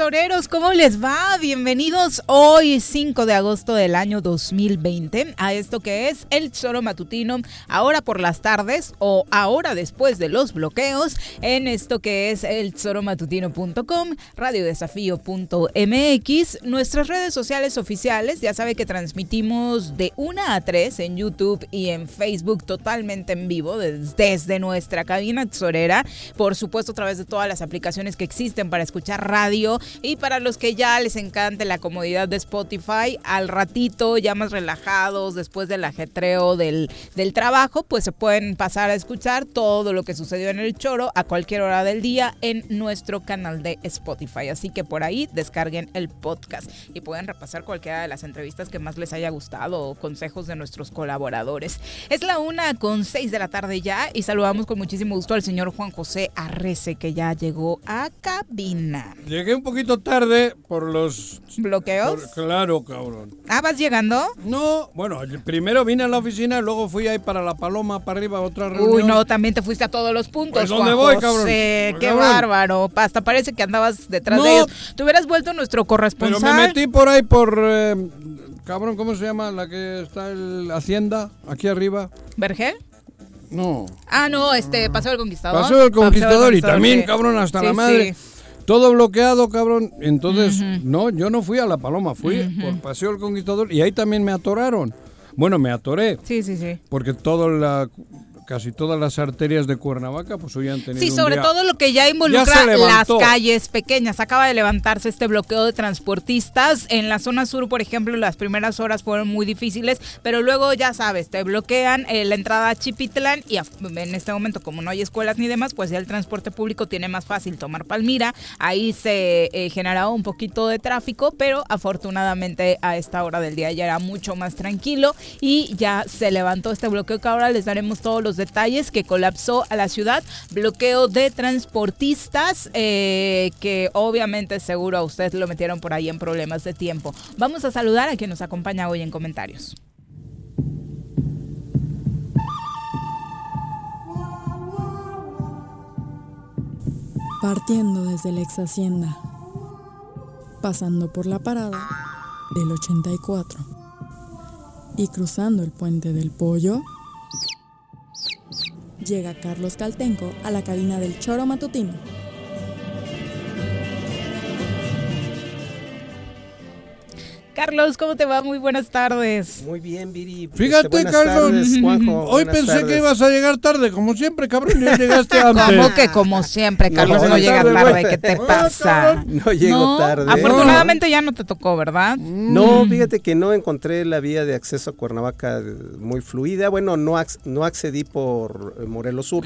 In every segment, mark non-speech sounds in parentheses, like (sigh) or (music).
Queridos soreros. ¿Cómo les va? Bienvenidos hoy, 5 de agosto del año 2020, a esto que es el Choro Matutino, ahora por las tardes o ahora después de los bloqueos, en esto que es el choromatutino.com, radiodesafío.mx, nuestras redes sociales oficiales. Ya sabe que transmitimos de 1 a 3 en YouTube y en Facebook totalmente en vivo desde nuestra cabina sorera. Por supuesto, a través de todas las aplicaciones que existen para escuchar radio y para los que ya les encante la comodidad de Spotify, al ratito, ya más relajados, después del ajetreo del, del trabajo, pues se pueden pasar a escuchar todo lo que sucedió en el choro a cualquier hora del día en nuestro canal de Spotify. Así que por ahí descarguen el podcast y pueden repasar cualquiera de las entrevistas que más les haya gustado o consejos de nuestros colaboradores. Es la una con seis de la tarde ya y saludamos con muchísimo gusto al señor Juan José Arrece que ya llegó acá Llegué un poquito tarde por los... ¿Bloqueos? claro, cabrón. ¿Ah, vas llegando? No, bueno, primero vine a la oficina, luego fui ahí para La Paloma, para arriba, otra reunión. Uy, no, también te fuiste a todos los puntos, pues, ¿Dónde voy, cabrón? Pues, qué bárbaro. Hasta parece que andabas detrás de ellos. Te hubieras vuelto nuestro corresponsal. Pero me metí por ahí por... Eh, cabrón, ¿cómo se llama? La que está en Hacienda, aquí arriba. ¿Vergel? No. Ah, no, este, Paseo del Conquistador. Paseo del Conquistador, y también, cabrón, hasta la madre. Todo bloqueado, cabrón. Entonces, no, yo no fui a La Paloma, fui por Paseo del Conquistador y ahí también me atoraron. Bueno, me atoré. Sí, sí, sí. Porque toda la casi todas las arterias de Cuernavaca pues hoy han tenido Sí, sobre todo lo que ya involucra las calles pequeñas. Acaba de levantarse este bloqueo de transportistas. En la zona sur, por ejemplo, las primeras horas fueron muy difíciles, pero luego ya sabes, te bloquean eh, la entrada a Chipitlán y en este momento como no hay escuelas ni demás, pues ya el transporte público tiene más fácil tomar Palmira. Ahí se eh, generaba un poquito de tráfico, pero afortunadamente a esta hora del día ya era mucho más tranquilo y ya se levantó este bloqueo que ahora les daremos todos los detalles que colapsó a la ciudad, bloqueo de transportistas eh, que obviamente seguro a usted lo metieron por ahí en problemas de tiempo. Vamos a saludar a quien nos acompaña hoy en comentarios. Partiendo desde la ex hacienda, pasando por la parada del 84 y cruzando el puente del pollo, llega Carlos Caltenco a la cabina del Choro Matutino. Carlos, ¿cómo te va? Muy buenas tardes. Muy bien, Viri. Este, Fíjate, Carlos, hoy pensé que ibas a llegar tarde, como siempre, cabrón, ya llegaste (laughs) antes. ¿Cómo que como siempre, Carlos, no, llega tarde? ¿Qué te pasa? No llego tarde. Afortunadamente ya no te tocó, ¿verdad? No, fíjate que no encontré la vía de acceso a Cuernavaca muy fluida. Bueno, no, no accedí por eh, Morelos Sur.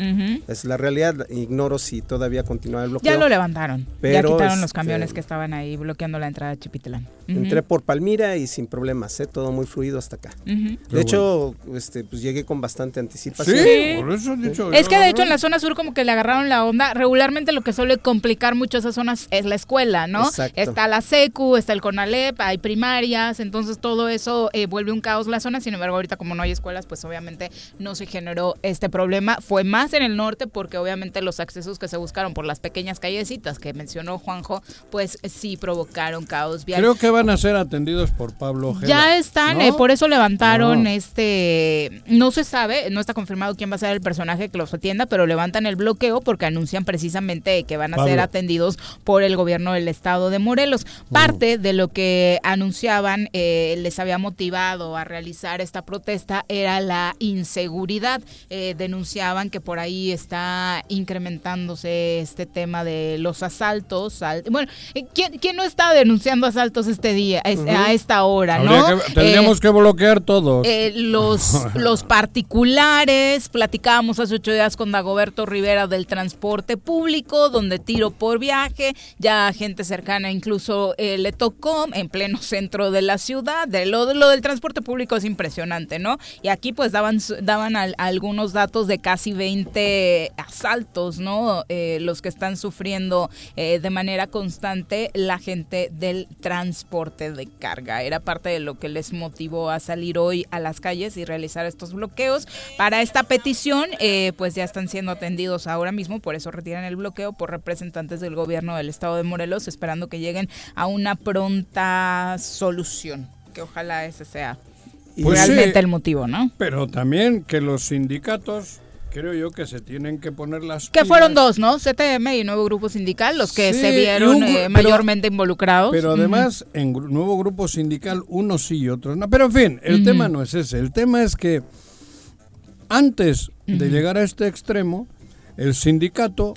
Es la realidad. Ignoro si todavía continúa el bloqueo. Ya lo levantaron. ya quitaron los este, camiones que estaban ahí bloqueando la entrada de Chipitlán. Entré por Palmira y sin problemas, ¿eh? todo muy fluido hasta acá. De hecho, este, pues llegué con bastante anticipación. Sí, por eso he dicho. Es que de hecho en la zona sur como que le agarraron la onda. Regularmente lo que suele complicar mucho esas zonas es la escuela, ¿no? Está la SECU, está el CONALEP, hay primarias, entonces todo eso eh, vuelve un caos la zona. Sin embargo, ahorita como no hay escuelas, pues obviamente no se generó este problema. Fue más en el norte porque obviamente los accesos que se buscaron por las pequeñas callecitas que mencionó Juanjo, pues sí provocaron caos vial. Creo que van a ser atendidos por Pablo Ojeda. Ya están, eh, por eso levantaron este, no se sabe, no está confirmado quién va a ser el personaje que los atienda, pero levantan el bloqueo porque anuncian precisamente que van a ser atendidos por el gobierno del estado de Morelos. Parte de lo que anunciaban eh, les había motivado a realizar esta protesta era la inseguridad. Eh, denunciaban que por ahí está incrementándose este tema de los asaltos. bueno, ¿quién, ¿quién, no está denunciando asaltos este día, a esta hora, no? tendríamos que bloquear todos. los, (laughs) los particulares, platicábamos hace ocho días con Dagoberto Rivera del transporte público, donde tiro por viaje, ya gente cercana incluso eh, le tocó en pleno centro de la ciudad. De lo, lo del transporte público es impresionante, ¿no? Y aquí pues daban, daban algunos datos de casi 20 asaltos, ¿no? Eh, los que están sufriendo eh, de manera constante la gente del transporte de carga. Era parte de lo que les motivó a salir hoy a las calles y realizar estos bloqueos. Para esta petición, pues ya están siendo atendidos ahora mismo, por eso retiran el bloqueo por representantes del gobierno del estado de Morelos, esperando que lleguen a una pronta solución, que ojalá ese sea pues realmente el motivo, ¿no? Pero también que los sindicatos creo yo que se tienen que poner las que fueron dos no CTM y nuevo grupo sindical los que se vieron eh, mayormente involucrados pero además en nuevo grupo sindical unos sí y otros no pero en fin el tema no es ese el tema es que antes de llegar a este extremo el sindicato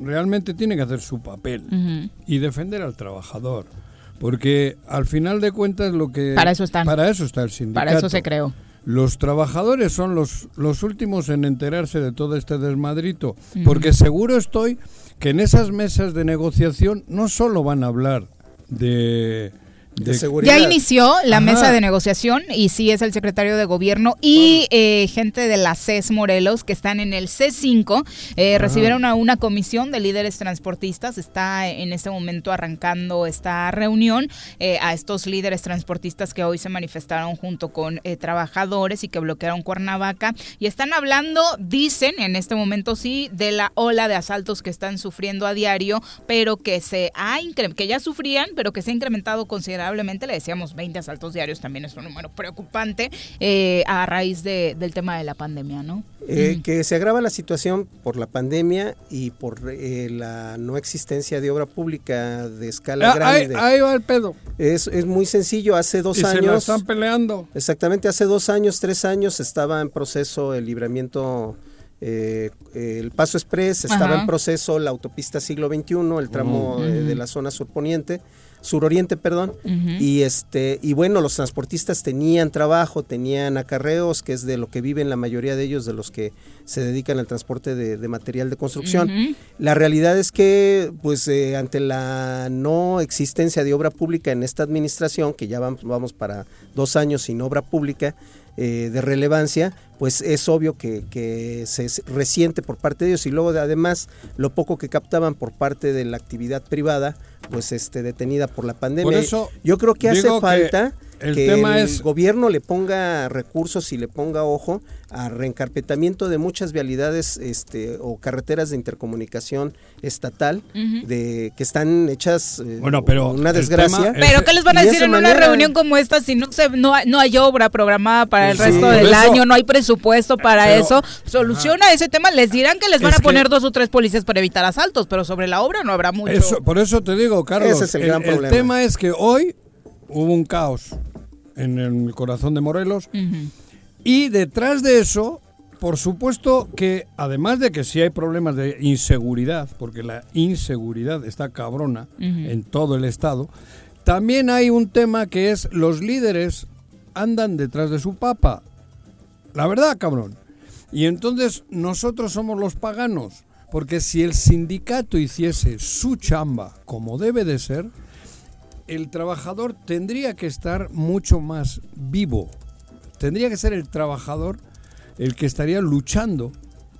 realmente tiene que hacer su papel y defender al trabajador. Porque al final de cuentas lo que... Para eso están. Para eso está el sindicato. Para eso se creó. Los trabajadores son los, los últimos en enterarse de todo este desmadrito. Porque seguro estoy que en esas mesas de negociación no solo van a hablar de ya inició la mesa de negociación y sí es el secretario de gobierno y eh, gente de la CES Morelos que están en el C5 eh, recibieron a una comisión de líderes transportistas. Está en este momento arrancando esta reunión eh, a estos líderes transportistas que hoy se manifestaron junto con trabajadores y que bloquearon Cuernavaca. Y están hablando, dicen en este momento sí, de la ola de asaltos que están sufriendo a diario, pero que se ha que ya sufrían, pero que se ha incrementado considerablemente le decíamos 20 asaltos diarios, también es un número preocupante eh, a raíz de, del tema de la pandemia, ¿no? Eh, que se agrava la situación por la pandemia y por eh, la no existencia de obra pública de escala ah, grande. Ahí, va el pedo. Es, es muy sencillo, hace dos y años... Se la están peleando. Exactamente, hace dos años, tres años estaba en proceso el libramiento... el Paso Express, estaba en proceso la autopista siglo XXI, el tramo de la zona surponiente suroriente, perdón, y este y bueno, los transportistas tenían trabajo, tenían acarreos, que es de lo que viven la mayoría de ellos, de los que se dedican al transporte de, material de construcción. La realidad es que, pues, eh, ante la no existencia de obra pública en esta administración, que ya vamos, vamos para dos años sin obra pública, eh, de relevancia, pues es obvio que, que, se resiente por parte de ellos y luego además lo poco que captaban por parte de la actividad privada, pues este detenida por la pandemia. eso Yo creo que hace falta el que tema el gobierno le ponga recursos y le ponga ojo a reencarpetamiento de muchas vialidades este, o carreteras de intercomunicación estatal de que están hechas eh, bueno, pero una desgracia. pero ¿qué les van a decir en una reunión como esta si no se no, no hay obra programada para el resto del año, no hay presupuesto para eso? Soluciona ese tema, les dirán que les van a poner dos o tres policías para evitar asaltos, pero sobre la obra no habrá mucho. Eso, por eso te digo, Carlos, el, el tema es que hoy hubo un caos en el corazón de Morelos. Y detrás de eso, por supuesto que además de que sí hay problemas de inseguridad, porque la inseguridad está cabrona en todo el estado, también hay un tema que es los líderes andan detrás de su papa. La verdad, cabrón. Y entonces nosotros somos los paganos, porque si el sindicato hiciese su chamba como debe de ser, el trabajador tendría que estar mucho más vivo. Tendría que ser el trabajador el que estaría luchando.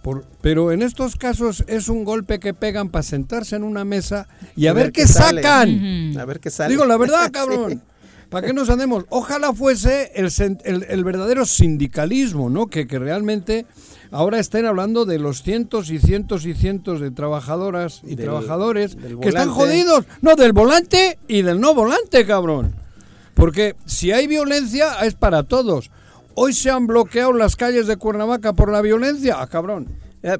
Por, pero en estos casos es un golpe que pegan para sentarse en una mesa y a, ver, qué, sacan. A ver qué sale. Digo la (laughs) verdad, cabrón. ¿Para qué nos andemos? Ojalá fuese el, el, verdadero sindicalismo, ¿no? Que, que realmente ahora estén hablando de los cientos y cientos y cientos de trabajadoras y trabajadores que están jodidos. No, del volante y del no volante, cabrón. Porque si hay violencia es para todos. Hoy se han bloqueado las calles de Cuernavaca por la violencia. Ah, cabrón.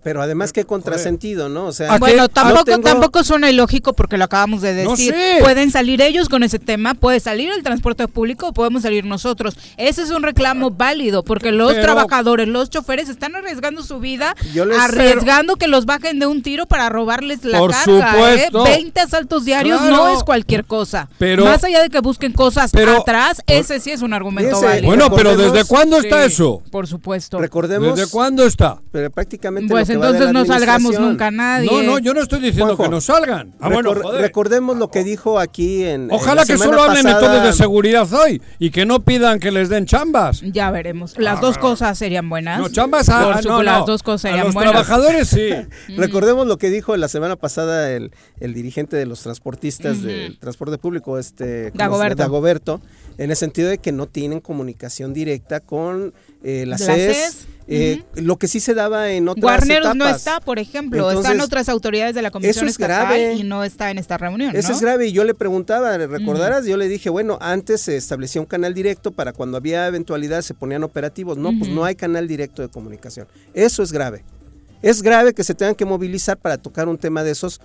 Pero además qué contrasentido, ¿no? O sea, bueno, tampoco, tampoco suena ilógico porque lo acabamos de decir. Pueden salir ellos con ese tema, puede salir el transporte público, podemos salir nosotros. Ese es un reclamo válido porque los trabajadores, los choferes están arriesgando su vida, arriesgando que los bajen de un tiro para robarles la Por carga. ¿eh? 20 asaltos diarios no es cualquier cosa. Pero, Más allá de que busquen cosas atrás, ese sí es un argumento válido. Bueno, pero ¿desde cuándo está eso? Por supuesto. Recordemos. ¿Desde cuándo está? Pero prácticamente pues entonces no salgamos nunca nadie. No, no, yo no estoy diciendo que no salgan. Ah, bueno, recordemos lo que dijo aquí en. Ojalá que solo hablen entonces de seguridad hoy y que no pidan que les den chambas. Ya veremos. Las ah, dos cosas serían buenas. No, chambas ah, no, las dos cosas serían a los trabajadores sí. (laughs) (laughs) recordemos lo que dijo la semana pasada el, el dirigente de los transportistas del transporte público, este Dagoberto. Dagoberto, en el sentido de que no tienen comunicación directa con eh, la, CES eh, lo que sí se daba en otras Warner no está, por ejemplo, están otras autoridades de la Comisión eso es grave. y no está en esta reunión. Eso es grave y yo le preguntaba, ¿recordarás? Yo le dije, bueno, antes se establecía un canal directo para cuando había eventualidad se ponían operativos. No, pues no hay canal directo de comunicación. Eso es grave. Es grave que se tengan que movilizar para tocar un tema de esos.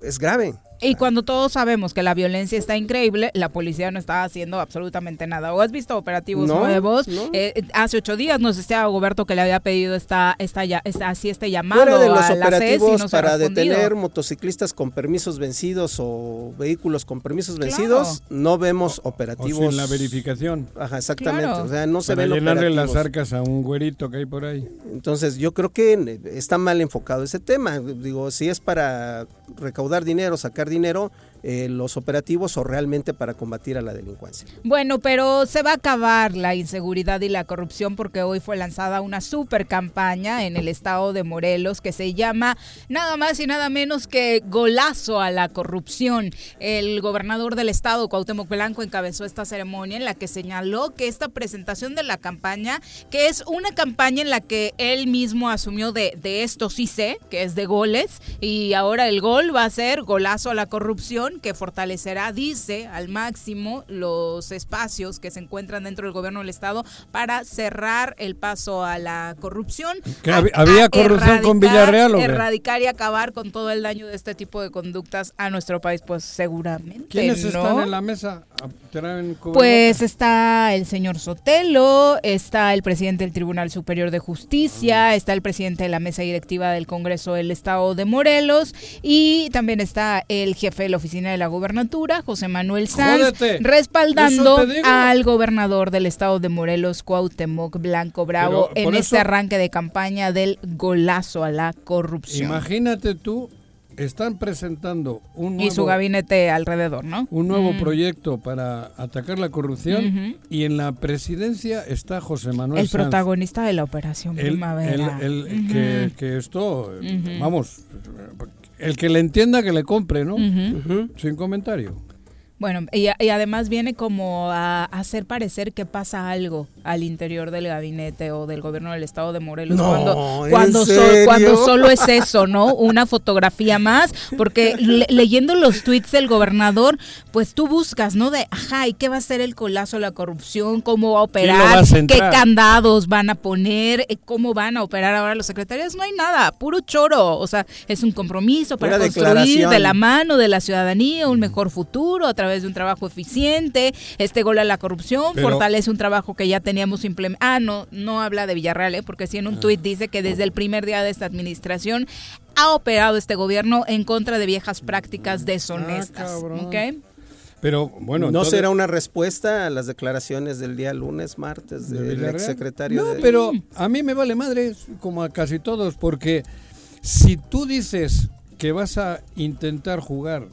Es grave. Y cuando todos sabemos que la violencia está increíble, la policía no está haciendo absolutamente nada. ¿O has visto operativos nuevos? Eh, hace ocho días nos decía Goberto que le había pedido esta, esta, esta, así este llamado Fuera de los operativos para detener motociclistas con permisos vencidos o vehículos con permisos vencidos, no vemos operativos. O sin la verificación. Ajá, exactamente. O sea, no se para ven llenarle las arcas a un güerito que hay por ahí. Entonces, yo creo que está mal enfocado ese tema. Digo, si es para recaudar dinero, sacar dinero eh, los operativos o realmente para combatir a la delincuencia. Bueno, pero se va a acabar la inseguridad y la corrupción porque hoy fue lanzada una super campaña en el estado de Morelos que se llama nada más y nada menos que Golazo a la corrupción. El gobernador del estado, Cuauhtémoc Blanco, encabezó esta ceremonia en la que señaló que esta presentación de la campaña, que es una campaña en la que él mismo asumió de, de esto sí sé, que es de goles, y ahora el gol va a ser golazo a la corrupción que fortalecerá, dice, al máximo los espacios que se encuentran dentro del gobierno del Estado para cerrar el paso a la corrupción. ¿Había corrupción con Villarreal o Erradicar y acabar con todo el daño de este tipo de conductas a nuestro país, pues seguramente. ¿Quiénes están en la mesa? Pues está el señor Sotelo, está el presidente del Tribunal Superior de Justicia, está el presidente de la mesa directiva del Congreso del Estado de Morelos y también está el jefe de la oficina de la Gobernatura, José Manuel Sanz, respaldando al gobernador del estado de Morelos, Cuauhtémoc Blanco Bravo, en este arranque de campaña del golazo a la corrupción. Imagínate tú están presentando un nuevo, y su gabinete alrededor, ¿no? Un nuevo mm. proyecto para atacar la corrupción y en la presidencia está José Manuel el protagonista de la operación Primavera. El, que, esto, vamos, el que le entienda que le compre, ¿no? Sin comentario. Bueno, y, además viene como a, hacer parecer que pasa algo al interior del gabinete o del gobierno del estado de Morelos cuando cuando, cuando solo es eso, ¿no? Una fotografía más, porque leyendo los tweets del gobernador, pues tú buscas, ¿no? De, ajá, ¿y qué va a ser el colazo la corrupción? ¿Cómo va a operar? ¿Qué candados van a poner? Eh, ¿Cómo van a operar ahora los secretarios? No hay nada, puro choro, o sea, es un compromiso para construir de la mano de la ciudadanía un mejor futuro a través través de un trabajo eficiente, este gol a la corrupción, fortalece un trabajo que ya teníamos implementado. Ah, no, no habla de Villarreal, ¿eh? porque sí en un ah. tuit dice que desde el primer día de esta administración ha operado este gobierno en contra de viejas prácticas deshonestas. Ah, Pero bueno, no será una respuesta a las declaraciones del día lunes, martes del ex secretario. No, pero a mí me vale madre, como a casi todos, porque si tú dices que vas a intentar jugar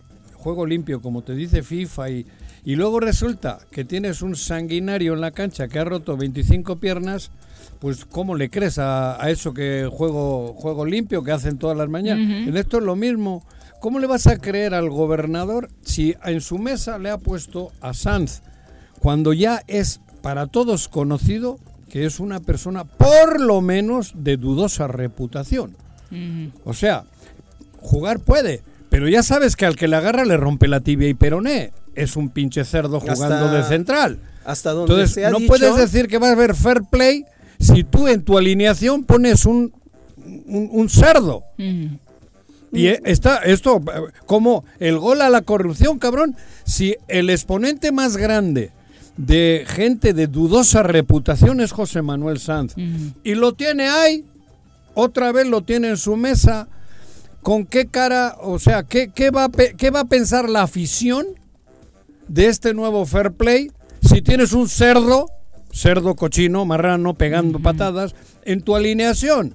juego limpio, como te dice FIFA, y, y luego resulta que tienes un sanguinario en la cancha que ha roto 25 piernas, pues ¿cómo le crees a, eso que juego, juego limpio que hacen todas las mañanas? En esto es lo mismo. ¿Cómo le vas a creer al gobernador si en su mesa le ha puesto a Sanz cuando ya es para todos conocido que es una persona por lo menos de dudosa reputación? O sea, jugar puede, pero ya sabes que al que le agarra le rompe la tibia y peroné. es un pinche cerdo jugando de central. Hasta donde Entonces, no puedes decir que va a haber fair play si tú en tu alineación pones un, un, cerdo. Y e, está esto como el gol a la corrupción, cabrón. Si el exponente más grande de gente de dudosa reputación es José Manuel Sanz y lo tiene ahí, otra vez lo tiene en su mesa. ¿Con qué cara, o sea, qué, qué, va, qué va a pensar la afición de este nuevo fair play si tienes un cerdo, cerdo cochino, marrano, pegando patadas en tu alineación?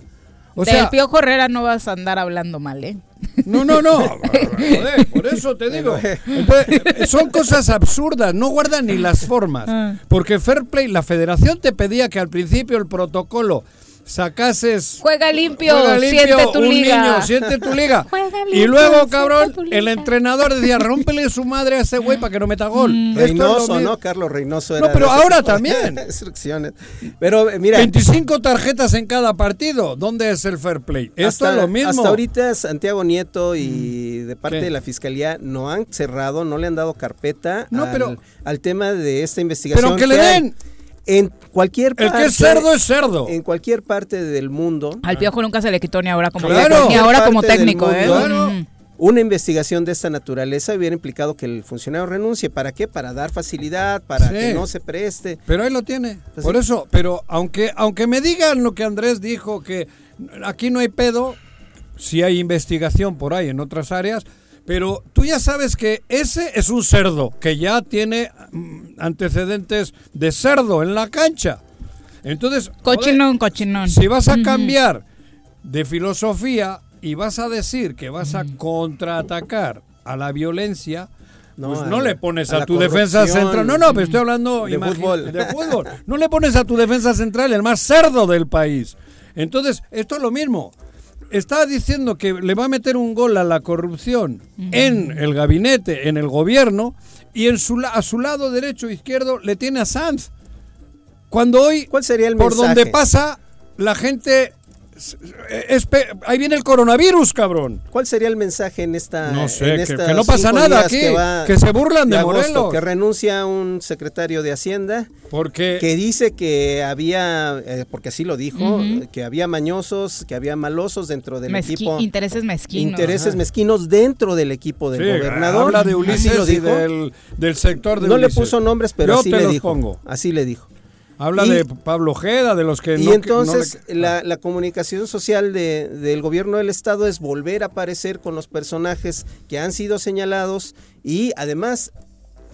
O Del sea, Piojo Herrera no vas a andar hablando mal, ¿eh? No, no, no. (laughs) por eso te digo. son cosas absurdas, no guardan ni las formas. Ah. Porque Fair Play, la federación te pedía que al principio el protocolo sacases. Juega limpio, siente tu un liga. Niño, siente tu liga. (laughs) y luego, cabrón, el entrenador decía, rómpele su madre a ese güey para que no meta gol. Mm. Reynoso, ¿no? Carlos Reynoso era. No, pero ahora también. (laughs) Instrucciones. Pero mira. 25 tarjetas en cada partido. ¿Dónde es el fair play? Esto es lo mismo. Hasta ahorita Santiago Nieto y mm. de parte de la fiscalía no han cerrado, no le han dado carpeta al, al, tema de esta investigación. Pero que le den. En cualquier parte. El que es cerdo es cerdo. En cualquier parte del mundo. Al piojo nunca se le quitó ni ahora como, ni ahora como técnico. ¿eh? Una investigación de esta naturaleza hubiera implicado que el funcionario renuncie. ¿Para qué? Para dar facilidad, para que no se preste. Pero ahí lo tiene. Pues Por eso, pero aunque, aunque me digan lo que Andrés dijo, que aquí no hay pedo, si hay investigación por ahí en otras áreas, pero tú ya sabes que ese es un cerdo que ya tiene mm, antecedentes de cerdo en la cancha. Entonces, cochinón, cochinón. Si vas a cambiar de filosofía y vas a decir que vas a contraatacar a la violencia, no, pues no le pones a, tu defensa central. No, no, pero estoy hablando de fútbol. de fútbol. (laughs) No le pones a tu defensa central el más cerdo del país. Entonces, esto es lo mismo está diciendo que le va a meter un gol a la corrupción en el gabinete, en el gobierno, y en su, a su lado derecho e izquierdo le tiene a Sanz. Cuando hoy, ¿Cuál sería el por donde pasa, la gente ahí viene el coronavirus, cabrón. ¿Cuál sería el mensaje en esta? No sé, que, no pasa nada aquí, que, se burlan de, Morelos. Que renuncia un secretario de Hacienda. Porque que dice que había, eh, porque así lo dijo, que había mañosos, que había malosos dentro del equipo. Intereses mezquinos. Intereses mezquinos dentro del equipo del gobernador. Habla de Ulises y del, sector de No le puso nombres, pero así le dijo. Así le dijo. Habla de Pablo Ojeda, de los que y entonces la, la, comunicación social de, del gobierno del estado es volver a aparecer con los personajes que han sido señalados y además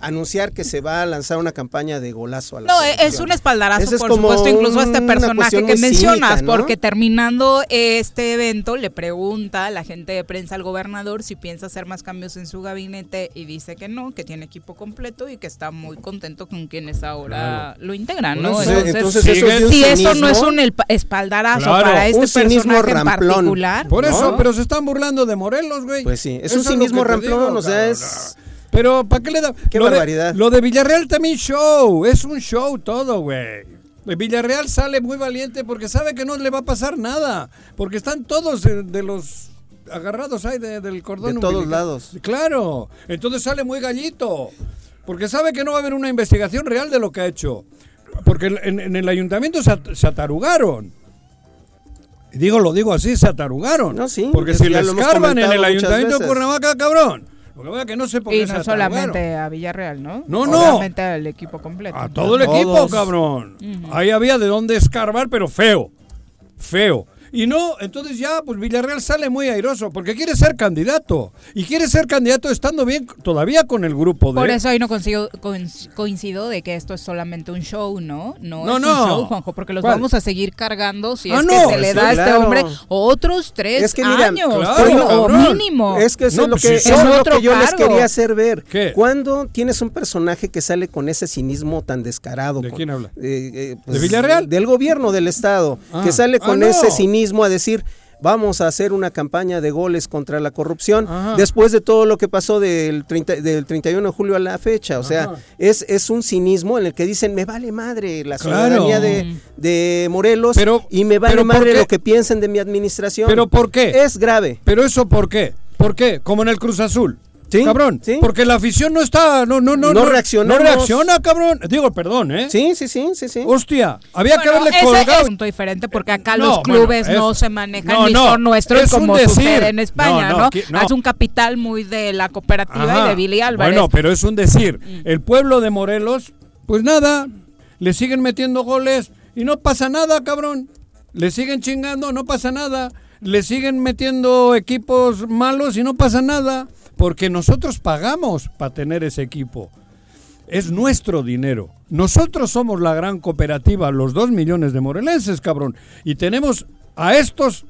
anunciar que se va a lanzar una campaña de golazo a la No, es un espaldarazo, por supuesto, incluso a este personaje que mencionas, porque terminando este evento le pregunta a la gente de prensa al gobernador si piensa hacer más cambios en su gabinete y dice que no, que tiene equipo completo y que está muy contento con quienes ahora lo integran, ¿no? Entonces, si eso no es un espaldarazo para este personaje en particular. Por eso, pero se están burlando de Morelos, güey. Pues sí, es un cinismo ramplón, o sea, es pero, ¿para qué le da? Qué barbaridad. lo de Villarreal también show. Es un show todo, güey. Villarreal sale muy valiente porque sabe que no le va a pasar nada. Porque están todos de, los agarrados ahí del cordón. De todos lados. Claro. Entonces sale muy gallito. Porque sabe que no va a haber una investigación real de lo que ha hecho. Porque en, el ayuntamiento se, atarugaron. Digo, lo digo así, se atarugaron. No, sí. Porque si le escarban en el ayuntamiento de Cuernavaca, cabrón que no sé por y no solamente a Villarreal, ¿no? No, no. Solamente al equipo completo. A todo el equipo, cabrón. Ahí había de dónde escarbar, pero feo. Feo. Y no, entonces ya, pues Villarreal sale muy airoso, porque quiere ser candidato. Y quiere ser candidato estando bien todavía con el grupo de... Por eso ahí no consigo, coincido de que esto es solamente un show, ¿no? No, es un show, Juanjo, porque los vamos a seguir cargando si ah, es que se le da a este hombre otros tres años, o mínimo. Es que eso es lo que, es lo que yo les quería hacer ver. ¿Qué? Cuando tienes un personaje que sale con ese cinismo tan descarado? ¿De quién habla? Eh, eh, pues, ¿De Villarreal? Del gobierno del Estado, que ah. sale con ah, ese cinismo a decir, vamos a hacer una campaña de goles contra la corrupción después de todo lo que pasó del, 30, del 31 de julio a la fecha. O sea, es, es un cinismo en el que dicen, me vale madre la ciudadanía de, Morelos y me vale madre lo que piensen de mi administración. ¿Pero por qué? Es grave. ¿Pero eso por qué? ¿Por qué? Como en el Cruz Azul. Cabrón. Porque la afición no está, no, no, no, no, reacciona. No reacciona, cabrón. Digo, perdón, ¿eh? Sí, sí, sí, sí, sí. Hostia, había que haberle colgado. Es un punto diferente porque acá los clubes no se manejan ni son nuestros como sucede en España, ¿no? Es un capital muy de la cooperativa y de Billy Álvarez. Bueno, pero es un decir. Mm. El pueblo de Morelos, pues nada, le siguen metiendo goles y no pasa nada, cabrón. Le siguen chingando, no pasa nada. Le siguen metiendo equipos malos y no pasa nada porque nosotros pagamos para tener ese equipo. Es nuestro dinero. Nosotros somos la gran cooperativa, los dos millones de morelenses, cabrón. Y tenemos a estos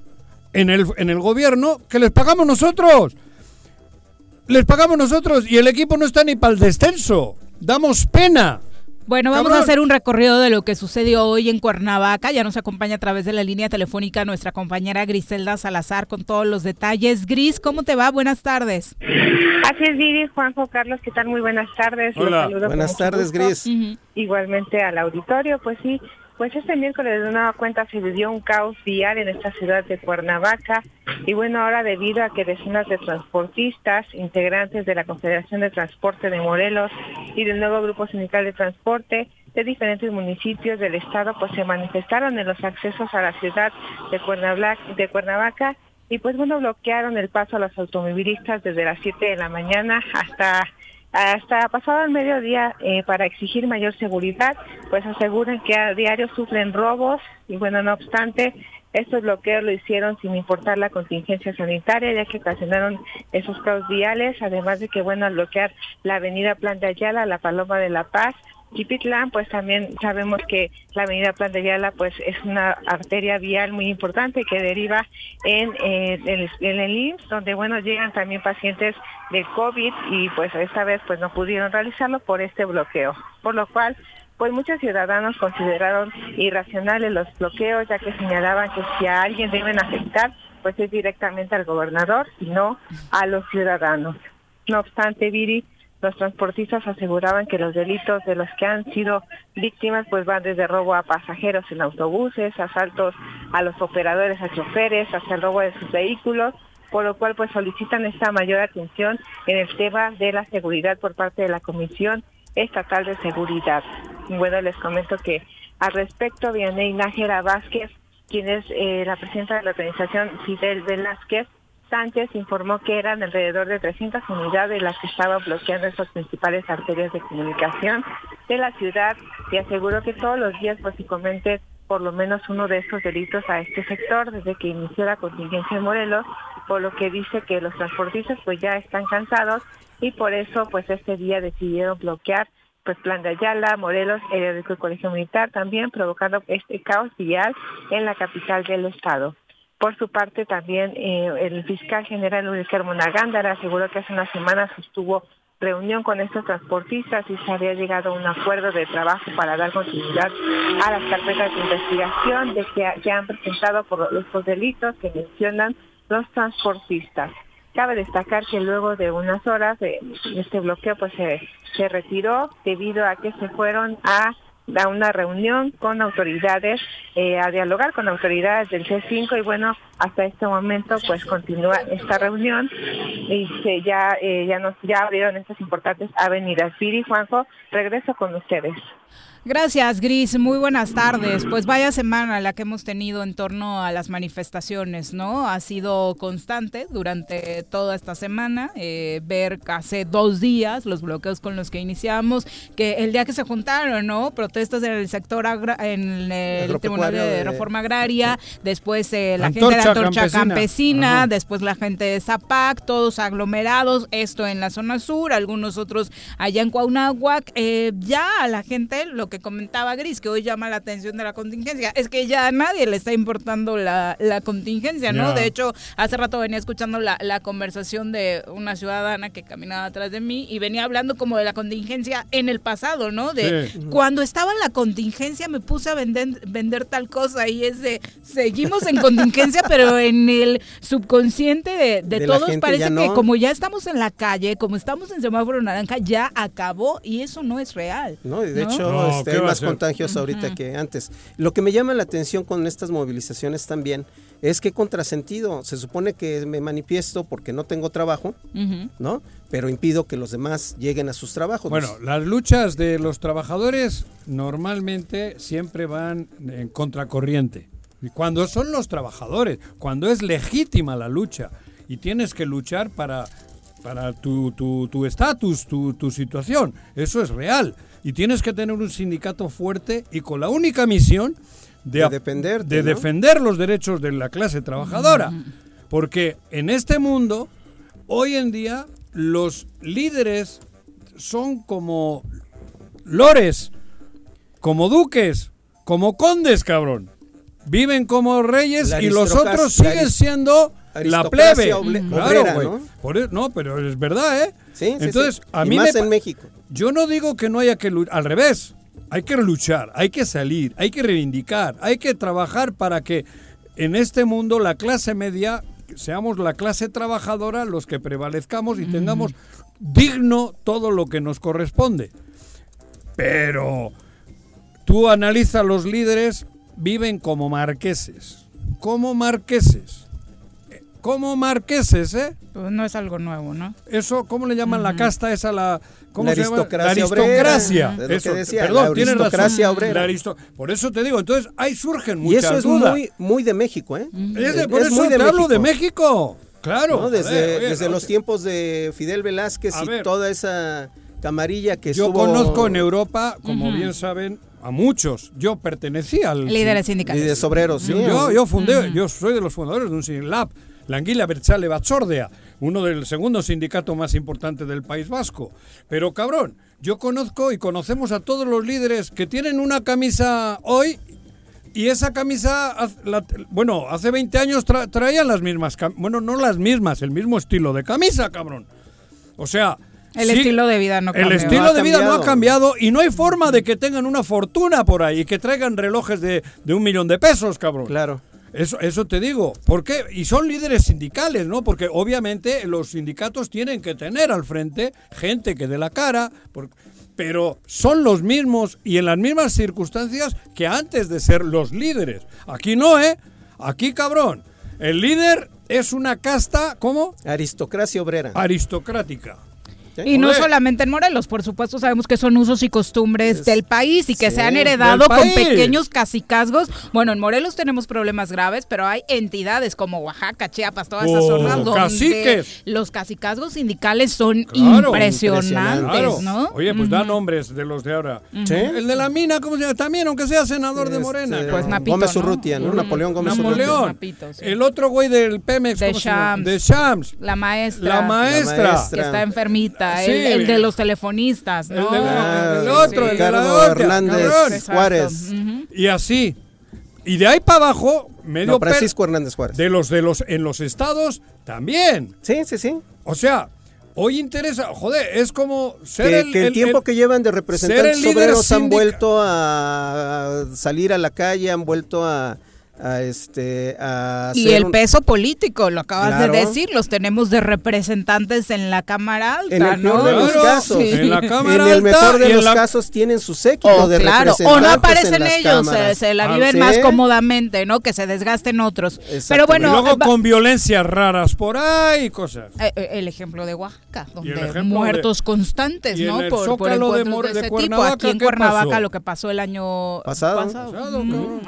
en el, en el gobierno que les pagamos nosotros. Les pagamos nosotros y el equipo no está ni para el descenso. Damos pena. Bueno, vamos a hacer un recorrido de lo que sucedió hoy en Cuernavaca. Ya nos acompaña a través de la línea telefónica nuestra compañera Griselda Salazar con todos los detalles. Gris, ¿cómo te va? Buenas tardes. Así es, Viri, Juanjo, Carlos, ¿qué tal? Muy buenas tardes. Hola. Buenas tardes, Gris. Igualmente al auditorio, pues sí, pues este miércoles de nueva cuenta se vivió un caos vial en esta ciudad de Cuernavaca y bueno, ahora debido a que decenas de transportistas, integrantes de la Confederación de Transporte de Morelos y del nuevo Grupo Sindical de Transporte de diferentes municipios del estado, pues se manifestaron en los accesos a la ciudad de Cuernavaca, de Cuernavaca y pues bueno, bloquearon el paso a los automovilistas desde las 7 de la mañana hasta hasta pasado el mediodía eh, para exigir mayor seguridad, pues aseguran que a diario sufren robos y bueno, no obstante, estos bloqueos lo hicieron sin importar la contingencia sanitaria, ya que ocasionaron esos caos viales, además de que, bueno, al bloquear la avenida Plan de Ayala, la Paloma de la Paz, Chipitlán, pues también sabemos que la avenida Plan de pues es una arteria vial muy importante que deriva en, eh, el, en el IMSS, donde bueno llegan también pacientes de COVID y pues esta vez pues no pudieron realizarlo por este bloqueo, por lo cual pues muchos ciudadanos consideraron irracionales los bloqueos ya que señalaban que si a alguien deben afectar pues es directamente al gobernador y no a los ciudadanos. No obstante, Viri, los transportistas aseguraban que los delitos de los que han sido víctimas pues van desde robo a pasajeros en autobuses, asaltos a los operadores, a choferes, hasta el robo de sus vehículos, por lo cual pues solicitan esta mayor atención en el tema de la seguridad por parte de la Comisión Estatal de Seguridad. Bueno, les comento que al respecto, Vianey Nájera Vázquez, quien es eh, la presidenta de la organización Fidel Velázquez, Sánchez informó que eran alrededor de 300 unidades las que estaban bloqueando esas principales arterias de comunicación de la ciudad y aseguró que todos los días pues comete por lo menos uno de estos delitos a este sector desde que inició la contingencia en Morelos, por lo que dice que los transportistas pues ya están cansados y por eso pues este día decidieron bloquear pues Plan de Ayala, Morelos, el Colegio Militar también provocando este caos vial en la capital del estado. Por su parte, también eh, el fiscal general Luis Carmona Gándara aseguró que hace unas semanas estuvo reunión con estos transportistas y se había llegado a un acuerdo de trabajo para dar continuidad a las carpetas de investigación de que, que han presentado por estos delitos que mencionan los transportistas. Cabe destacar que luego de unas horas de este bloqueo pues se retiró debido a que se fueron a a una reunión con autoridades, eh, a dialogar con autoridades del C5 y bueno, hasta este momento pues continúa esta reunión y se ya eh, ya nos ya abrieron estas importantes avenidas. Piri Juanjo, regreso con ustedes. Gracias, Gris. Muy buenas tardes. Pues vaya semana la que hemos tenido en torno a las manifestaciones, ¿no? Ha sido constante durante toda esta semana. Eh, ver hace dos días los bloqueos con los que iniciamos, que el día que se juntaron, ¿no? Protestas en el sector, en el Tribunal de, Reforma Agraria, después eh, la gente de la Antorcha Campesina, después la gente de Zapac, todos aglomerados, esto en la zona sur, algunos otros allá en Cuauhnáhuac. Eh, ya a la gente lo que comentaba Gris, que hoy llama la atención de la contingencia, es que ya a nadie le está importando la, contingencia, ¿no? De hecho, hace rato venía escuchando la, conversación de una ciudadana que caminaba atrás de mí y venía hablando como de la contingencia en el pasado, ¿no? De cuando estaba en la contingencia me puse a vender, vender tal cosa y es de, seguimos en contingencia, (laughs) pero en el subconsciente de, todos parece que como ya estamos en la calle, como estamos en semáforo naranja, ya acabó y eso no es real. No, y de hecho este, hay más contagios ahorita que antes. Lo que me llama la atención con estas movilizaciones también es que contrasentido. Se supone que me manifiesto porque no tengo trabajo, ¿no? Pero impido que los demás lleguen a sus trabajos. Bueno, las luchas de los trabajadores normalmente siempre van en contracorriente. Y cuando son los trabajadores, cuando es legítima la lucha y tienes que luchar para, para tu estatus, tu, tu, situación, eso es real. Y tienes que tener un sindicato fuerte y con la única misión de, defender, de defender los derechos de la clase trabajadora. Porque en este mundo, hoy en día, los líderes son como lores, como duques, como condes, cabrón. Viven como reyes y los otros siguen siendo la plebe. claro, e, ¿no? pero es verdad, ¿eh? Sí, Entonces, a mí más en México. Yo no digo que no haya que al revés. Hay que luchar, hay que salir, hay que reivindicar, hay que trabajar para que en este mundo la clase media seamos la clase trabajadora los que prevalezcamos y tengamos digno todo lo que nos corresponde. Pero tú analiza los líderes, viven como marqueses, como marqueses como marqueses, ¿eh? Pues no es algo nuevo, ¿no? Eso, ¿cómo le llaman la casta esa? La, ¿cómo se llama? La aristocracia. Obrera, eso, decía, perdón, la aristocracia obrera. por eso te digo, entonces ahí surgen muchas Y eso es muy, muy de México, ¿eh? Es por eso muy te hablo de México. Claro. Desde, desde los tiempos de Fidel Velázquez y toda esa camarilla que Yo conozco en Europa, como bien saben, a muchos. Yo pertenecía al... Líderes sindicales. Líderes obreros, sí. Yo, yo fundé, yo soy de los fundadores de un SINLAB la Anguila Berchale Batzordea, uno del segundo sindicato más importante del País Vasco. Pero cabrón, yo conozco y conocemos a todos los líderes que tienen una camisa hoy y esa camisa, bueno, hace 20 años traían las mismas, bueno, no las mismas, el mismo estilo de camisa, cabrón. O sea, el estilo de vida no El estilo de vida no ha cambiado y no hay forma de que tengan una fortuna por ahí y que traigan relojes de, de un millón de pesos, cabrón. Claro. Eso, eso te digo. ¿Por qué? Y son líderes sindicales, ¿no? Porque obviamente los sindicatos tienen que tener al frente gente que dé la cara, pero son los mismos y en las mismas circunstancias que antes de ser los líderes. Aquí no, ¿eh? Aquí, cabrón. El líder es una casta, ¿cómo? Aristocracia obrera. Aristocrática. Y no solamente en Morelos, por supuesto sabemos que son usos y costumbres del país y que se han heredado con pequeños casicazgos. Bueno, en Morelos tenemos problemas graves, pero hay entidades como Oaxaca, Chiapas, todas esas oh, zonas donde los casicazgos sindicales son impresionantes, ¿no? Oye, pues da nombres de los de ahora. El de la mina, ¿cómo se llama? También, aunque sea senador de este, Morena. pues Napito, Gómez Urrutia, ¿no? Napoleón Gómez Napoleón. El otro güey del Pemex, de Shams. De Shams. La maestra. La maestra. Que está enfermita el, de los telefonistas, ¿no? El, otro, el de Hernández Juárez. Y así. Y de ahí para abajo, medio Francisco Hernández Juárez. De los de los en los estados también. Sí, sí, sí. O sea, hoy interesa, joder, es como ser el, que el, tiempo que llevan de representantes obreros han vuelto a salir a la calle, han vuelto a a este y el peso político lo acabas de decir los tenemos de representantes en la cámara alta en el mejor de los casos. En, la cámara el mejor de los casos tienen su séquito oh, de claro. O no aparecen ellos se, la ah, viven más cómodamente no que se desgasten otros. Pero bueno y luego con violencias raras por ahí cosas. Eh, eh, el ejemplo de Oaxaca donde muertos constantes no por, por encuentros de, ese tipo. Aquí en Cuernavaca lo que pasó el año pasado,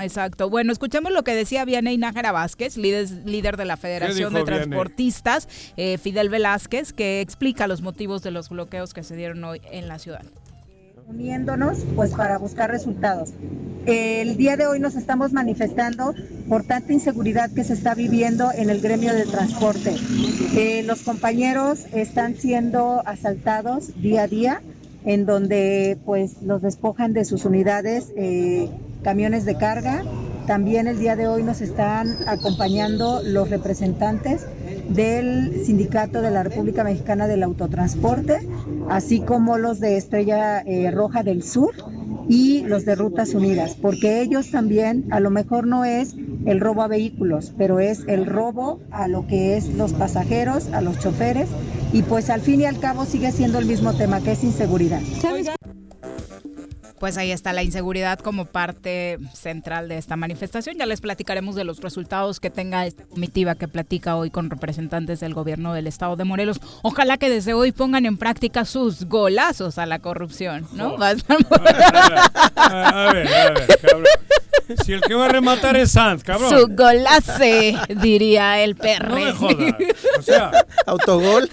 exacto. Bueno escuchemos lo que decía Vianey Nájera Vázquez, líder, líder de la Federación de Transportistas, eh, Fidel Velázquez, que explica los motivos de los bloqueos que se dieron hoy en la ciudad uniéndonos pues para buscar resultados. El día de hoy nos estamos manifestando por tanta inseguridad que se está viviendo en el gremio de transporte. Eh, los compañeros están siendo asaltados día a día, en donde pues los despojan de sus unidades, eh, camiones de carga, también el día de hoy nos están acompañando los representantes del Sindicato de la República Mexicana del Autotransporte, así como los de Estrella eh, Roja del Sur y los de Rutas Unidas, porque ellos también, a lo mejor no es el robo a vehículos, pero es el robo a lo que es los pasajeros, a los choferes, y pues al fin y al cabo sigue siendo el mismo tema, que es inseguridad. Pues ahí está la inseguridad como parte central de esta manifestación. Ya les platicaremos de los resultados que tenga esta comitiva que platica hoy con representantes del gobierno del estado de Morelos. Ojalá que desde hoy pongan en práctica sus golazos a la corrupción, ¿no? a, ver, a ver, cabrón. Si el que va a rematar es Sanz, cabrón. Su golace, diría el perro. No me jodas. (laughs) O sea, autogol.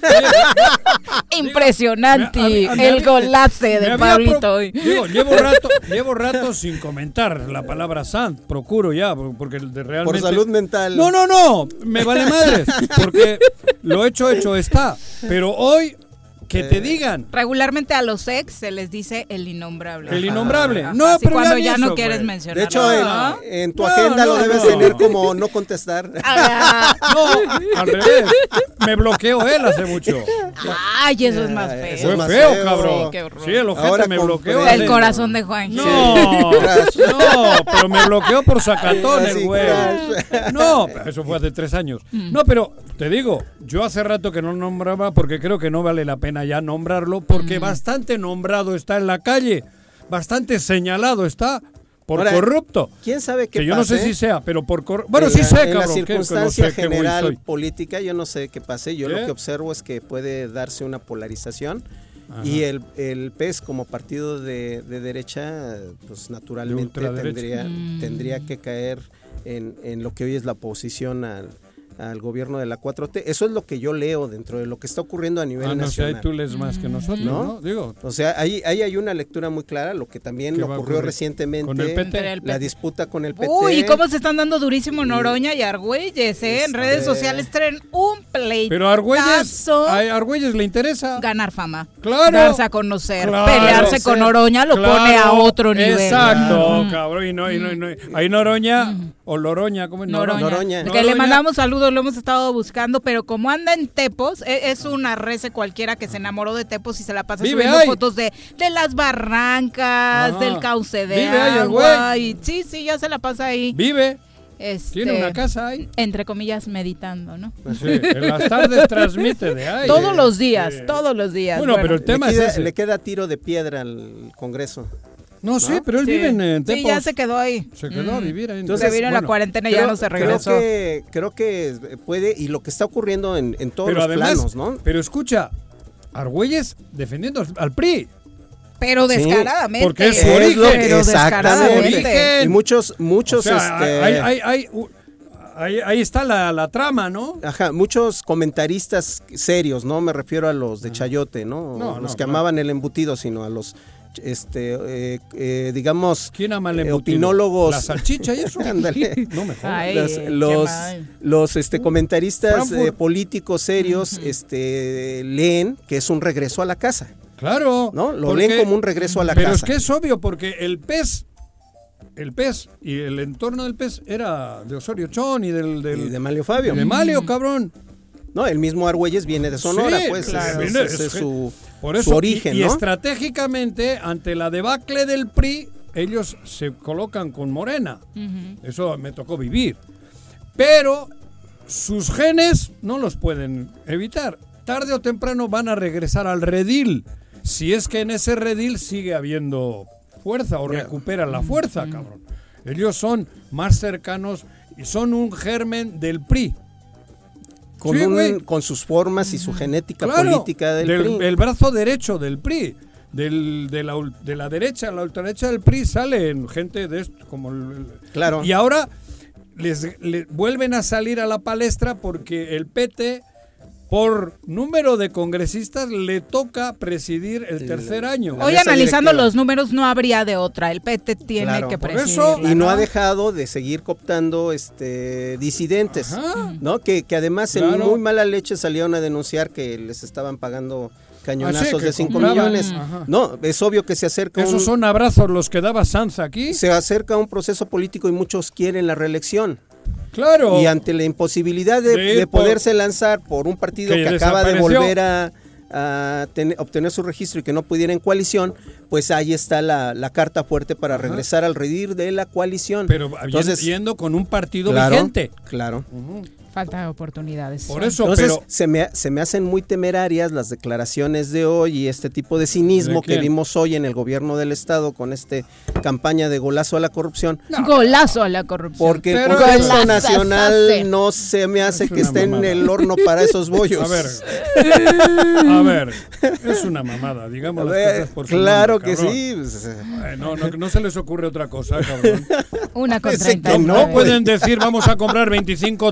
(laughs) Impresionante el golace de Pablito hoy. Digo, llevo (laughs) rato, llevo rato sin comentar la palabra Sanz. Procuro ya, porque realmente. Por salud mental. No, no, no. Me vale madres. Porque lo hecho, hecho está. Pero hoy que te digan. Regularmente a los ex se les dice el innombrable. El innombrable. no, pero cuando ya, no quieres mencionar. De hecho, en, tu agenda lo debes tener como no contestar. (laughs) Ah, no, al revés. Me bloqueó él hace mucho. Ay, eso es más feo. Fue feo, cabrón. Sí, el ojete me bloqueó. El corazón de Juan. No, (laughs) no, pero me bloqueó por sacatón el güey. No, eso fue hace tres años. Mm. No, pero te digo, yo hace rato que no nombraba porque creo que no vale la pena ya nombrarlo porque bastante nombrado está en la calle, bastante señalado está por corrupto. ¿Quién sabe qué Que yo no sé si sea, pero por corrupto. Bueno, sí sé, en la circunstancia general política, yo no sé qué pase. Yo lo que observo es que puede darse una polarización. Y el, el PES como partido de, derecha, pues naturalmente tendría, tendría que caer en, en, lo que hoy es la oposición al, al gobierno de la 4T. Eso es lo que yo leo dentro de lo que está ocurriendo a nivel ah, no, nacional. Sé, tú lees más que nosotros, ¿no? Digo. O sea, ahí, ahí hay una lectura muy clara, lo que también ocurrió recientemente, ¿Con el PT? la disputa con el PT. Uy, y cómo se están dando durísimo Noroña y Argüelles, ¿eh? En redes sociales traen un pleito. Pero Argüelles, a Argüelles le interesa. Ganar fama. Claro. Darse a conocer. pelearse con Noroña lo pone a otro nivel. Exacto, cabrón. Y no, y no, y no, ahí Noroña, o Loroña, ¿cómo es? Noroña. Noroña. Que le mandamos saludos lo hemos estado buscando, pero como anda en Tepos, e, es una rece cualquiera que se enamoró de Tepos y se la pasa subiendo fotos de, de las barrancas, del cauce de agua. Y, sí, sí, ya se la pasa ahí. Vive. Este, Tiene una casa ahí. Entre comillas, meditando, ¿no? Pues sí, en las tardes (laughs) transmite de ahí. Todos los días, todos los días. Bueno, pero el tema es ese. Le queda tiro de piedra al Congreso. No, sí, pero él vive en Tepos. Sí, ya se quedó ahí. Se quedó a mm. vivir ahí. Entonces, se vino en la cuarentena y ya no se regresó. Creo que, creo que puede, y lo que está ocurriendo en, en todos los planos, ¿no? Pero escucha, Argüelles defendiendo al PRI. Pero descaradamente. porque es su origen. Pero descaradamente. Y muchos, muchos, este... hay, hay, hay, Ahí, ahí, está la, la, trama, ¿no? Ajá, muchos comentaristas serios, no me refiero a los de Chayote, ¿no? no los que amaban el embutido, sino a los este eh, eh, digamos ¿Quién ama el eh, opinólogos. La salchicha y eso. (laughs) (laughs) No los los, este comentaristas políticos serios este leen que es un regreso a la casa. Claro. No lo leen como un regreso a la casa pero es que es obvio porque el pez el pez y el entorno del pez era de Osorio Chón y del, del de Malio Fabio. De Malio cabrón. No, el mismo Argüelles viene de Sonora, pues es, su, por eso, origen. Y, estratégicamente, ante la debacle del PRI, ellos se colocan con Morena. Eso me tocó vivir. Pero sus genes no los pueden evitar. Tarde o temprano van a regresar al redil. Si es que en ese redil sigue habiendo fuerza o recuperan la fuerza, cabrón. Ellos son más cercanos y son un germen del PRI con, sus formas y su genética política del, PRI. El brazo derecho del PRI. Del, de, la, de la derecha, la ultraderecha del PRI salen gente de esto, como claro. Y ahora les, vuelven a salir a la palestra porque el PT por número de congresistas le toca presidir el tercer año. Hoy analizando los números no habría de otra, el PT tiene que presidir. y no ha dejado de seguir cooptando este disidentes, ¿no? Que, que además en muy mala leche salieron a denunciar que les estaban pagando cañonazos de 5 millones. No, es obvio que se acerca Esos son abrazos los que daba Sanz aquí. Se acerca un proceso político y muchos quieren la reelección. Claro. Y ante la imposibilidad de, poderse lanzar por un partido que, acaba de volver a, obtener su registro y que no pudiera en coalición, pues ahí está la, carta fuerte para regresar al redir de la coalición. Pero Entonces, yendo con un partido vigente. Claro. Falta de oportunidades. Por eso, Entonces, se, me, se me hacen muy temerarias las declaraciones de hoy y este tipo de cinismo que vimos hoy en el gobierno del Estado con esta campaña de golazo a la corrupción. Golazo a la corrupción. Porque el Congreso Nacional no se me hace que esté en el horno para esos (laughs) bollos. A ver, a ver, es una mamada, digamos las cosas por Claro que sí. Pues, eh, no, no, no se les ocurre otra cosa, cabrón. Una (laughs) con 30. No pueden decir vamos a comprar 25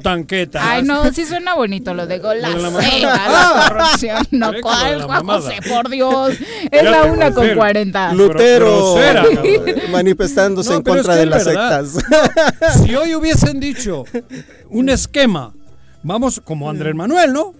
Ay, no, sí suena bonito lo de golazo. La, la corrupción. No, ¿cuál, Juan José? Por Dios. Es la una con 40. Lutero (laughs) manifestándose en contra de las sectas. Si hoy hubiesen dicho un esquema, vamos como Andrés Manuel, ¿no?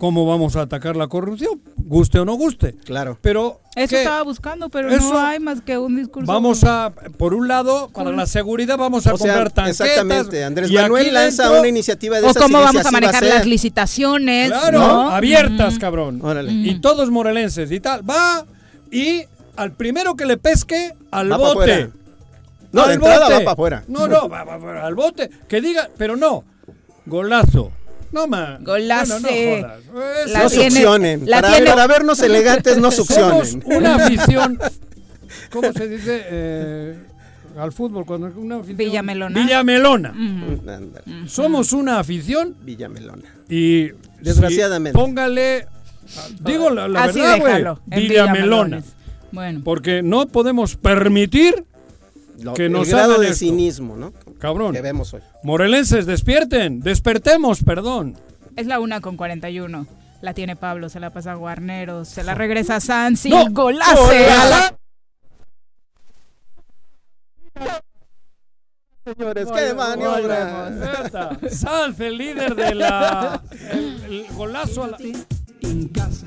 Cómo vamos a atacar la corrupción, guste o no guste. Claro. Pero eso estaba buscando, pero no hay más que un discurso. Vamos a, por un lado, para la seguridad vamos a comprar tanquetas. Exactamente. Andrés Manuel lanza una iniciativa de O cómo vamos a manejar las licitaciones. Claro, abiertas, cabrón. Y todos morelenses y tal. Va y al primero que le pesque, al bote. No, al entrada va para afuera. No, no, va, va, al bote. Que diga, pero no. Golazo. No, man. Golazo. No, succionen. para, vernos elegantes, no succionen. Somos una (laughs) afición. ¿Cómo se dice? Eh, al fútbol, cuando una afición. Villamelona. Villamelona. Somos una afición. Villamelona. Y. Desgraciadamente. póngale. Digo la, verdad, güey. Villamelona. Bueno. Porque no podemos permitir que nos el grado de cinismo, ¿no? Cabrón. Que vemos hoy. Morelenses, despierten, despertemos, perdón. Es la una con 41. La tiene Pablo, se la pasa a Guarneros, se la regresa a Sansi. No, ¡Golazo! Señores, qué maniobra. Sanz, el líder de la. El, golazo a la. En casa.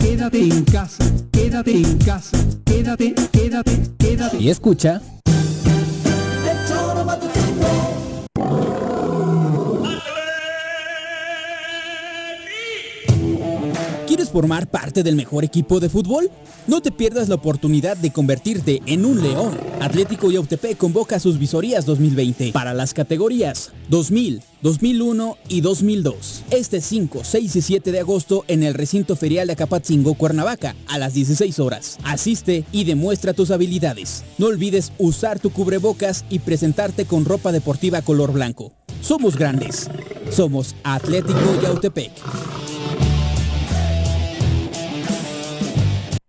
Quédate en casa. Quédate en casa. Quédate, quédate, quédate. Y escucha. do tem ¿Quieres formar parte del mejor equipo de fútbol? No te pierdas la oportunidad de convertirte en un león. Atlético Yautepec convoca sus visorías 2020 para las categorías 2000, 2001 y 2002. Este 5, 6 y 7 de agosto en el recinto ferial de Acapatzingo, Cuernavaca, a las 16 horas. Asiste y demuestra tus habilidades. No olvides usar tu cubrebocas y presentarte con ropa deportiva color blanco. Somos grandes. Somos Atlético Yautepec.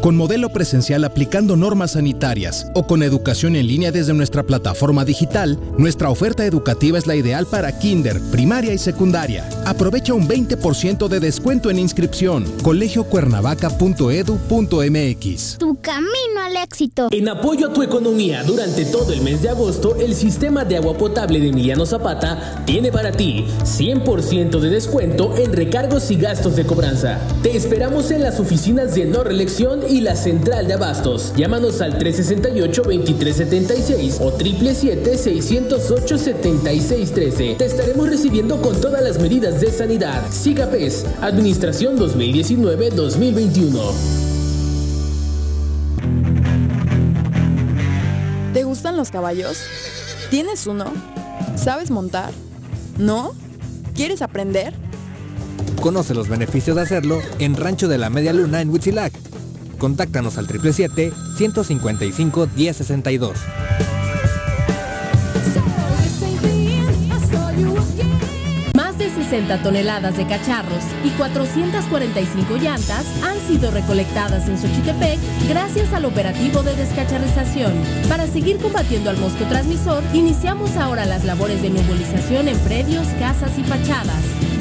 con modelo presencial aplicando normas sanitarias o con educación en línea desde nuestra plataforma digital, nuestra oferta educativa es la ideal para kinder, primaria y secundaria. Aprovecha un 20% de descuento en inscripción. colegiocuernavaca.edu.mx. Tu camino al éxito. En apoyo a tu economía durante todo el mes de agosto, el sistema de agua potable de Emiliano Zapata tiene para ti 100% de descuento en recargos y gastos de cobranza. Te esperamos en las oficinas de no reelección y la central de abastos. Llámanos al 368-2376 o 777-608-7613. Te estaremos recibiendo con todas las medidas de sanidad. SIGAPES, Administración 2019-2021. ¿Te gustan los caballos? ¿Tienes uno? ¿Sabes montar? ¿No? ¿Quieres aprender? Conoce los beneficios de hacerlo en Rancho de la Media Luna en Huitzilac. Contáctanos al 777-155-1062. Más de 60 toneladas de cacharros y 445 llantas han sido recolectadas en Xochitepec gracias al operativo de descacharrización. Para seguir combatiendo al mosco transmisor, iniciamos ahora las labores de nebulización en predios, casas y fachadas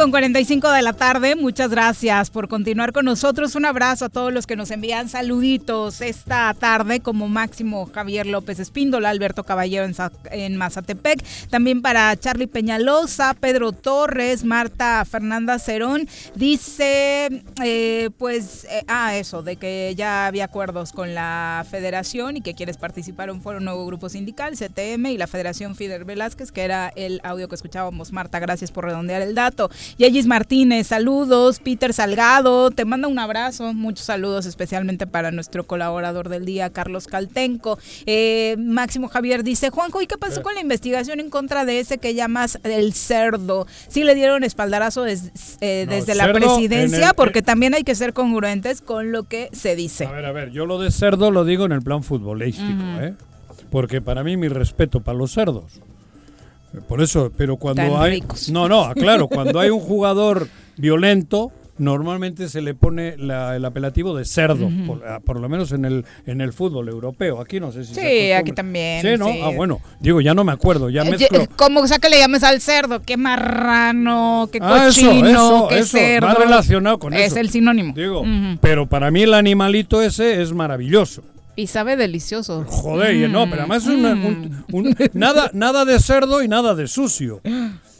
Con 45 de la tarde. Muchas gracias por continuar con nosotros. Un abrazo a todos los que nos envían saluditos esta tarde, como Máximo Javier López Espíndola, Alberto Caballero en, Mazatepec. También para Charlie Peñalosa, Pedro Torres, Marta Fernanda Cerón. Dice, eh, pues, eh, ah, eso, de que ya había acuerdos con la federación y que quieres participar en un foro nuevo grupo sindical, CTM y la Federación Fidel Velázquez, que era el audio que escuchábamos. Marta, gracias por redondear el dato. Yegis Martínez, saludos. Peter Salgado, te manda un abrazo. Muchos saludos, especialmente para nuestro colaborador del día, Carlos Caltenco. Eh, Máximo Javier dice: Juanjo, ¿y qué pasó con la investigación en contra de ese que llamas el cerdo? Sí le dieron espaldarazo eh, desde la presidencia, porque también hay que ser congruentes con lo que se dice. A ver, a ver, yo lo de cerdo lo digo en el plan futbolístico, ¿eh? Porque para mí mi respeto para los cerdos. Por eso, pero cuando hay... No, no, claro, (laughs) cuando hay un jugador violento, normalmente se le pone el apelativo de cerdo, ah, por, lo menos en el en el fútbol europeo. Aquí no sé si Sí, aquí también. Sí, ¿no? Ah, bueno, digo, ya no me acuerdo, ya eh, mezclo. ¿Cómo sea que le llames al cerdo? ¿Qué marrano? ¿Qué ah, cochino? ¿Qué cerdo? Más relacionado con eso. Es el sinónimo. Digo, pero para mí el animalito ese es maravilloso. Y sabe delicioso. Joder, no, pero además es un, mm. nada, (laughs) nada de cerdo y nada de sucio.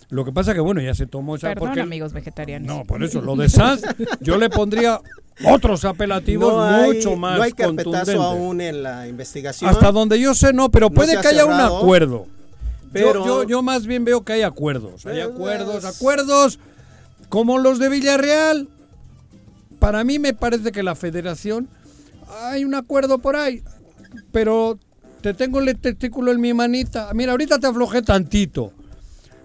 Lo que pasa que, bueno, ya se tomó esa... Perdón, amigos vegetarianos. No, por eso, lo de Sanz, yo le pondría otros apelativos mucho más No hay carpetazo aún en la investigación. Hasta donde yo sé, no, pero puede que haya un acuerdo. Pero yo, yo, más bien veo que hay acuerdos. Hay acuerdos, acuerdos como los de Villarreal. Para mí me parece que la federación hay un acuerdo por ahí, pero te tengo el testículo en mi manita. Mira, ahorita te aflojé tantito.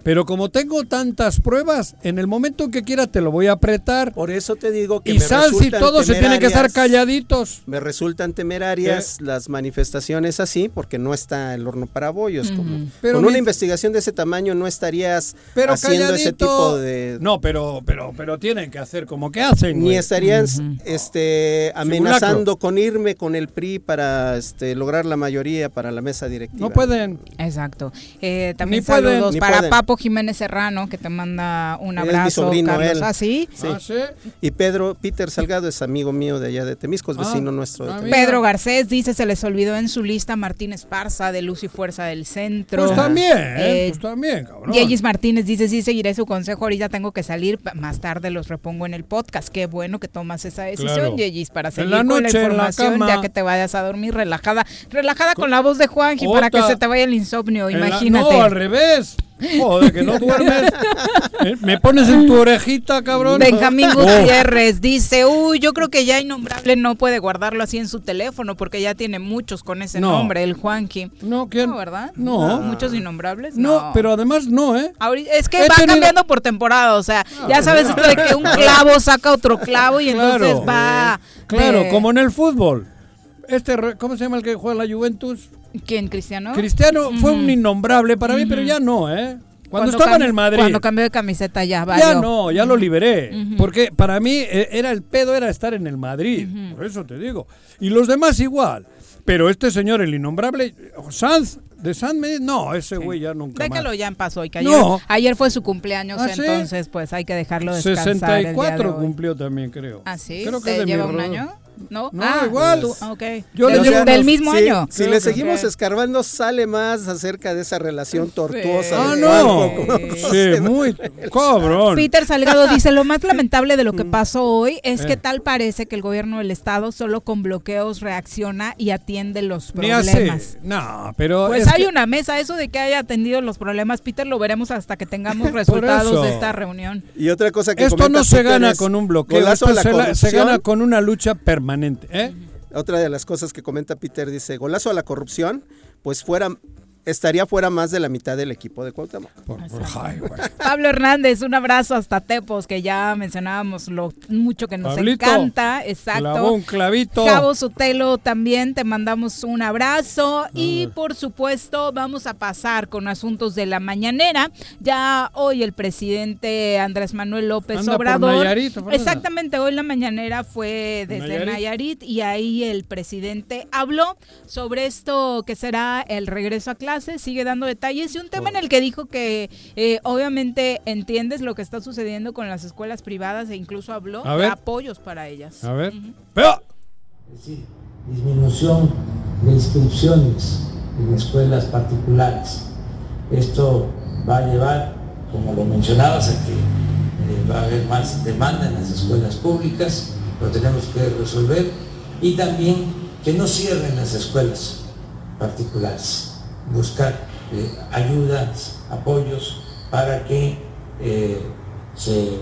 Pero como tengo tantas pruebas, en el momento en que quiera te lo voy a apretar. Por eso te digo que y me y todos se tienen que estar calladitos. Me resultan temerarias las manifestaciones así, porque no está el horno para bollos. como, con una investigación de ese tamaño no estarías haciendo ese tipo de. No, pero, pero, pero tienen que hacer como que hacen. Ni estarías este, amenazando con irme con el PRI para este, lograr la mayoría para la mesa directiva. No pueden. Exacto. Eh, también saludos para Papo Jiménez Serrano, que te manda un abrazo. Es mi sobrino, Carlos. ¿Ah, sí? Ah, sí. Y Pedro, Peter Salgado es amigo mío de allá de Temisco, es ah, vecino nuestro. De Pedro Garcés dice, se les olvidó en su lista Martín Esparza, de Luz y Fuerza del Centro. Pues también, eh, pues también, cabrón. Yegis Martínez dice, sí, seguiré su consejo, ahorita tengo que salir, más tarde los repongo en el podcast. Qué bueno que tomas esa decisión, Yegis, para seguir la con la información, ya que te vayas a dormir relajada. Relajada con, la voz de Juanji, para que se te vaya el insomnio, imagínate. no, al revés. Joder, que no duermes. (laughs) ¿Me pones en tu orejita, cabrón? Benjamín oh. Gutiérrez dice, uy, yo creo que ya Innombrable no puede guardarlo así en su teléfono porque ya tiene muchos con ese nombre, el Juanqui. No, ¿quién? No, ¿verdad? No. ¿Muchos Innombrables? No. pero además no, ¿eh? es que va cambiando por temporada, o sea, ah, ya sabes esto de que un clavo saca otro clavo y entonces va... Claro, como en el fútbol. Este, ¿cómo se llama el que juega en la Juventus? ¿Quién, Cristiano? Cristiano fue un innombrable para mí, pero ya no, ¿eh? Cuando, estaba en el Madrid. Cuando cambió de camiseta ya, Ya no, ya lo liberé. Porque para mí eh, era el pedo, era estar en el Madrid. Por eso te digo. Y los demás igual. Pero este señor, el innombrable, Sanz, ¿De San No, ese güey ya nunca Déjalo ya en paso. Que ayer, ayer fue su cumpleaños, ah, entonces pues hay que dejarlo descansar 64 cumplió también, creo. ¿Ah, sí? Creo que ¿Te lleva un año? ¿No? ah, igual. Yo le del mismo año. Si le seguimos escarbando, sale más acerca de esa relación tortuosa. Ah, no. Sí, (laughs) muy cabrón. Peter Salgado (laughs) dice, lo más lamentable de lo que mm. pasó hoy es que eh. tal parece que el gobierno del estado solo con bloqueos reacciona y atiende los problemas. No, pero Pues hay una mesa, eso de que haya atendido los problemas, Peter, lo veremos hasta que tengamos (laughs) resultados de esta reunión. Y otra cosa que Esto no se gana con un bloqueo, esto se gana con una lucha permanente ¿eh? Otra de las cosas que comenta Peter dice, golazo a la corrupción, pues fuera estaría fuera más de la mitad del equipo de Cuauhtémoc. (laughs) Pablo Hernández, un abrazo hasta Tepos, que ya mencionábamos lo mucho que nos encanta. Exacto. un clavito. Cabo Sotelo también te mandamos un abrazo. Y por supuesto, vamos a pasar con asuntos de la mañanera. Ya hoy el presidente Andrés Manuel López Obrador. exactamente, hoy la mañanera fue desde Nayarit y ahí el presidente habló sobre esto que será el regreso a clase sigue dando detalles y un tema en el que dijo que eh, obviamente entiendes lo que está sucediendo con las escuelas privadas e incluso habló de apoyos para ellas. A ver. disminución de inscripciones en escuelas particulares. Esto va a llevar, como lo mencionabas, a que eh, va a haber más demanda en las escuelas públicas, lo tenemos que resolver, y también que no cierren las escuelas particulares buscar eh, ayudas, apoyos para que eh, se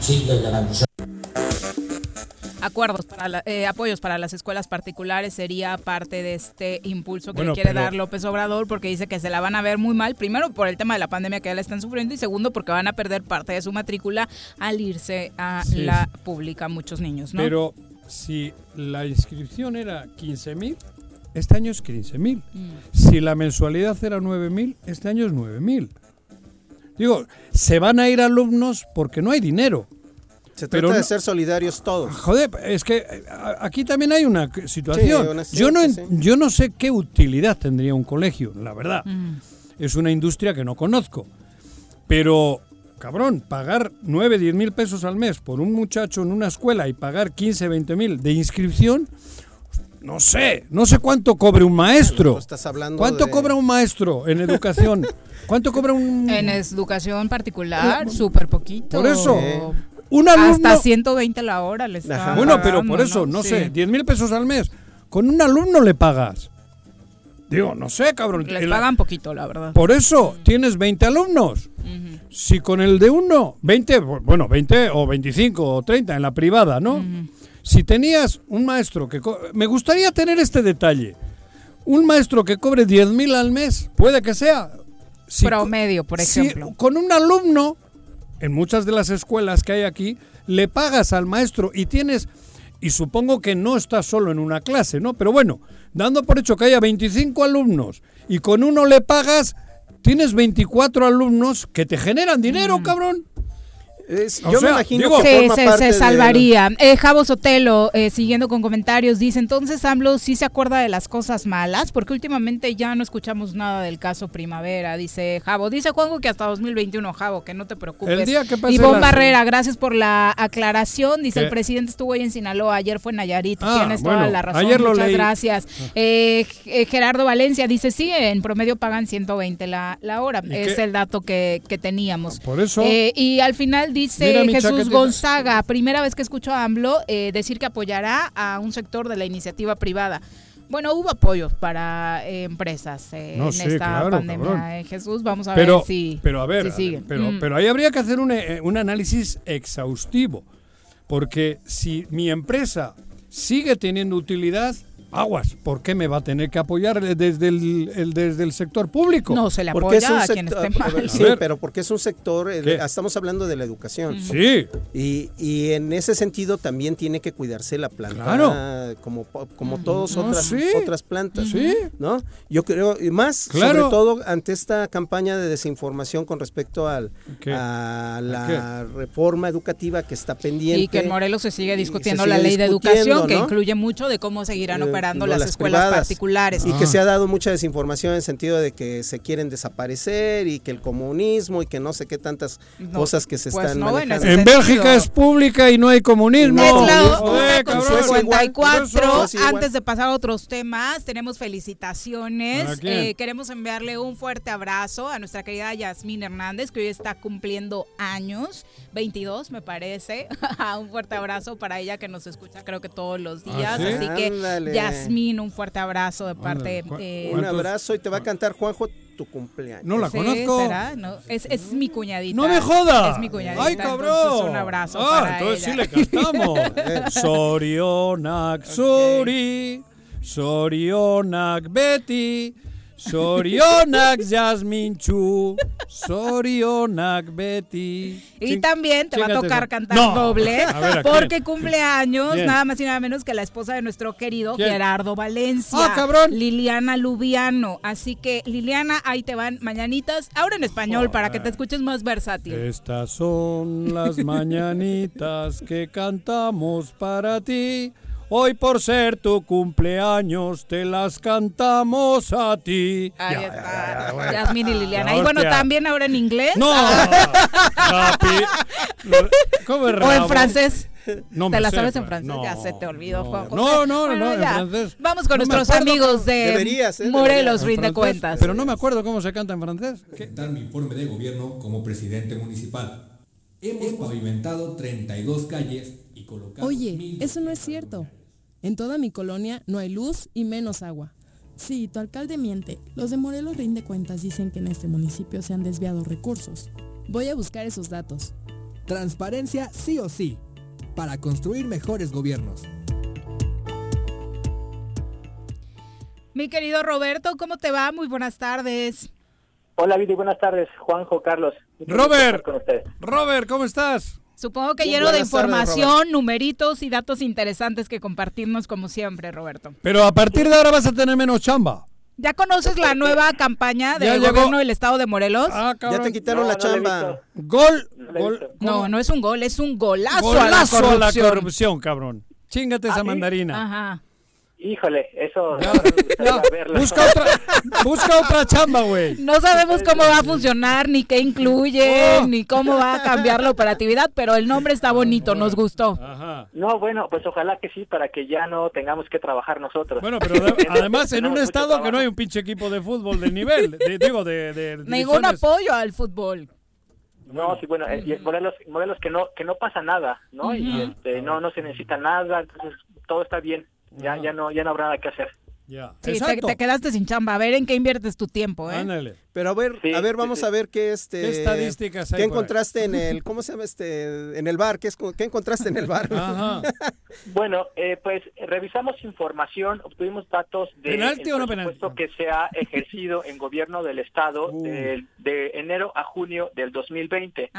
siga garantizando. Acuerdos para eh, apoyos para las escuelas particulares sería parte de este impulso que quiere dar López Obrador porque dice que se la van a ver muy mal, primero por el tema de la pandemia que ya la están sufriendo y segundo porque van a perder parte de su matrícula al irse a la pública muchos niños, ¿no? Pero si la inscripción era 15 mil, este año es 15 mil. Mm. Si la mensualidad era 9 mil, este año es 9 mil. Digo, se van a ir alumnos porque no hay dinero. Se trata de ser solidarios todos. Joder, es que eh, aquí también hay una situación. yo, no, yo no sé qué utilidad tendría un colegio, la verdad. Mm. Es una industria que no conozco. Pero, cabrón, pagar 9, 10 mil pesos al mes por un muchacho en una escuela y pagar 15, 20 mil de inscripción, no sé, no sé cuánto cobre un maestro. ¿Cuánto cobra un maestro en educación? ¿Cuánto cobra un...? En educación particular, súper poquito. Por eso, un alumno... Hasta 120 la hora le está Bueno, pero por eso, no, sé, 10 mil pesos al mes. Con un alumno le pagas. Digo, no sé, cabrón. Les pagan poquito, la verdad. Por eso, tienes 20 alumnos. Si con el de uno, 20, bueno, 20 o 25 o 30 en la privada, ¿no? Si tenías un maestro que... Me gustaría tener este detalle. Un maestro que cobre 10 mil al mes, puede que sea... Promedio, por ejemplo. con un alumno, en muchas de las escuelas que hay aquí, le pagas al maestro y tienes... Y supongo que no estás solo en una clase, ¿no? Pero bueno, dando por hecho que haya 25 alumnos y con uno le pagas, tienes 24 alumnos que te generan dinero, mm. cabrón yo me imagino que se, salvaría. Eh, Javo Sotelo, eh, siguiendo con comentarios, dice, entonces AMLO sí se acuerda de las cosas malas, porque últimamente ya no escuchamos nada del caso Primavera, dice Javo. Dice Juanjo que hasta 2021, Javo, que no te preocupes. El día que Ivonne Barrera, gracias por la aclaración. Dice, el presidente estuvo hoy en Sinaloa, ayer fue en Nayarit. Ah, Tienes toda la razón, muchas gracias. Ah. Eh, Gerardo Valencia dice, sí, en promedio pagan 120 la, la hora. Es el dato que, que teníamos. Por eso. y al final Dice Jesús Gonzaga, primera vez que escucho a AMLO eh, decir que apoyará a un sector de la iniciativa privada. Bueno, hubo apoyos para eh, empresas eh, en esta pandemia. Jesús, vamos a ver si Pero a ver, pero, mm. pero ahí habría que hacer un, un análisis exhaustivo. Porque si mi empresa sigue teniendo utilidad, aguas, ¿por qué me va a tener que apoyar desde el, desde el sector público? No, se le apoya a quien esté mal. Sí, pero porque es un sector, eh, estamos hablando de la educación. Sí. Y, y, en ese sentido también tiene que cuidarse la planta, como, como todas otras, otras plantas. Sí. ¿no? Yo creo, y más, sobre todo ante esta campaña de desinformación con respecto al, a la reforma educativa que está pendiente. Y que en Morelos se sigue discutiendo la ley de educación, que incluye mucho de cómo seguirán operando recuperando las, escuelas particulares. Y que se ha dado mucha desinformación en el sentido de que se quieren desaparecer y que el comunismo y que no sé qué tantas cosas que se pues están manejando. En, Bélgica es pública y no hay comunismo. Es la 54. Antes de pasar a otros temas, tenemos felicitaciones. Eh, queremos enviarle un fuerte abrazo a nuestra querida Yasmín Hernández, que hoy está cumpliendo años, 22 me parece. (laughs) un fuerte abrazo para ella que nos escucha creo que todos los ¿Ah, días. Así que Yasmín, un fuerte abrazo de parte. Eh, un abrazo y te va a cantar Juanjo tu cumpleaños. No la conozco. No, es, es, mi cuñadita. ¡No me jodas! Es mi cuñadita. ¡Ay, cabrón! un abrazo ah, para entonces sí le cantamos. (laughs) Sorionak, Sori, Sorionak, Betty. Sorionak Chu, Sorionak Betty. Y también te va a tocar cantar doble, porque cumpleaños nada más y nada menos que la esposa de nuestro querido Gerardo Valencia. ¡Ah, cabrón! Liliana Lubiano. Así que, Liliana, ahí te van mañanitas, ahora en español, para que te escuches más versátil. Estas son las mañanitas que cantamos para ti. Hoy por ser tu cumpleaños te las cantamos a ti. Ahí está. Yasmin y Liliana. y bueno, también ahora en inglés. No. ¿Cómo es O en francés. No ¿Te la sabes en francés? ya se te olvidó, Juan No, no, no, en francés. Vamos con nuestros amigos de ¿eh? Morelos, rinde cuentas. Pero no me acuerdo cómo se canta en francés. Presentar mi informe de gobierno como presidente municipal. Hemos pavimentado 32 calles y colocado... Oye, eso no es cierto. En toda mi colonia no hay luz y menos agua. Sí, tu alcalde miente. Los de Morelos Rinde Cuentas dicen que en este municipio se han desviado recursos. Voy a buscar esos datos. Transparencia sí o sí, para construir mejores gobiernos. Mi querido Roberto, ¿cómo te va? Muy buenas tardes. Hola, Viti, buenas tardes. Juanjo, Carlos. Robert, Robert, ¿cómo estás? Supongo que lleno de información, numeritos y datos interesantes que compartirnos como siempre, Roberto. Pero a partir de ahora vas a tener menos chamba. ¿Ya conoces la nueva campaña del gobierno del estado de Morelos? Ah, ya te quitaron la chamba. Gol, No, no es un gol, es un golazo, golazo a la corrupción. A la corrupción cabrón. Chingate esa ¿Ah, mandarina. Ajá. Híjole, eso. busca, otra, busca otra chamba, güey. No sabemos cómo va a funcionar, ni qué incluye, oh. ni cómo va a cambiar la operatividad, pero el nombre está bonito, nos gustó. No, bueno, pues ojalá que sí, para que ya no tengamos que trabajar nosotros. Bueno, pero (laughs) además en un estado que no hay un pinche equipo de fútbol de nivel, digo, de, Ningún apoyo al fútbol. No, sí, bueno, eh, modelos, modelos que no que no pasa nada, ¿no? Y este, no no se necesita nada, entonces todo está bien. Ya, ya, no, ya no habrá nada que hacer. Ya. Sí, te, quedaste sin chamba. A ver en qué inviertes tu tiempo, ¿eh? Pero a ver, a ver, vamos a ver qué este. ¿Qué estadísticas ¿Qué encontraste en el, (laughs) cómo se llama este, en el bar? ¿Qué, es, qué encontraste en el bar? (laughs) bueno, eh, pues revisamos información, obtuvimos datos de ¿Penalti que se ha ejercido en gobierno del estado uh. de, enero a junio del 2020.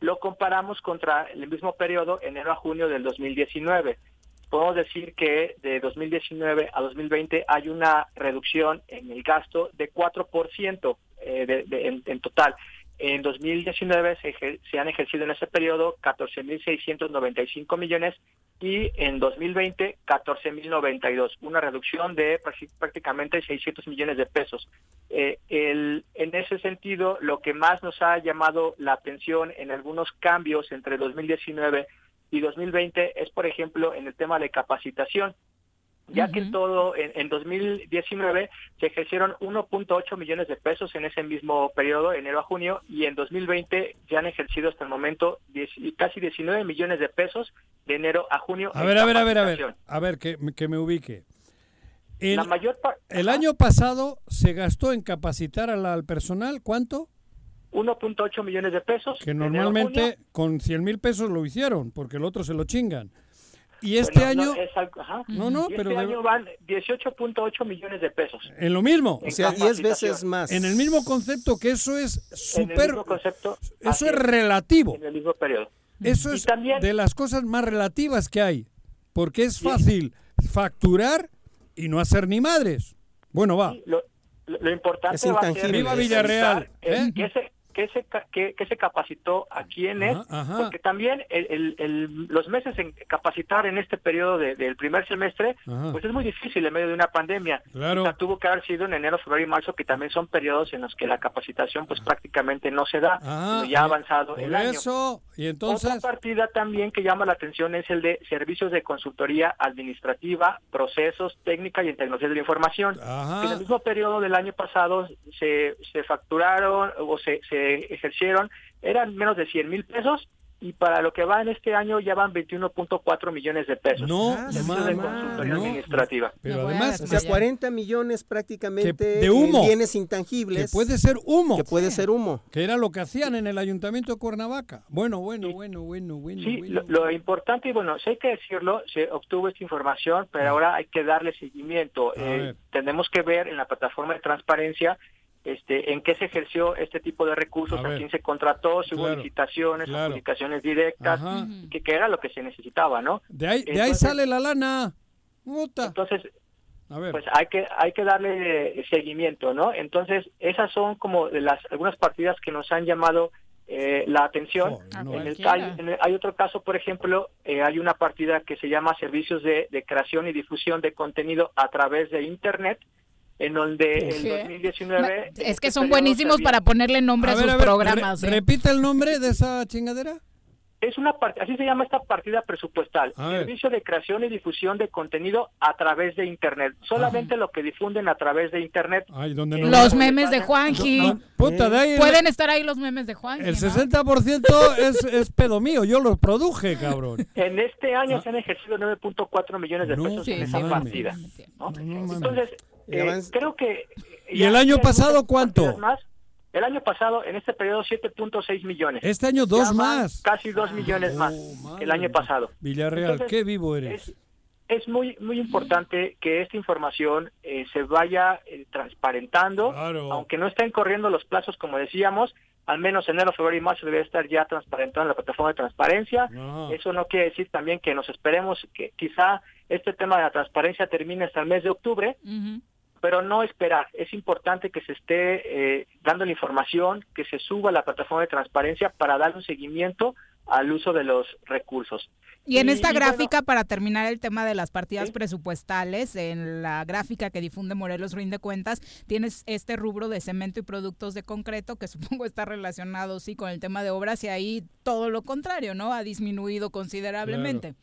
Lo comparamos contra el mismo periodo, enero a junio del 2019 podemos decir que de 2019 a 2020 hay una reducción en el gasto de 4% eh, en, total. En 2019 se, se, han ejercido en ese periodo 14.695 millones y en 2020 14.092, una reducción de prácticamente 600 millones de pesos. Eh, el, en ese sentido, lo que más nos ha llamado la atención en algunos cambios entre 2019 y 2020 es, por ejemplo, en el tema de capacitación, ya que todo en, 2019 se ejercieron 1.8 millones de pesos en ese mismo periodo, enero a junio, y en 2020 ya han ejercido hasta el momento casi 19 millones de pesos de enero a junio. A ver, a ver, a ver, a ver, a ver, que, que me ubique. El, mayor el año pasado se gastó en capacitar al personal, ¿cuánto? 1.8 millones de pesos. Que normalmente con 100 mil pesos lo hicieron, porque el otro se lo chingan. Y este año... No, no, pero... Este año van 18.8 millones de pesos. En lo mismo. O sea, 10 veces más. En el mismo concepto, que eso es súper... Eso es relativo. En el mismo periodo. Eso es de las cosas más relativas que hay. Porque es fácil facturar y no hacer ni madres. Bueno, va. lo, importante va a ser... Viva Villarreal. ¿eh? ese, qué se, qué, se capacitó a quiénes, porque también el, los meses en capacitar en este periodo del primer semestre, pues es muy difícil en medio de una pandemia. Claro. O sea, tuvo que haber sido en enero, febrero y marzo, que también son periodos en los que la capacitación pues prácticamente no se da, ya ha avanzado el año. Eso, y entonces... Otra partida también que llama la atención es el de servicios de consultoría administrativa, procesos, técnica y en tecnología de la información. En el mismo periodo del año pasado se, se facturaron o se, se ejercieron, eran menos de 100 mil pesos y para lo que va en este año ya van 21.4 millones de pesos. No, ah, de consultoría administrativa. Pero además, o sea, 40 millones prácticamente de humo, bienes intangibles. Que puede ser humo. Que puede ser humo. Que era lo que hacían en el Ayuntamiento de Cuernavaca. Bueno, bueno, bueno, bueno, bueno. Sí, Lo, importante, y bueno, si hay que decirlo, se obtuvo esta información, pero ah. ahora hay que darle seguimiento. Eh, tenemos que ver en la plataforma de transparencia este, en qué se ejerció este tipo de recursos, a, quién se contrató, si hubo licitaciones, comunicaciones directas, que, era lo que se necesitaba, ¿no? De ahí, de ahí sale la lana. Entonces, pues hay que hay que darle seguimiento, ¿no? Entonces, esas son como de las algunas partidas que nos han llamado eh, la atención. en el, hay, otro caso, por ejemplo, eh, hay una partida que se llama Servicios de, de Creación y Difusión de Contenido a través de Internet, en donde en 2019... Es este que son buenísimos para ponerle nombre a, sus programas. ¿eh? ¿Repite el nombre de esa chingadera? Es una parte, así se llama esta partida presupuestal, servicio de creación y difusión de contenido a través de internet. Solamente lo que difunden a través de internet. los memes de Juanji. Pueden estar ahí los memes de Juanji. El 60% es, es pedo mío, yo los produje, cabrón. (laughs) En este año se han ejercido 9.4 millones de pesos en esa partida. Entonces, eh, creo que... ¿Y el año pasado cuánto? Más, el año pasado, en este periodo, 7.6 millones. Este año dos más. Casi dos millones más el año pasado. Villarreal, qué vivo eres. Es, muy muy importante que esta información eh, se vaya eh, transparentando, aunque no estén corriendo los plazos como decíamos, al menos enero, febrero y marzo debe estar ya transparentado en la plataforma de transparencia. Eso no quiere decir también que nos esperemos que quizá este tema de la transparencia termine hasta el mes de octubre, pero no esperar. Es importante que se esté eh, dando la información, que se suba a la plataforma de transparencia para dar un seguimiento al uso de los recursos. Y en esta gráfica, para terminar el tema de las partidas presupuestales, en la gráfica que difunde Morelos Rinde Cuentas, tienes este rubro de cemento y productos de concreto, que (laughs) supongo está relacionado, sí, con el tema de obras, y ahí todo lo contrario, ¿no? Ha disminuido considerablemente.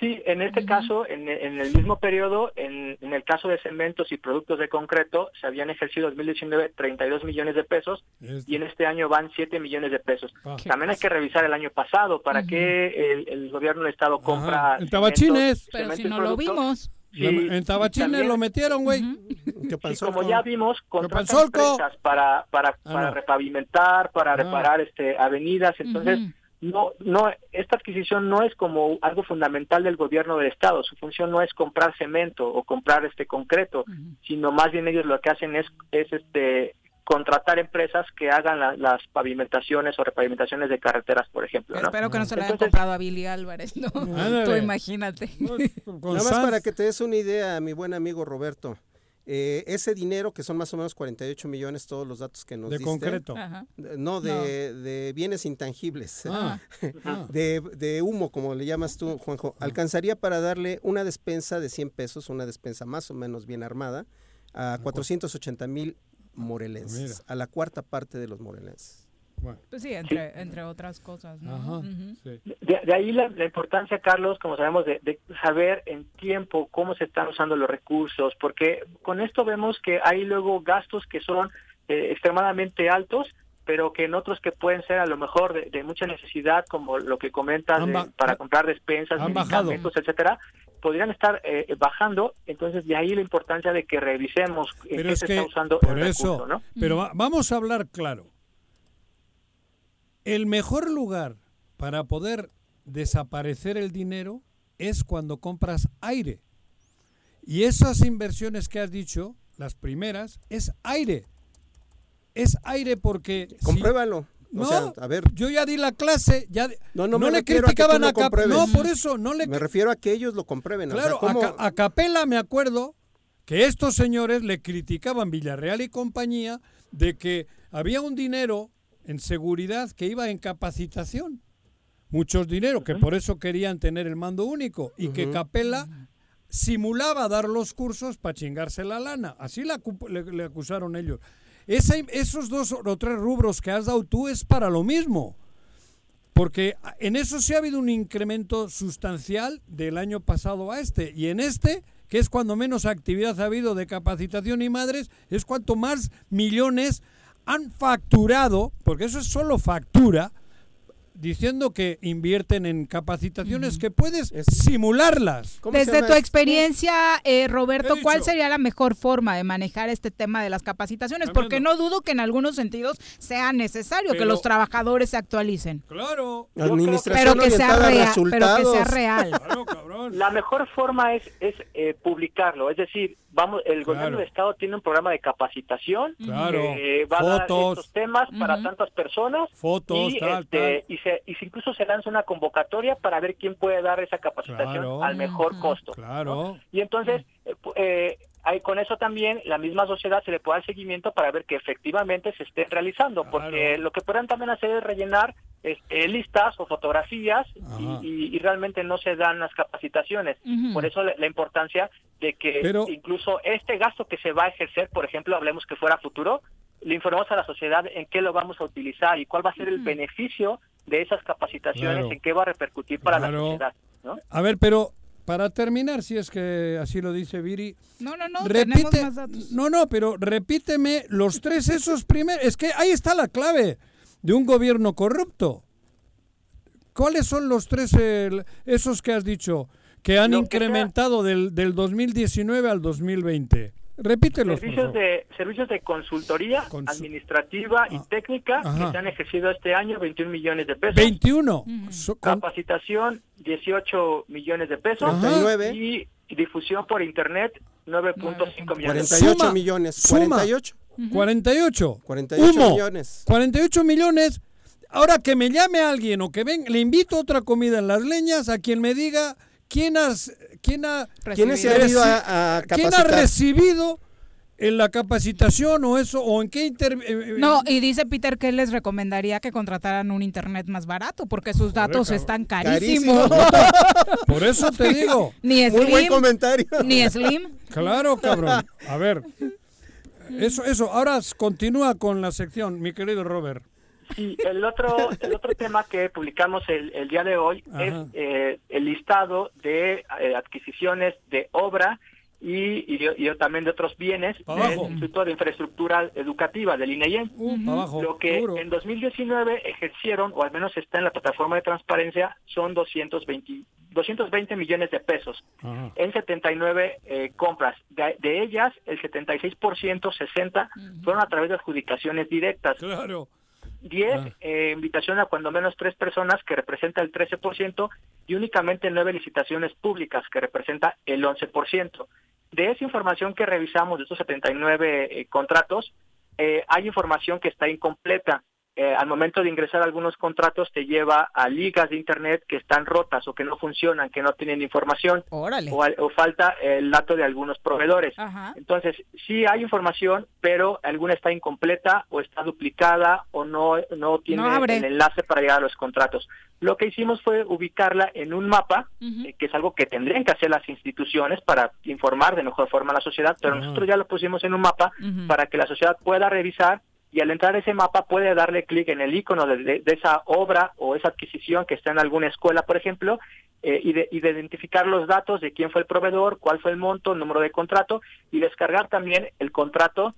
Sí, en este caso, en, el mismo periodo, en, el caso de cementos y productos de concreto, se habían ejercido en 2019 32 millones de pesos y en este año van 7 millones de pesos. Ah. También hay que revisar el año pasado para que el, gobierno del Estado compra... En Tabachines. Pero si no lo vimos. en Tabachines lo metieron, güey. (laughs) como ya vimos, contratan empresas para, para, ah, para repavimentar, para ah. reparar este avenidas, entonces no, no, esta adquisición no es como algo fundamental del gobierno del estado. Su función no es comprar cemento o comprar este concreto, sino más bien ellos lo que hacen es, es este contratar empresas que hagan las pavimentaciones o repavimentaciones de carreteras, por ejemplo. Espero que no se lo hayan comprado a Billy Álvarez, ¿no? Tú imagínate. Nada más para que te des una idea, mi buen amigo Roberto. Eh, ese dinero, que son más o menos 48 millones, todos los datos que nos ¿De concreto? No, de, bienes intangibles, ah. (laughs) Ah. de, humo, como le llamas tú, Juanjo. Alcanzaría para darle una despensa de 100 pesos, una despensa más o menos bien armada, a 480 mil morelenses, a la cuarta parte de los morelenses. Pues sí, entre, entre otras cosas. de, ahí la, importancia, Carlos, como sabemos, de, saber en tiempo cómo se están usando los recursos, porque con esto vemos que hay luego gastos que son eh, extremadamente altos, pero que en otros que pueden ser a lo mejor de, mucha necesidad, como lo que comentas para comprar despensas, medicamentos, etcétera, podrían estar eh, bajando, entonces de ahí la importancia de que revisemos en qué se está usando el recurso, ¿no? Pero vamos a hablar claro. El mejor lugar para poder desaparecer el dinero es cuando compras aire. Y esas inversiones que has dicho, las primeras, es aire. Es aire porque... Compruébalo. No, a ver. Yo ya di la clase, ya no, no, le criticaban a, No, por eso no le Me refiero a que ellos lo comprueben, Claro, a, Capela me acuerdo que estos señores le criticaban Villarreal y compañía de que había un dinero en seguridad que iba en capacitación. Muchos dinero, que por eso querían tener el mando único y que Capela simulaba dar los cursos para chingarse la lana. Así le, acusaron ellos. esos dos o tres rubros que has dado tú es para lo mismo. Porque en eso sí ha habido un incremento sustancial del año pasado a este. Y en este, que es cuando menos actividad ha habido de capacitación y madres, es cuanto más millones han facturado, porque eso es solo factura, diciendo que invierten en capacitaciones que puedes simularlas. Desde tu experiencia, eh, Roberto, ¿cuál sería la mejor forma de manejar este tema de las capacitaciones? Porque no dudo que en algunos sentidos sea necesario que los trabajadores se actualicen. Claro. pero, que sea real, pero que sea real. (laughs) La mejor forma es, es eh, publicarlo, es decir, vamos, el gobierno de estado tiene un programa de capacitación claro. que va a dar estos temas para tantas personas fotos y, este, y se y incluso se lanza una convocatoria para ver quién puede dar esa capacitación al mejor costo claro. Y entonces eh, eh hay, con eso también la misma sociedad se le puede dar seguimiento para ver que efectivamente se esté realizando, porque lo que puedan también hacer es rellenar este, listas o fotografías y, realmente no se dan las capacitaciones. Por eso la, importancia de que incluso este gasto que se va a ejercer, por ejemplo, hablemos que fuera futuro, le informamos a la sociedad en qué lo vamos a utilizar y cuál va a ser el beneficio de esas capacitaciones, en qué va a repercutir para la sociedad. A ver, pero para terminar, si es que así lo dice Viri. No, no, no, repite, más datos. No, no, pero repíteme los tres esos primeros. Es que ahí está la clave de un gobierno corrupto. ¿Cuáles son los tres, esos que has dicho, que han incrementado del, del 2019 al 2020? Repítelo. Servicios de, servicios de consultoría administrativa y ah. técnica que se han ejercido este año, 21 millones de pesos. 21. Capacitación, 18 millones de pesos. Y difusión por internet, 9.5 millones. 48 millones. 48. 48. 48 millones. 48 millones. Ahora que me llame alguien o que ven, le invito otra comida en las leñas a quien me diga quién, has, quién ha, a, ¿quién ha recibido en la capacitación o eso o en qué inter... Eh, eh, no y dice Peter que les recomendaría que contrataran un internet más barato porque sus datos están carísimos. (laughs) Por eso te digo. Ni Slim, Muy buen comentario. Ni Slim. Claro cabrón. A ver eso eso ahora continúa con la sección mi querido Robert y (laughs) el otro, el otro tema que publicamos el, día de hoy es eh, el listado de eh, adquisiciones de obra y, y, también de otros bienes del Instituto de Infraestructura Educativa del INEIEM. Lo que en 2019 ejercieron, o al menos está en la plataforma de transparencia, son 220, 220 millones de pesos en 79 eh, compras. De, de, ellas, el 76%, 60, fueron a través de adjudicaciones directas. Claro. 10 ah. eh, invitación a cuando menos tres personas que representa el 13% y únicamente nueve licitaciones públicas que representa el 11%. De esa información que revisamos de estos 79 eh, contratos, eh, hay información que está incompleta. Eh, al momento de ingresar algunos contratos te lleva a ligas de internet que están rotas o que no funcionan, que no tienen información o, falta el dato de algunos proveedores. Entonces, sí hay información, pero alguna está incompleta o está duplicada o no, no tiene el enlace para llegar a los contratos. Lo que hicimos fue ubicarla en un mapa, eh, que es algo que tendrían que hacer las instituciones para informar de mejor forma a la sociedad, pero nosotros ya lo pusimos en un mapa para que la sociedad pueda revisar y al entrar a ese mapa puede darle clic en el icono de, esa obra o esa adquisición que está en alguna escuela, por ejemplo, eh, y, de, identificar los datos de quién fue el proveedor, cuál fue el monto, el número de contrato y descargar también el contrato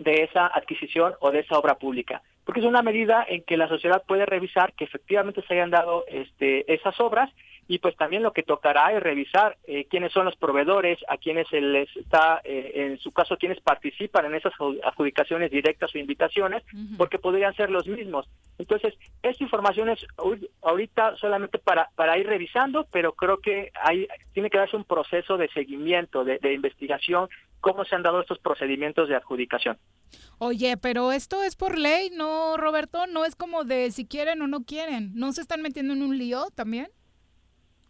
de esa adquisición o de esa obra pública. Porque es una medida en que la sociedad puede revisar que efectivamente se hayan dado este, esas obras y pues también lo que tocará es revisar eh, quiénes son los proveedores, a quienes se les está, eh, en su caso, quienes participan en esas adjudicaciones directas o invitaciones, porque podrían ser los mismos. Entonces, esta información es ahorita solamente para, para ir revisando, pero creo que hay, tiene que darse un proceso de seguimiento, de, de investigación, cómo se han dado estos procedimientos de adjudicación. Oye, pero esto es por ley, ¿no, Roberto? No es como de si quieren o no quieren. ¿No se están metiendo en un lío también?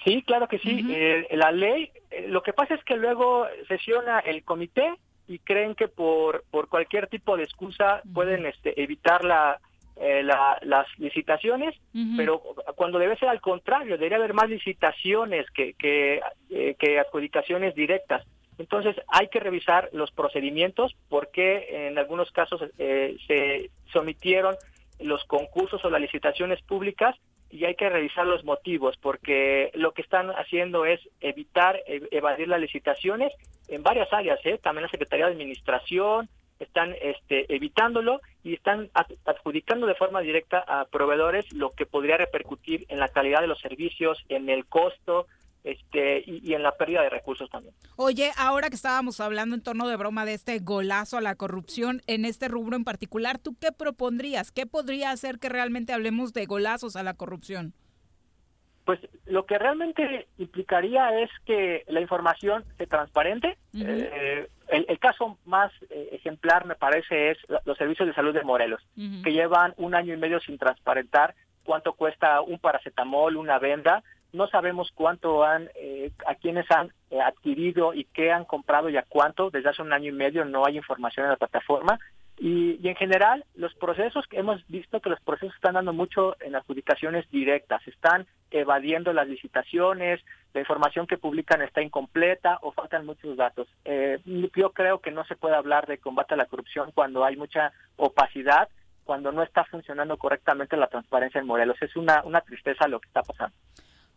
Sí, claro que sí. Eh, la ley, eh, lo que pasa es que luego sesiona el comité y creen que por, por cualquier tipo de excusa pueden este, evitar la, eh, las licitaciones, pero cuando debe ser al contrario, debería haber más licitaciones que, que, eh, que adjudicaciones directas. Entonces hay que revisar los procedimientos porque en algunos casos eh, se sometieron los concursos o las licitaciones públicas y hay que revisar los motivos porque lo que están haciendo es evitar evadir las licitaciones en varias áreas, ¿eh? también la Secretaría de Administración, están este, evitándolo y están adjudicando de forma directa a proveedores lo que podría repercutir en la calidad de los servicios, en el costo este, y, en la pérdida de recursos también. Oye, ahora que estábamos hablando en torno de broma de este golazo a la corrupción en este rubro en particular, ¿tú qué propondrías? ¿Qué podría hacer que realmente hablemos de golazos a la corrupción? Pues lo que realmente implicaría es que la información se transparente. Eh, el, caso más eh, ejemplar, me parece, es los servicios de salud de Morelos, que llevan un año y medio sin transparentar cuánto cuesta un paracetamol, una venda. No sabemos cuánto han, eh, a quienes han adquirido y qué han comprado y a cuánto. Desde hace un año y medio no hay información en la plataforma. Y, en general, los procesos hemos visto que los procesos están dando mucho en adjudicaciones directas, están evadiendo las licitaciones, la información que publican está incompleta o faltan muchos datos. Eh, yo creo que no se puede hablar de combate a la corrupción cuando hay mucha opacidad, cuando no está funcionando correctamente la transparencia en Morelos. Es una, una tristeza lo que está pasando.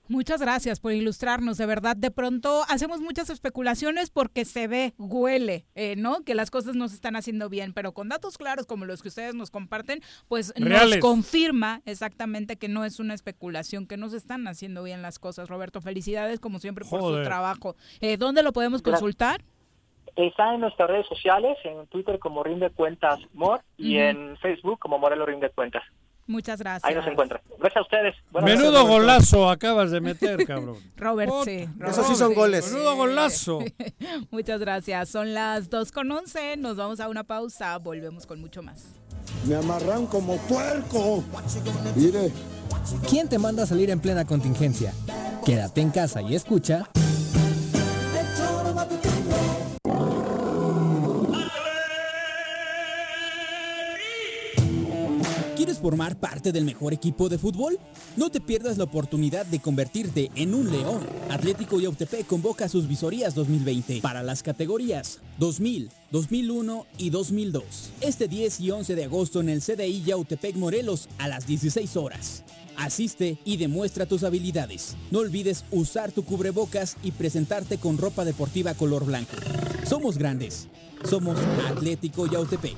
Muchas gracias por ilustrarnos. De verdad, de pronto hacemos muchas especulaciones porque se ve, huele, eh, ¿no? Que las cosas no se están haciendo bien, pero con datos claros como los que ustedes nos comparten, pues nos confirma exactamente que no es una especulación, que no se están haciendo bien las cosas. Roberto, felicidades como siempre por su trabajo. Eh, ¿Dónde lo podemos consultar? Está en nuestras redes sociales, en Twitter como Rinde Cuentas Mor y en Facebook como Morelo Rinde Cuentas. Muchas gracias. Ahí nos encuentran. Gracias a ustedes. Menudo golazo acabas de meter, (laughs) cabrón. Robert, sí. Esos sí son goles. Menudo golazo. (laughs) Muchas gracias. Son las 2 con 11. Nos vamos a una pausa. Volvemos con mucho más. Me amarran como puerco. Mire. ¿Quién te manda a salir en plena contingencia? Quédate en casa y escucha. Formar parte del mejor equipo de fútbol? No te pierdas la oportunidad de convertirte en un león. Atlético Yautepec convoca sus visorías 2020 para las categorías 2000, 2001 y 2002. Este 10 y 11 de agosto en el CDI Yautepec Morelos a las 16 horas. Asiste y demuestra tus habilidades. No olvides usar tu cubrebocas y presentarte con ropa deportiva color blanco. Somos grandes. Somos Atlético Yautepec.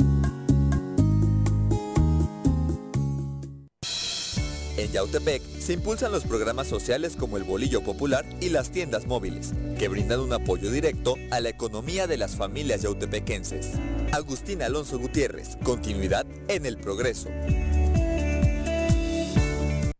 En Yautepec se impulsan los programas sociales como el Bolillo Popular y las tiendas móviles, que brindan un apoyo directo a la economía de las familias yautepequenses. Agustín Alonso Gutiérrez, continuidad en el progreso.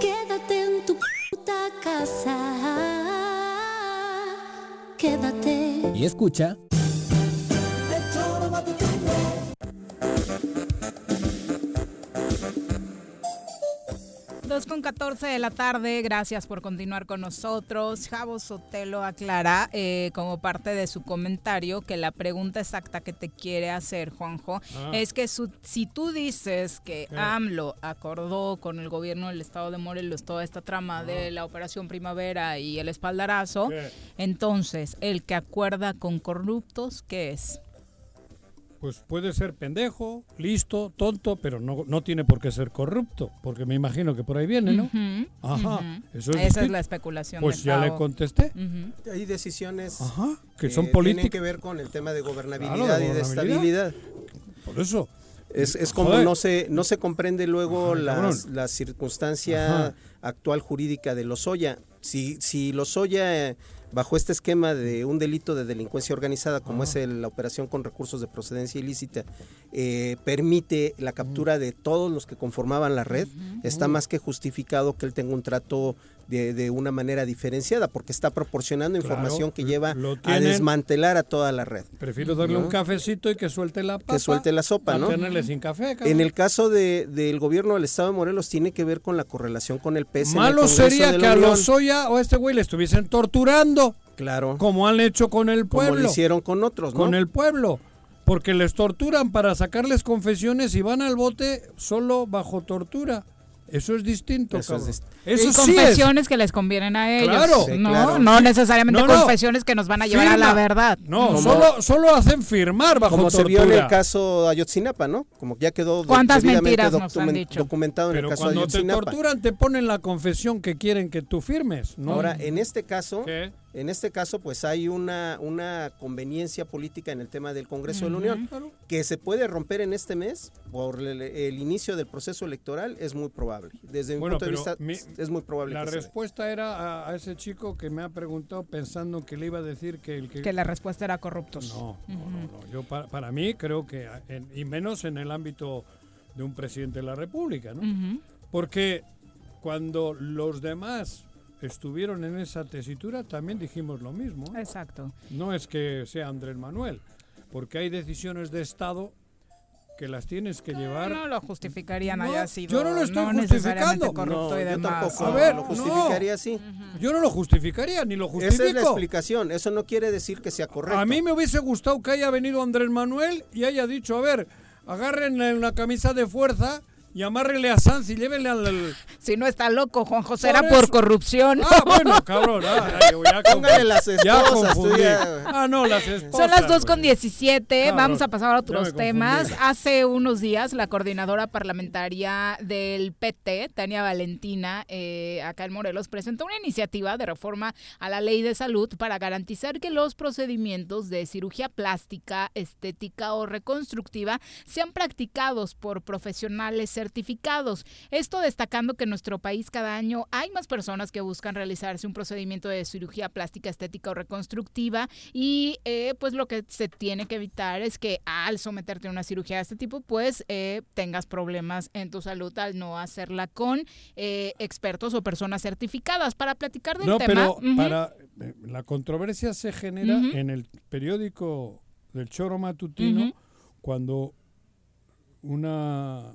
Quédate en tu puta casa. Quédate. Y escucha. 2 con 14 de la tarde, gracias por continuar con nosotros. Javo Sotelo aclara eh, como parte de su comentario que la pregunta exacta que te quiere hacer, Juanjo, ah. es que si tú dices que AMLO acordó con el gobierno del estado de Morelos toda esta trama de la operación Primavera y el espaldarazo, entonces el que acuerda con corruptos, ¿qué es? Pues puede ser pendejo, listo, tonto, pero no, no tiene por qué ser corrupto, porque me imagino que por ahí viene, ¿no? Ajá, eso es Esa es la especulación. Pues ya le contesté. Hay decisiones que, son políticas. Tienen que ver con el tema de gobernabilidad, y de estabilidad. Por eso. Es, es como no se, no se comprende luego la, la, circunstancia actual jurídica de Lozoya. Si, si Lozoya bajo este esquema de un delito de delincuencia organizada como es la operación con recursos de procedencia ilícita, eh, permite la captura de todos los que conformaban la red, está más que justificado que él tenga un trato de, una manera diferenciada, porque está proporcionando información que lleva a desmantelar a toda la red. Prefiero darle un cafecito y que suelte la papa. Que suelte la sopa, ¿no? Sin café. En el caso de, del gobierno del Estado de Morelos tiene que ver con la correlación con el PES. Malo sería que a Lozoya o a este güey le estuviesen torturando. Claro. Como han hecho con el pueblo. Como lo hicieron con otros, ¿no? Con el pueblo. Porque les torturan para sacarles confesiones y van al bote solo bajo tortura. Eso es distinto. Eso, es Eso confesiones que les convienen a ellos. Claro, no, no necesariamente confesiones que nos van a llevar a la verdad. No, solo, solo hacen firmar bajo Como se vio en el caso de Ayotzinapa, ¿no? Como ya quedó ¿Cuántas mentiras nos han dicho? documentado en el caso de Ayotzinapa. cuando te torturan te ponen la confesión que quieren que tú firmes. ¿no? Ahora, en este caso... ¿Qué? En este caso, pues hay una, una conveniencia política en el tema del Congreso de la Unión, que se puede romper en este mes por el, inicio del proceso electoral, es muy probable. Desde mi punto de vista, es muy probable. La respuesta era a, ese chico que me ha preguntado pensando que le iba a decir que el que... Que la respuesta era corruptos. No, no, no, Yo para, mí creo que, y menos en el ámbito de un presidente de la República, ¿no? Porque cuando los demás estuvieron en esa tesitura, también dijimos lo mismo. Exacto. No es que sea Andrés Manuel, porque hay decisiones de Estado que las tienes que llevar. No lo justificarían haya sido. Yo no lo estoy justificando. Corrupto y demás. Yo tampoco. A ver, lo justificaría así. Yo no lo justificaría ni lo justifico. Esa es la explicación. Eso no quiere decir que sea correcto. A mí me hubiese gustado que haya venido Andrés Manuel y haya dicho, a ver, agarren una camisa de fuerza y amárrele a Sanz y llévenle al... Si no está loco, Juan José, era por corrupción. Ah, bueno, (laughs) cabrón. Ah, ya Póngale las esposas. Ah, no, las esposas. Son las 2 con 17. Vamos a pasar a otros temas. Hace unos días, la coordinadora parlamentaria del PT, Tania Valentina, eh, acá en Morelos, presentó una iniciativa de reforma a la ley de salud para garantizar que los procedimientos de cirugía plástica, estética o reconstructiva sean practicados por profesionales certificados certificados. Esto destacando que en nuestro país cada año hay más personas que buscan realizarse un procedimiento de cirugía plástica, estética o reconstructiva y eh, pues lo que se tiene que evitar es que al someterte a una cirugía de este tipo pues eh, tengas problemas en tu salud al no hacerla con eh, expertos o personas certificadas. Para platicar del no, tema... Pero para, la controversia se genera en el periódico del Choro Matutino cuando una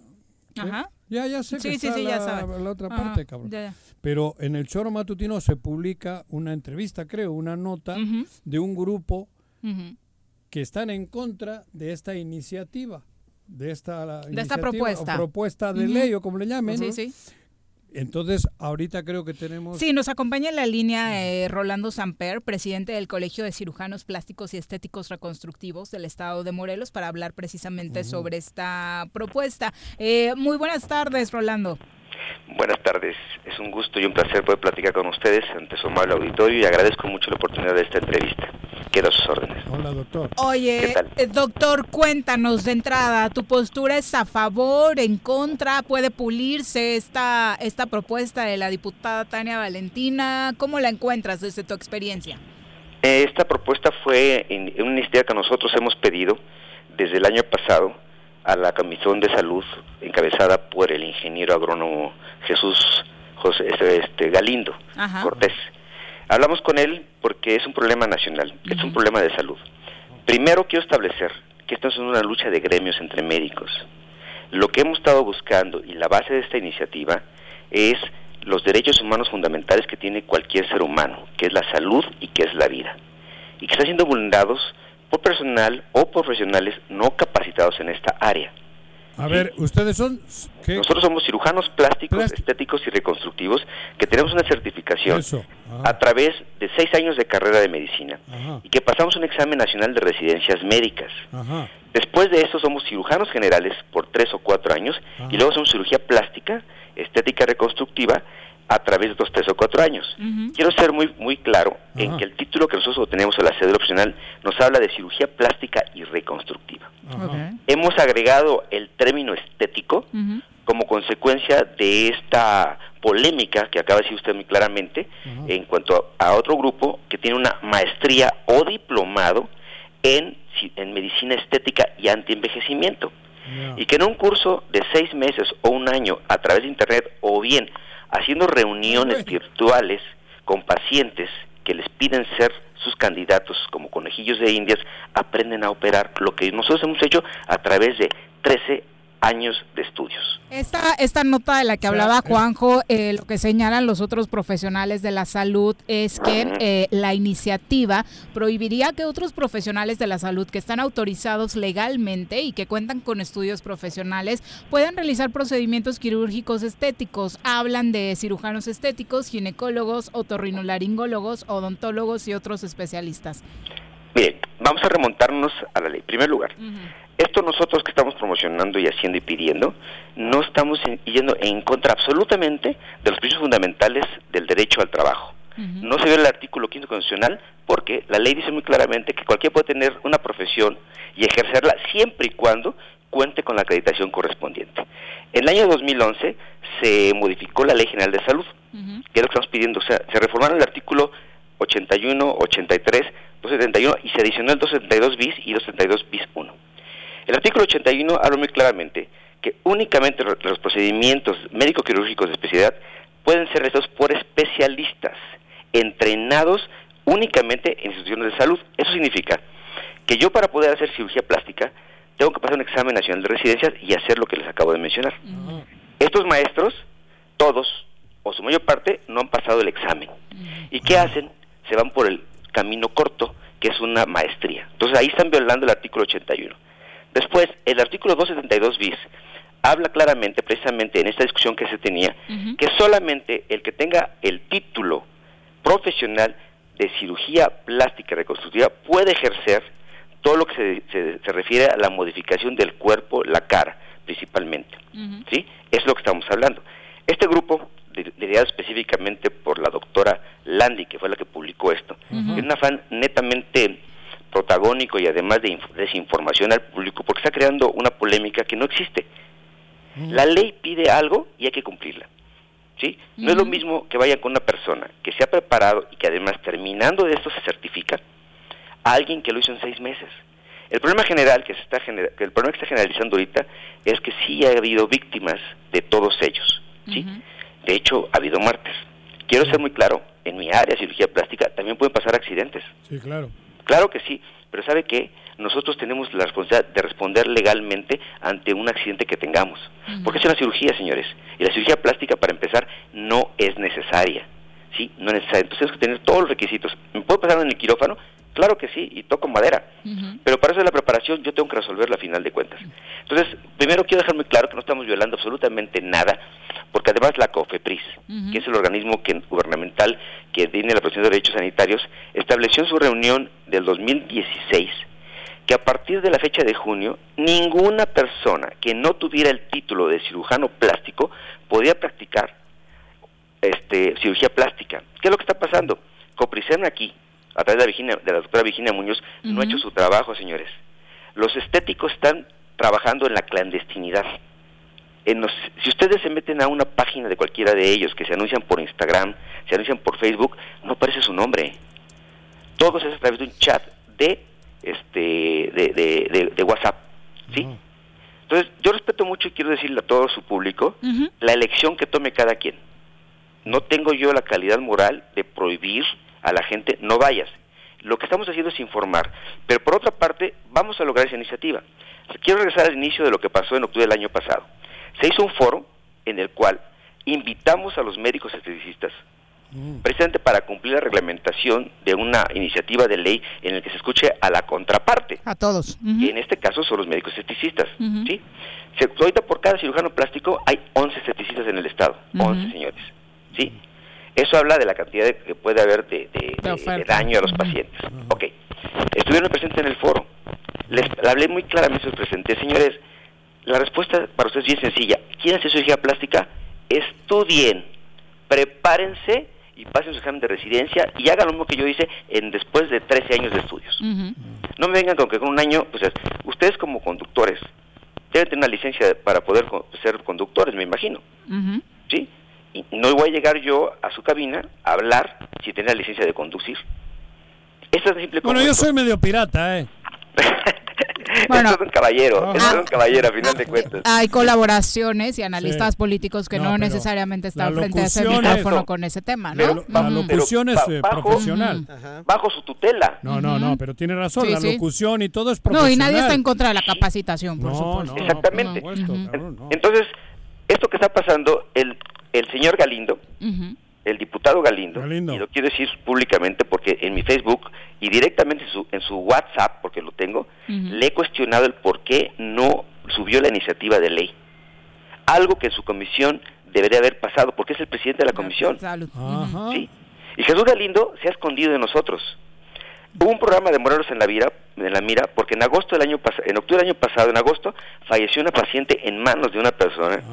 ya, ya sé que está la, otra parte, cabrón. Pero en el Choro Matutino se publica una entrevista, creo, una nota de un grupo que están en contra de esta iniciativa, de esta, de esta propuesta. propuesta de ley o como le llamen. Entonces, ahorita creo que tenemos... Sí, nos acompaña en la línea eh, Rolando Samper, presidente del Colegio de Cirujanos Plásticos y Estéticos Reconstructivos del Estado de Morelos, para hablar precisamente sobre esta propuesta. Eh, muy buenas tardes, Rolando. Buenas tardes, es un gusto y un placer poder platicar con ustedes ante su amable auditorio y agradezco mucho la oportunidad de esta entrevista. Quedo a sus órdenes. Hola, doctor. Oye, eh, doctor, cuéntanos de entrada, ¿tu postura es a favor, en contra? ¿Puede pulirse esta, esta propuesta de la diputada Tania Valentina? ¿Cómo la encuentras desde tu experiencia? Eh, esta propuesta fue una iniciativa que nosotros hemos pedido desde el año pasado a la Comisión de Salud encabezada por el ingeniero agrónomo Jesús José, este, este Galindo Cortés. Hablamos con él porque es un problema nacional, es un problema de salud. Primero quiero establecer que esto es una lucha de gremios entre médicos. Lo que hemos estado buscando y la base de esta iniciativa es los derechos humanos fundamentales que tiene cualquier ser humano, que es la salud y que es la vida, y que están siendo vulnerados por personal o profesionales no capacitados en esta área. A ver, ustedes son... Nosotros somos cirujanos plásticos, estéticos y reconstructivos que tenemos una certificación a través de seis años de carrera de medicina y que pasamos un examen nacional de residencias médicas. Después de eso somos cirujanos generales por tres o cuatro años y luego somos cirugía plástica, estética reconstructiva a través de estos tres o cuatro años. Quiero ser muy muy claro en que el título que nosotros obtenemos en la cédula opcional nos habla de cirugía plástica y reconstructiva. Hemos agregado el término estético como consecuencia de esta polémica que acaba de decir usted muy claramente en cuanto a otro grupo que tiene una maestría o diplomado en, en medicina estética y antienvejecimiento. Y que en un curso de seis meses o un año a través de Internet o bien haciendo reuniones virtuales con pacientes que les piden ser sus candidatos como conejillos de indias, aprenden a operar. Lo que nosotros hemos hecho a través de 13 años de estudios. Esta, esta nota de la que hablaba Juanjo, eh, lo que señalan los otros profesionales de la salud es que eh, la iniciativa prohibiría que otros profesionales de la salud que están autorizados legalmente y que cuentan con estudios profesionales puedan realizar procedimientos quirúrgicos estéticos. Hablan de cirujanos estéticos, ginecólogos, otorrinolaringólogos, odontólogos y otros especialistas. Bien, vamos a remontarnos a la ley. En primer lugar, esto nosotros que estamos promocionando y haciendo y pidiendo, no estamos yendo en contra absolutamente de los principios fundamentales del derecho al trabajo. No se ve el artículo quinto constitucional porque la ley dice muy claramente que cualquiera puede tener una profesión y ejercerla siempre y cuando cuente con la acreditación correspondiente. En el año 2011 se modificó la Ley General de Salud, que es lo que estamos pidiendo. O sea, se reformaron el artículo 81, 83, 271 y se adicionó el 272 bis y 272 bis 1. El artículo 81 habla muy claramente que únicamente los procedimientos médico-quirúrgicos de especialidad pueden ser realizados por especialistas entrenados únicamente en instituciones de salud. Eso significa que yo para poder hacer cirugía plástica tengo que pasar un examen nacional de residencias y hacer lo que les acabo de mencionar. Estos maestros, todos o su mayor parte, no han pasado el examen. ¿Y qué hacen? Se van por el camino corto, que es una maestría. Entonces ahí están violando el artículo 81. Después, el artículo 272 bis habla claramente, precisamente en esta discusión que se tenía, que solamente el que tenga el título profesional de cirugía plástica reconstructiva puede ejercer todo lo que se, se, refiere a la modificación del cuerpo, la cara, principalmente. ¿Sí? Es lo que estamos hablando. Este grupo, liderado específicamente por la doctora Landy, que fue la que publicó esto, es un afán netamente protagónico y además de desinformación al público porque está creando una polémica que no existe. La ley pide algo y hay que cumplirla. ¿sí? No es lo mismo que vaya con una persona que se ha preparado y que además terminando de esto se certifica a alguien que lo hizo en seis meses. El problema general que se está que el problema que está generalizando ahorita es que sí ha habido víctimas de todos ellos, ¿sí? De hecho, ha habido muertes. Quiero ser muy claro, en mi área, cirugía plástica, también pueden pasar accidentes. Sí, claro. Claro que sí, pero ¿sabe qué? Nosotros tenemos la responsabilidad de responder legalmente ante un accidente que tengamos. Porque es una cirugía, señores. Y la cirugía plástica, para empezar, no es necesaria. ¿Sí? No es necesaria. Entonces tenemos que tener todos los requisitos. ¿Me puedo pasar en el quirófano? Claro que sí, y toco madera. Pero para eso de la preparación yo tengo que resolverla a final de cuentas. Entonces, primero quiero dejar muy claro que no estamos violando absolutamente nada, porque además la COFEPRIS, que es el organismo que, gubernamental que tiene la protección de derechos sanitarios, estableció en su reunión del 2016 que a partir de la fecha de junio, ninguna persona que no tuviera el título de cirujano plástico podía practicar este, cirugía plástica. ¿Qué es lo que está pasando? Copricen aquí, a través de la, de la doctora Virginia Muñoz, no ha hecho su trabajo, señores. Los estéticos están trabajando en la clandestinidad. Si ustedes se meten a una página de cualquiera de ellos que se anuncian por Instagram, se anuncian por Facebook, no aparece su nombre. Todo es a través de un chat de este de, de, WhatsApp. ¿sí? Entonces, yo respeto mucho y quiero decirle a todo su público la elección que tome cada quien. No tengo yo la calidad moral de prohibir a la gente no vayas. Lo que estamos haciendo es informar, pero por otra parte vamos a lograr esa iniciativa. Quiero regresar al inicio de lo que pasó en octubre del año pasado. Se hizo un foro en el cual invitamos a los médicos esteticistas, mm. precisamente para cumplir la reglamentación de una iniciativa de ley en el que se escuche a la contraparte. A todos. Y en este caso son los médicos esteticistas. ¿sí? ahorita por cada cirujano plástico hay 11 esteticistas en el estado. 11 señores. ¿sí? Eso habla de la cantidad que puede haber de, daño a los pacientes. Ok. Estuvieron presentes en el foro. Les hablé muy claramente, les presenté, señores, la respuesta para ustedes es bien sencilla. ¿Quieren hacer cirugía plástica? Estudien, prepárense y pasen su examen de residencia y hagan lo mismo que yo hice en después de 13 años de estudios. No me vengan con que con un año, pues ustedes como conductores deben tener una licencia para poder ser conductores, me imagino. ¿Sí? y no voy a llegar yo a su cabina a hablar si tiene la licencia de conducir. Eso es simple Bueno, yo soy medio pirata, ¿eh? (laughs) bueno, es un caballero, es un caballero a final de cuentas. Hay colaboraciones y analistas políticos que no, necesariamente están frente a ese micrófono con ese tema, ¿no? la locución es eh, profesional. Bajo su tutela. No, no, no, pero tiene razón, la locución y todo es profesional. No, y nadie está en contra de la capacitación, por supuesto. Exactamente. Entonces, esto que está pasando, el el señor Galindo, el diputado Galindo, y lo quiero decir públicamente porque en mi Facebook y directamente en su, en su WhatsApp, porque lo tengo, le he cuestionado el por qué no subió la iniciativa de ley. Algo que en su comisión debería haber pasado, porque es el presidente de la comisión. ¿Sí? Y Jesús Galindo se ha escondido de nosotros. Hubo un programa de Morelos en la mira, en la mira porque en agosto del año en octubre del año pasado, en agosto, falleció una paciente en manos de una persona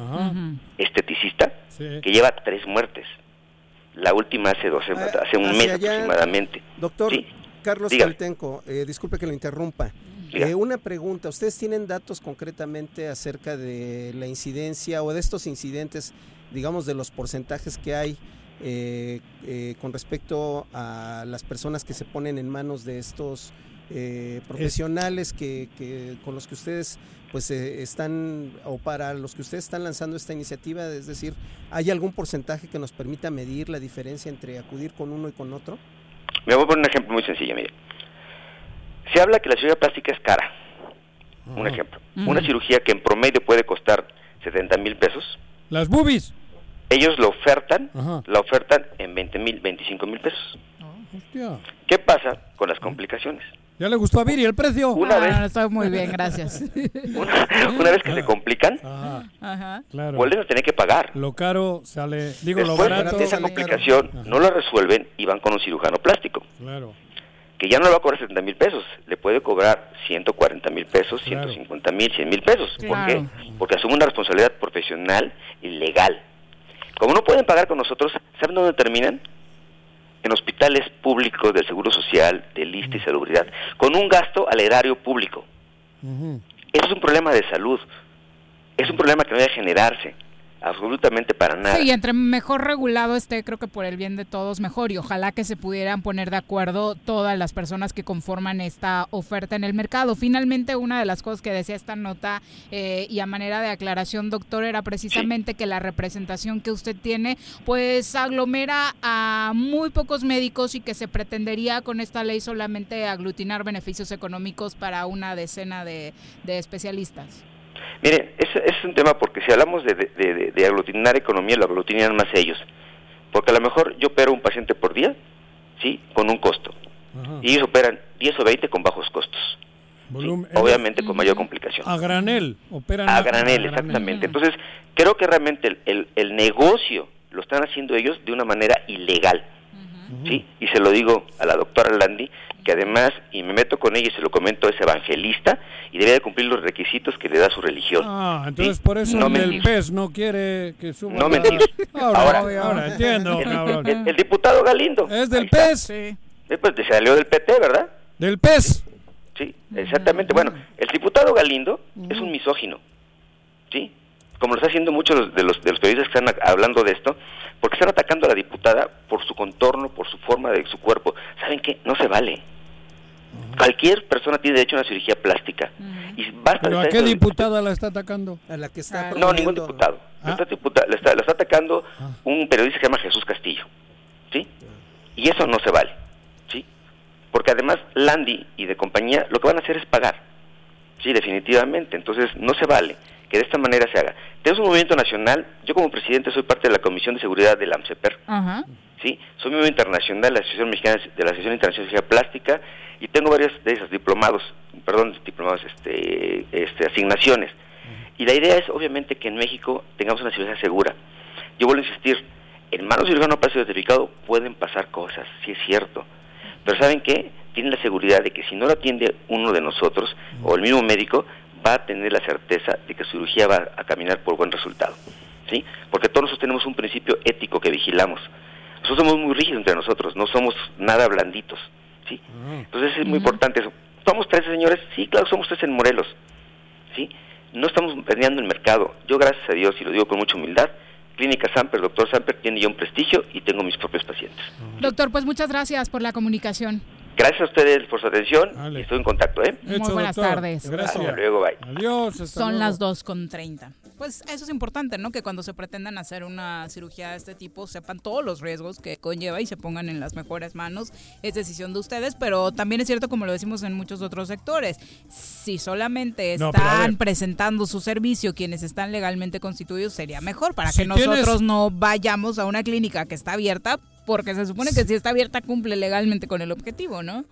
esteticista que lleva tres muertes. La última hace dos ah, hace un mes aproximadamente. Doctor Carlos Caltenco, eh, disculpe que lo interrumpa. Eh, una pregunta, ¿ustedes tienen datos concretamente acerca de la incidencia o de estos incidentes, digamos, de los porcentajes que hay eh, con respecto a las personas que se ponen en manos de estos eh, profesionales que, con los que ustedes pues están o para los que ustedes están lanzando esta iniciativa es decir hay algún porcentaje que nos permita medir la diferencia entre acudir con uno y con otro me voy a poner un ejemplo muy sencillo mire. Se habla que la cirugía plástica es cara un ejemplo. Una cirugía que en promedio puede costar 70 mil pesos. Las boobies. Ellos lo ofertan, la ofertan en 20 mil, 25 mil pesos. ¿Qué pasa con las complicaciones? ¿Ya le gustó a Viri el precio? Una ah, vez, estoy muy bien, gracias. (laughs) una, vez que se complican, vuelven a tener que pagar. Lo caro sale, digo, lo barato. De esa complicación no la resuelven y van con un cirujano plástico. Claro. Que ya no le va a cobrar 70 mil pesos, le puede cobrar 140 mil pesos, 150 mil, 100 mil pesos. ¿Por qué? Porque asume una responsabilidad profesional y legal. Como no pueden pagar con nosotros, ¿saben dónde terminan? En hospitales públicos del Seguro Social, de lista y salubridad, con un gasto al erario público. Eso es un problema de salud. Es un problema que no debe generarse absolutamente para nada. Sí, entre mejor regulado esté, creo que por el bien de todos mejor y ojalá que se pudieran poner de acuerdo todas las personas que conforman esta oferta en el mercado. Finalmente, una de las cosas que decía esta nota eh, y a manera de aclaración, doctor, era precisamente que la representación que usted tiene, pues aglomera a muy pocos médicos y que se pretendería con esta ley solamente aglutinar beneficios económicos para una decena de especialistas. Mire, ese, es un tema porque si hablamos de, de, aglutinar economía, lo aglutinan más ellos. Porque a lo mejor yo opero un paciente por día, ¿sí? Con un costo. Y ellos operan 10 o 20 con bajos costos. obviamente con mayor complicación. A granel, operan a, granel, exactamente. Entonces, creo que realmente el, el, negocio lo están haciendo ellos de una manera ilegal. ¿Sí? Y se lo digo a la doctora Landi, que además, y me meto con ella y se lo comento, es evangelista y debe de cumplir los requisitos que le da su religión. Ah, entonces por eso el pez no quiere que suba. No mentir. ahora, ahora, entiendo. El, diputado Galindo. Es del pez. Sí. Después se salió del PT, ¿verdad? Del pez. Sí, exactamente. Bueno, el diputado Galindo es un misógino. ¿Sí? Como lo está haciendo muchos de los, de los periodistas que están hablando de esto, porque están atacando a la diputada por su contorno, por su forma de su cuerpo. ¿Saben qué? No se vale. Cualquier persona tiene derecho a una cirugía plástica. y basta ¿Pero a qué diputada la está atacando? A la que está No, ningún diputado. La, ah. está, está, atacando ah. un periodista que se llama Jesús Castillo. ¿Sí? Y eso no se vale. ¿Sí? Porque además Landy y de compañía lo que van a hacer es pagar. Sí, definitivamente. Entonces no se vale que de esta manera se haga. Tenemos un movimiento nacional, yo como presidente soy parte de la Comisión de Seguridad del AMCEPER, ¿sí? soy miembro internacional de la Asociación Mexicana de la Asociación Internacional de Plástica y tengo varios de esos diplomados, perdón, diplomados, este, este, asignaciones. Y la idea es obviamente que en México tengamos una ciudad segura. Yo vuelvo a insistir, en manos de cirujano plástico certificado pueden pasar cosas, sí es cierto, pero ¿saben qué? Tienen la seguridad de que si no lo atiende uno de nosotros o el mismo médico, va a tener la certeza de que su cirugía va a caminar por buen resultado. ¿sí? Porque todos nosotros tenemos un principio ético que vigilamos. Nosotros somos muy rígidos entre nosotros, no somos nada blanditos. ¿sí? Ah. Entonces es muy importante eso. ¿Somos tres señores? Sí, claro, somos tres en Morelos. ¿sí? No estamos perdiendo el mercado. Yo, gracias a Dios, y lo digo con mucha humildad, Clínica Samper, doctor Samper, tiene ya un prestigio y tengo mis propios pacientes. Doctor, pues muchas gracias por la comunicación. Gracias a ustedes por su atención estoy en contacto. ¿eh? Muy buenas tardes. Gracias. Hasta luego, bye. Adiós. Son las 2 con 30. Pues eso es importante, ¿no? Que cuando se pretendan hacer una cirugía de este tipo sepan todos los riesgos que conlleva y se pongan en las mejores manos. Es decisión de ustedes, pero también es cierto, como lo decimos en muchos otros sectores, si solamente están presentando su servicio quienes están legalmente constituidos, sería mejor para que nosotros no vayamos a una clínica que está abierta porque se supone que si está abierta cumple legalmente con el objetivo, ¿no?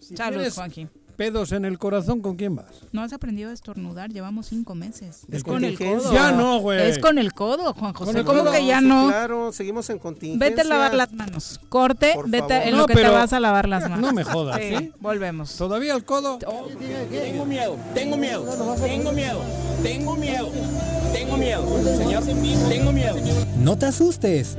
Saludos, Juanji. ¿Pedos en el corazón con quién vas? No has aprendido a estornudar, llevamos cinco meses. Es con el codo. Ya no, güey. Es con el codo, Juan José. ¿Cómo que ya no? Claro, seguimos en contingencia. Vete a lavar las manos. Corte, vete en lo que te vas a lavar las manos. No me jodas, ¿sí? Volvemos. ¿Todavía el codo? Tengo miedo, tengo miedo, tengo miedo, tengo miedo, tengo miedo, señor, tengo miedo. No te asustes.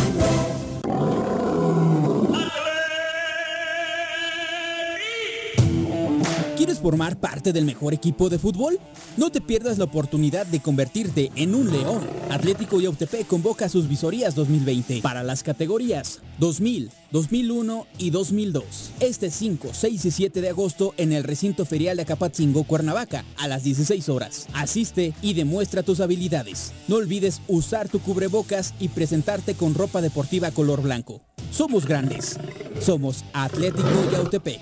¿Quieres formar parte del mejor equipo de fútbol? No te pierdas la oportunidad de convertirte en un león. Atlético Yautepec convoca sus visorías 2020 para las categorías 2000, 2001 y 2002. Este 5, 6 y 7 de agosto en el recinto ferial de Acapatzingo, Cuernavaca, a las 16 horas. Asiste y demuestra tus habilidades. No olvides usar tu cubrebocas y presentarte con ropa deportiva color blanco. Somos grandes. Somos Atlético Yautepec.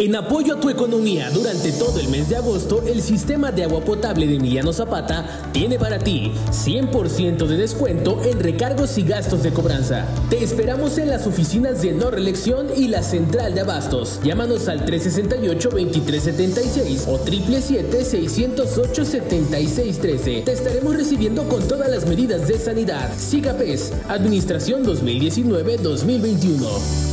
En apoyo a tu economía durante todo el mes de agosto, el sistema de agua potable de Emiliano Zapata tiene para ti 100% de descuento en recargos y gastos de cobranza. Te esperamos en las oficinas de no reelección y la central de abastos. Llámanos al 368-2376 o 777-608-7613. Te estaremos recibiendo con todas las medidas de sanidad. SIGAPES, Administración 2019-2021.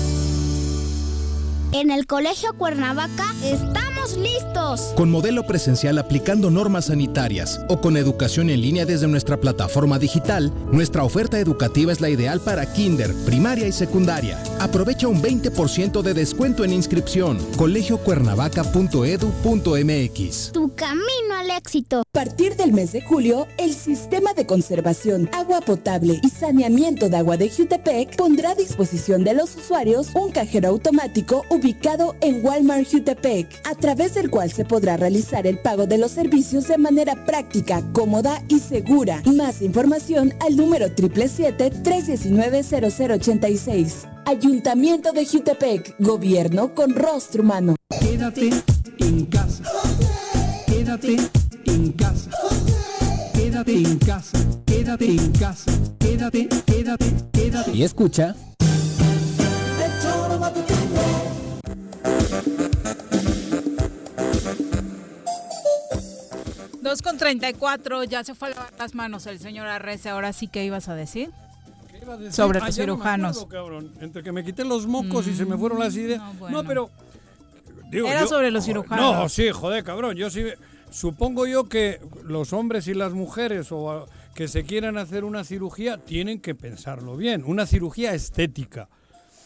En el Colegio Cuernavaca estamos ¡Estamos listos! Con modelo presencial aplicando normas sanitarias o con educación en línea desde nuestra plataforma digital, nuestra oferta educativa es la ideal para kinder, primaria y secundaria. Aprovecha un 20% de descuento en inscripción. colegiocuernavaca.edu.mx. Tu camino al éxito. A partir del mes de julio, el Sistema de Conservación, Agua Potable y Saneamiento de Agua de Jutepec pondrá a disposición de los usuarios un cajero automático ubicado en Walmart Jutepec, a través del cual se podrá realizar el pago de los servicios de manera práctica, cómoda y segura. Más información al número 777-319-0086. Ayuntamiento de Jutepec, Gobierno con rostro humano. Quédate en casa. Quédate en casa. Quédate en casa. Quédate en casa. Quédate, quédate, quédate. Y escucha. Dos con 34, ya se fue a lavar las manos el señor Arrece. Ahora sí, ¿qué ibas a decir? Sobre los cirujanos. Entre que me quité los mocos y se me fueron las ideas. No, pero. Era sobre los cirujanos. No, sí, joder, cabrón. Yo sí. Supongo yo que los hombres y las mujeres o que se quieran hacer una cirugía tienen que pensarlo bien. Una cirugía estética.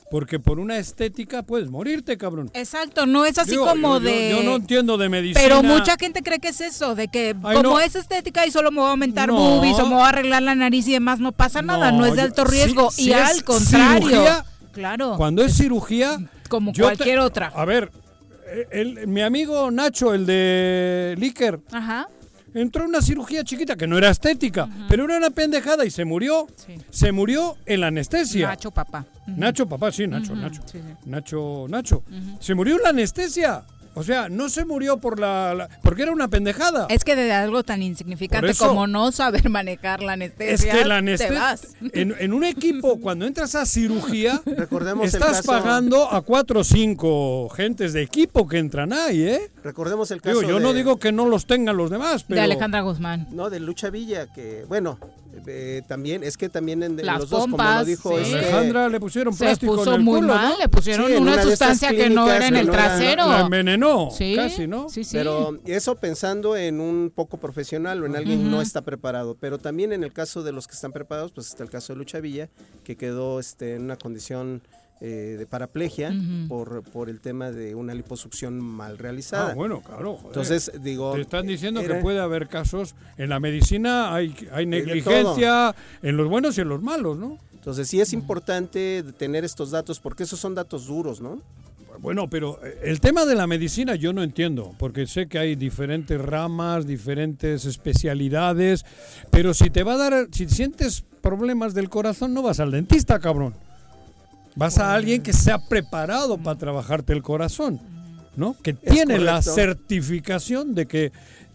Porque por una estética puedes morirte, cabrón. Exacto, no es así como de... Yo no entiendo de medicina. Pero mucha gente cree que es eso, de que como es estética y solo me voy a aumentar boobies o me voy a arreglar la nariz y demás, no pasa nada, no, es de alto riesgo. y al contrario, claro. Cuando es cirugía... Como cualquier otra. A ver, el, mi amigo Nacho, el de Licker, Ajá. Entró en una cirugía chiquita que no era estética, pero era una pendejada y se murió. Se murió en la anestesia. Nacho papá. Nacho papá, sí, Nacho, Nacho. Nacho, Nacho. Se murió en la anestesia. O sea, no se murió por la, porque era una pendejada. Es que de algo tan insignificante como no saber manejar la anestesia. Es que la anestesia. En, un equipo, (laughs) cuando entras a cirugía, Recordemos estás pagando a cuatro o cinco gentes de equipo que entran ahí, ¿eh? Recordemos el caso. yo no digo que no los tengan los demás, pero. De Alejandra Guzmán. No, de Lucha Villa, que, bueno, eh, también, es que también en, Las los dos, como pompas, lo dijo sí. este- Alejandra le pusieron Se plástico puso en el muy culo, mal, ¿no? le pusieron Sí, una una sustancia que no era en el trasero. La envenenó, Sí, casi, ¿no? Sí, sí. Pero eso pensando en un poco profesional o en alguien que no está preparado. Pero también en el caso de los que están preparados, pues está el caso de Lucha Villa, que quedó este, en una condición eh, de paraplegia por, por el tema de una liposucción mal realizada. Ah, bueno, claro. joder. Entonces, digo... Te están diciendo era- que puede haber casos. En la medicina hay, hay negligencia, en los buenos y en los malos, ¿no? Entonces sí es importante tener estos datos porque esos son datos duros, ¿no? Bueno, pero eh, el tema de la medicina yo no entiendo, porque sé que hay diferentes ramas, diferentes especialidades, pero si te va a dar, si sientes problemas del corazón, no vas al dentista, cabrón. Vas a alguien que se ha preparado para trabajarte el corazón, ¿no? Que tiene la certificación de que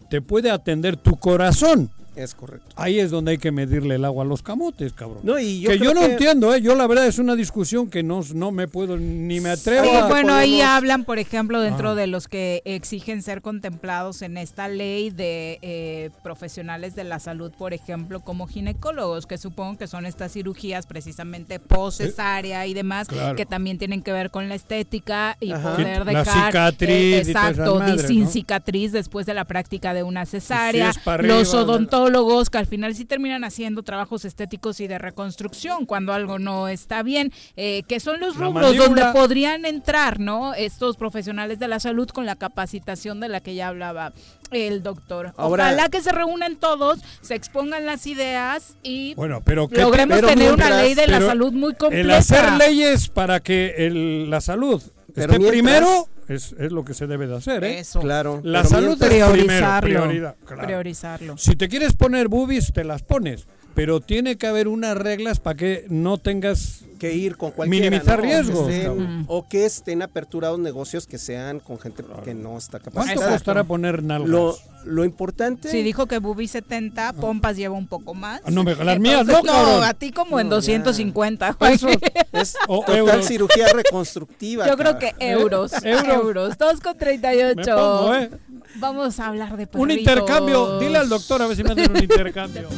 te puede atender tu corazón. Es correcto. Ahí es donde hay que medirle el agua a los camotes, cabrón. No, y yo que yo no que- entiendo, ¿eh? Yo la verdad es una discusión que no, no me puedo ni me atrevo Sí, a... bueno, ahí hablan, por ejemplo, dentro Ah. de los que exigen ser contemplados en esta ley de eh, profesionales de la salud, por ejemplo, como ginecólogos, que supongo que son estas cirugías precisamente post-cesárea y demás, Claro. que también tienen que ver con la estética y Ajá. poder La dejar cicatriz eh, exacto, madres, sin ¿no? cicatriz después de la práctica de una cesárea. los ¿verdad? Odontólogos que al final sí terminan haciendo trabajos estéticos y de reconstrucción cuando algo no está bien, eh, que son los rubros donde podrían entrar, ¿no? Estos profesionales de la salud con la capacitación de la que ya hablaba el doctor. Ahora- Ojalá que se reúnan todos, se expongan las ideas y Bueno, pero ¿qué logremos pero tener una ley de la salud muy completa. El hacer leyes para que el- la salud Pero esté mientras- primero es, es lo que se debe de hacer, ¿eh? Eso. Claro. La pero salud es primero, priorizarlo. prioridad, claro. Priorizarlo. Si te quieres poner boobies, te las pones. Pero tiene que haber unas reglas para que no tengas que ir con cualquiera. Minimizar ¿no? Que riesgos, estén-. O que estén aperturados negocios que sean con gente que no está ¿Cuánto capacitada. costará poner nalgas? Lo, lo importante. Sí, dijo que Bubi 70, Pompas lleva un poco más. Ah, no, me- las mías no, cabrón. a ti como en No, ya. 250. güey. Eso. Es (laughs) O total euros. cirugía reconstructiva. Yo creo que (laughs) euros. Euros. euros. 2 con 38. Me pongo, ¿eh? Vamos a hablar de Un perritos. intercambio. Dile al doctor a ver si me hacen un (laughs) intercambio.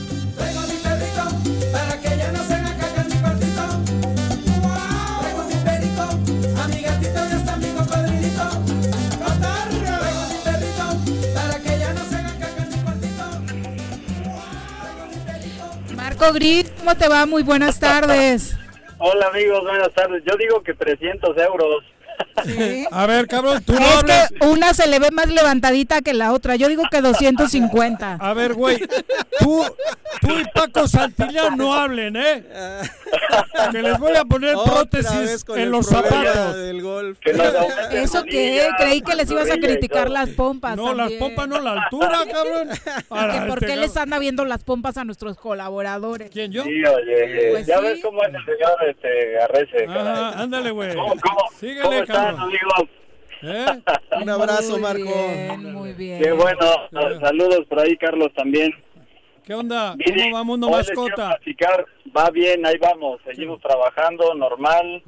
Marco Gris, ¿cómo te va? Muy buenas tardes. (laughs) Hola amigos, buenas tardes. Yo digo que 300 euros. A ver, cabrón, tú no Es que una se le ve más levantadita que la otra. Yo digo que 250. A ver, güey, tú, tú y Paco Santillán no hablen, ¿eh? Que les voy a poner prótesis en los zapatos. Del golf. (laughs) ¿Eso qué? Creí que les ibas a criticar las pompas. No, las pompas no, la altura, cabrón. ¿Por este qué les anda viendo las pompas a nuestros colaboradores? ¿Quién, yo? Sí, oye, pues ya ves cómo es el señor este, Garrese. ándale, güey. ¿Cómo, cómo, Síguele, amigos? ¿Eh? Un abrazo, Marco. Muy bien. Qué bueno. Saludos por ahí, Carlos, también. ¿Qué onda? ¿Cómo va Mundo Mascota? Va bien, ahí vamos. Seguimos trabajando normal.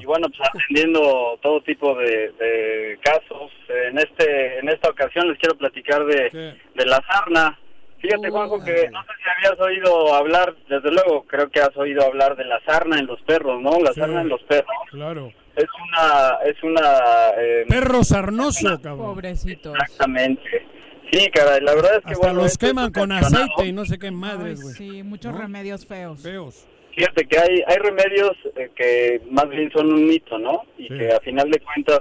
Y bueno, pues atendiendo todo tipo de, casos. En este en esta ocasión les quiero platicar de, de la sarna. Fíjate, Juanjo, que no sé si habías oído hablar, desde luego, creo que has oído hablar de la sarna en los perros, ¿no? La sarna en los perros. Claro es una es una eh, perro sarnoso cabrón. Pobrecito exactamente. Sí caray la verdad es que Hasta los queman con aceite y no sé qué madres güey. sí muchos remedios feos. Feos. Fíjate que hay hay remedios eh, que más bien son un mito no y que a final de cuentas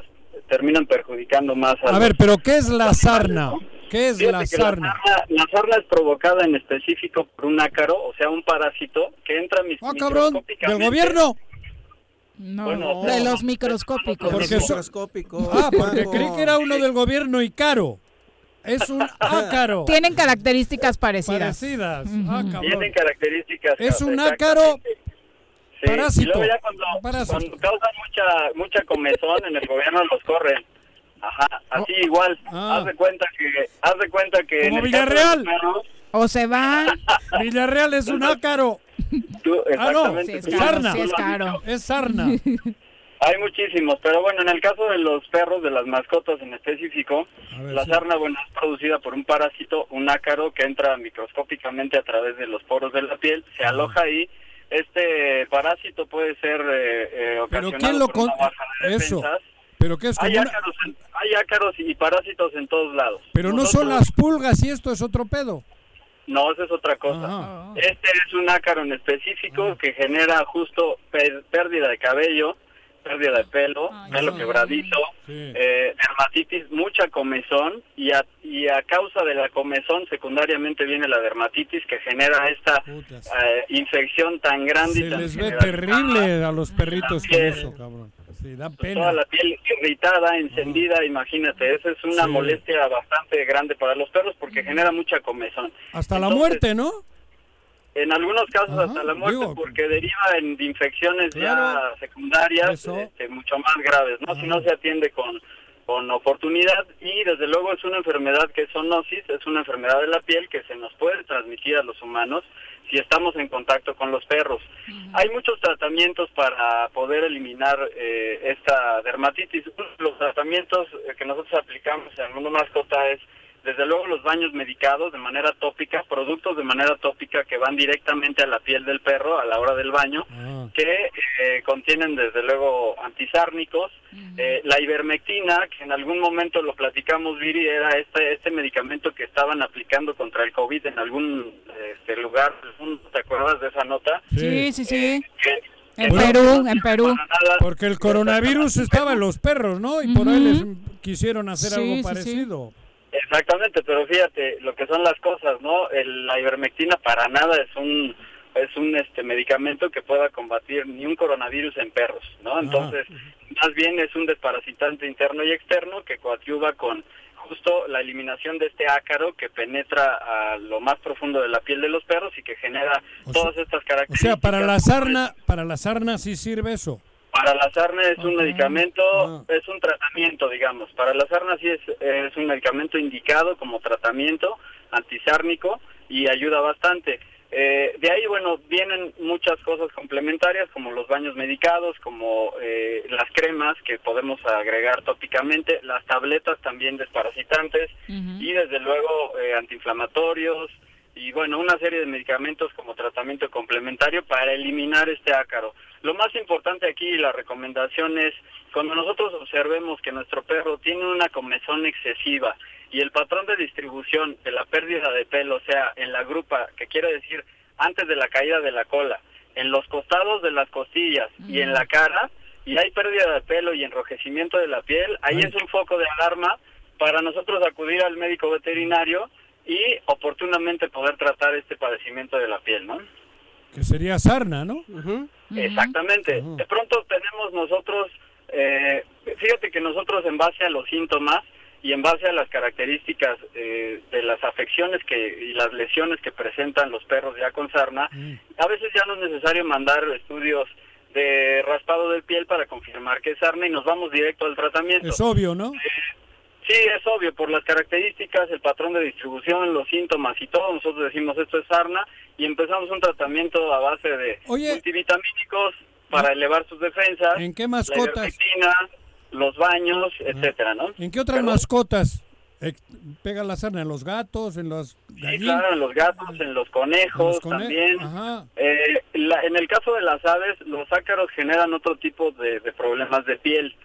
terminan perjudicando más a, ver pero qué es la sarna ¿Qué es la sarna? la sarna? es provocada en específico por un ácaro, o sea, un parásito que entra mis, ¡Ah, cabrón! ¿Del gobierno? No, de los microscópicos. Porque microscópicos. Ah, porque creí que era uno del gobierno y caro. Es un (laughs) ácaro. Tienen características parecidas. Parecidas. Ah, Tienen características. Es un ácaro sí. parásito. Y luego ya cuando, cuando causan mucha, mucha comezón en el gobierno los corren. Ajá, así oh. igual. Ah. Haz de cuenta que, haz de cuenta que como Villarreal. o se va. (laughs) Villarreal es un ácaro. Ah, no, es sarna. es caro. Es sarna. Hay muchísimos, pero bueno, en el caso de los perros, de las mascotas en específico, la sarna, bueno, es producida por un parásito, un ácaro que entra microscópicamente a través de los poros de la piel, se aloja ahí. Este parásito puede ser eh, eh ocasionado por una baja de Eso. ¿Pero qué es hay, ácaros, hay ácaros y parásitos en todos lados. Pero no son las pulgas y esto es otro pedo. No, eso es otra cosa. Este es un ácaro en específico que genera justo pérdida de cabello, pérdida de pelo, pelo quebradizo, eh, dermatitis, mucha comezón y a, y a causa de la comezón secundariamente viene la dermatitis que genera esta eh, infección tan grande. Se les ve terrible a los perritos con eso, cabrón. Toda la piel irritada, encendida, imagínate, esa es una molestia bastante grande para los perros porque genera mucha comezón. Hasta la muerte, ¿no? En algunos casos hasta la muerte porque deriva en infecciones ya secundarias este, mucho más graves, ¿no? Si no se atiende con con oportunidad y desde luego es una enfermedad que es zoonosis, es una enfermedad de la piel que se nos puede transmitir a los humanos si estamos en contacto con los perros. Hay muchos tratamientos para poder eliminar eh, esta dermatitis. Los tratamientos eh, que nosotros aplicamos en mundo mascota es desde luego los baños medicados de manera tópica, productos de manera tópica que van directamente a la piel del perro a la hora del baño, ah. que eh, contienen desde luego antisárnicos, eh, la ivermectina, que en algún momento lo platicamos, Viri, era este, este medicamento que estaban aplicando contra el COVID en algún este, lugar, ¿te acuerdas de esa nota? Sí, sí, sí. Eh, en Perú, en Perú. Porque el coronavirus estaba en los perros, ¿no? Y por ahí les quisieron hacer algo parecido. Exactamente, pero fíjate lo que son las cosas, ¿no? El, la ivermectina para nada es un es un este medicamento que pueda combatir ni un coronavirus en perros, ¿no? Entonces, más bien es un desparasitante interno y externo que coadyuva con justo la eliminación de este ácaro que penetra a lo más profundo de la piel de los perros y que genera todas estas características. O sea, para la sarna, para la sarna sí sirve eso. Para la sarna es un medicamento, ah. es un tratamiento, digamos. Para la sarna sí es, es un medicamento indicado como tratamiento antisárnico y ayuda bastante. Eh, de ahí, bueno, vienen muchas cosas complementarias como los baños medicados, como eh, las cremas que podemos agregar tópicamente, las tabletas también desparasitantes y desde luego eh, antiinflamatorios y bueno, una serie de medicamentos como tratamiento complementario para eliminar este ácaro. Lo más importante aquí, la recomendación es, cuando nosotros observemos que nuestro perro tiene una comezón excesiva y el patrón de distribución de la pérdida de pelo, o sea, en la grupa, que quiere decir antes de la caída de la cola, en los costados de las costillas y en la cara, y hay pérdida de pelo y enrojecimiento de la piel, ahí es un foco de alarma para nosotros acudir al médico veterinario y oportunamente poder tratar este padecimiento de la piel, ¿no? Que sería sarna, ¿no? Exactamente. De pronto tenemos nosotros, eh, fíjate que nosotros en base a los síntomas y en base a las características eh, de las afecciones que y las lesiones que presentan los perros ya con sarna, a veces ya no es necesario mandar estudios de raspado de piel para confirmar que es sarna y nos vamos directo al tratamiento. Es obvio, ¿no? Eh, sí, es obvio, por las características, el patrón de distribución, los síntomas y todo, nosotros decimos esto es sarna y empezamos un tratamiento a base de multivitamínicos para elevar sus defensas. ¿En qué mascotas? los baños, etcétera, ¿no? ¿En qué otras mascotas? pega la sarna en los gatos, en los gallinas. Sí, claro, en los gatos, en los conejos también. Eh, en el caso de las aves, los ácaros generan otro tipo de, problemas de piel.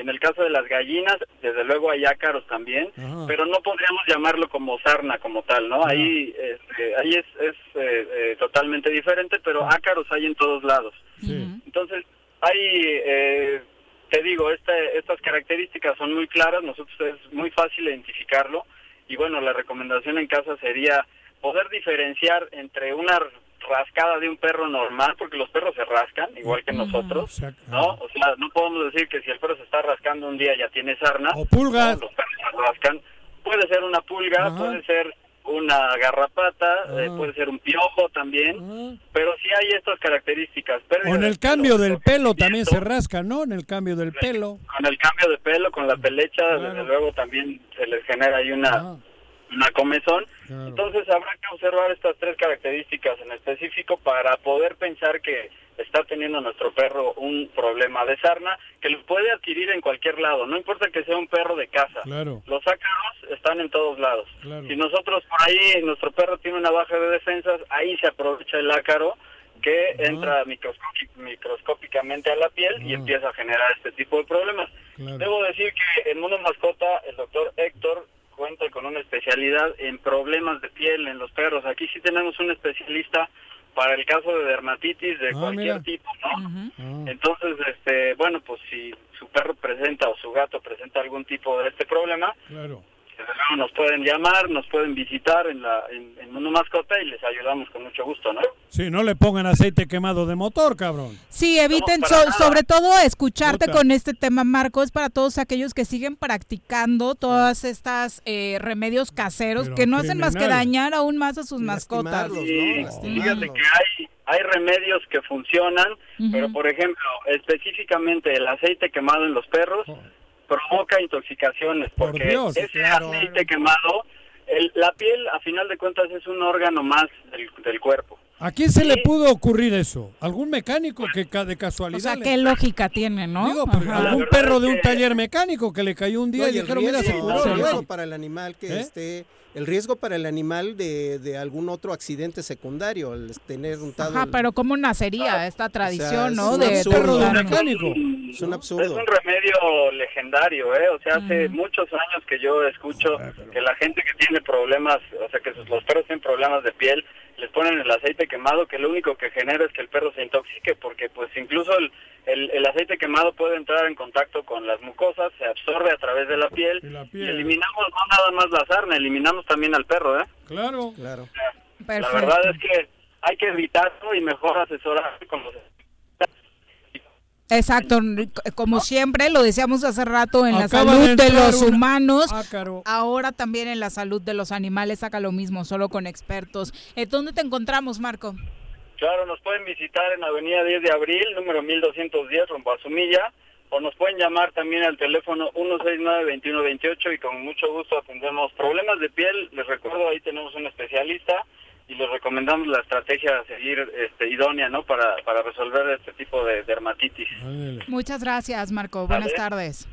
En el caso de las gallinas, desde luego hay ácaros también, pero no podríamos llamarlo como sarna como tal, ¿no? Ahí, este, ahí es, es eh, eh, totalmente diferente, pero ácaros hay en todos lados. Entonces, hay te digo, este, estas características son muy claras, nosotros es muy fácil identificarlo y bueno, la recomendación en casa sería poder diferenciar entre una rascada de un perro normal, porque los perros se rascan, igual que nosotros, ¿no? O sea, no podemos decir que si el perro se está rascando un día ya tiene sarna. O pulgas. los perros se rascan. Puede ser una pulga, puede ser una garrapata, eh, ah. puede ser un piojo también, ah. pero sí hay estas características. O en el cambio del pelo también se rasca, ¿no? En el cambio del pelo. Con el cambio de pelo, con la pelecha, desde luego también se les genera ahí una, ah. Una comezón. Entonces habrá que observar estas tres características en específico para poder pensar que está teniendo nuestro perro un problema de sarna que lo puede adquirir en cualquier lado, no importa que sea un perro de casa. Los ácaros están en todos lados. Si nosotros por ahí, nuestro perro tiene una baja de defensas, ahí se aprovecha el ácaro que entra microscópicamente a la piel y empieza a generar este tipo de problemas. Debo decir que en Mundo Mascota, el doctor Héctor cuenta con una especialidad en problemas de piel en los perros. Aquí sí tenemos un especialista para el caso de dermatitis de ah, cualquier tipo, ¿no? Ah. Entonces, este, bueno, pues si su perro presenta o su gato presenta algún tipo de este problema, claro nos pueden llamar, nos pueden visitar en la en, Mundo Mascota y les ayudamos con mucho gusto, ¿no? Sí, no le pongan aceite quemado de motor, cabrón. Sí, eviten sobre todo escucharte con este tema, Marcos, para todos aquellos que siguen practicando todas estas eh, remedios caseros que no hacen más que dañar aún más a sus mascotas. Sí, fíjate que hay hay remedios que funcionan, pero por ejemplo, específicamente el aceite quemado en los perros oh provoca intoxicaciones, porque ese aceite quemado, la piel a final de cuentas es un órgano más del, cuerpo. ¿A quién se le pudo ocurrir eso? ¿Algún mecánico que de casualidad? O sea, qué lógica tiene, ¿no? Digo, algún perro de un taller mecánico que le cayó un día y, dijeron, mira, se curó. para el animal que ¿Eh? esté el riesgo para el animal de, de, algún otro accidente secundario, al tener untado. Ajá, pero ¿cómo nacería esta tradición, no? De perro mecánico. Es un absurdo. Es un remedio legendario, ¿eh? O sea, hace muchos años que yo escucho que la gente que tiene problemas, o sea, que los perros tienen problemas de piel, les ponen el aceite quemado, que lo único que genera es que el perro se intoxique, porque pues incluso el, el, aceite quemado puede entrar en contacto con las mucosas, se absorbe a través de la piel, y, eliminamos no nada más la sarna, eliminamos también al perro, ¿eh? Claro, claro. La verdad es que hay que evitarlo y mejor asesorar con los Exacto, como siempre, lo decíamos hace rato, en la salud de, los humanos, ahora también en la salud de los animales, saca lo mismo, solo con expertos. Eh, ¿Dónde te encontramos, Marco? Claro, nos pueden visitar en Avenida 10 de Abril, número 1210, rumbo a Sumilla, o nos pueden llamar también al teléfono 169-2128 y con mucho gusto atendemos problemas de piel. Les recuerdo, ahí tenemos un especialista y les recomendamos la estrategia a seguir este, idónea ¿no? para, para resolver este tipo de dermatitis. Muchas gracias, Marco. Buenas tardes.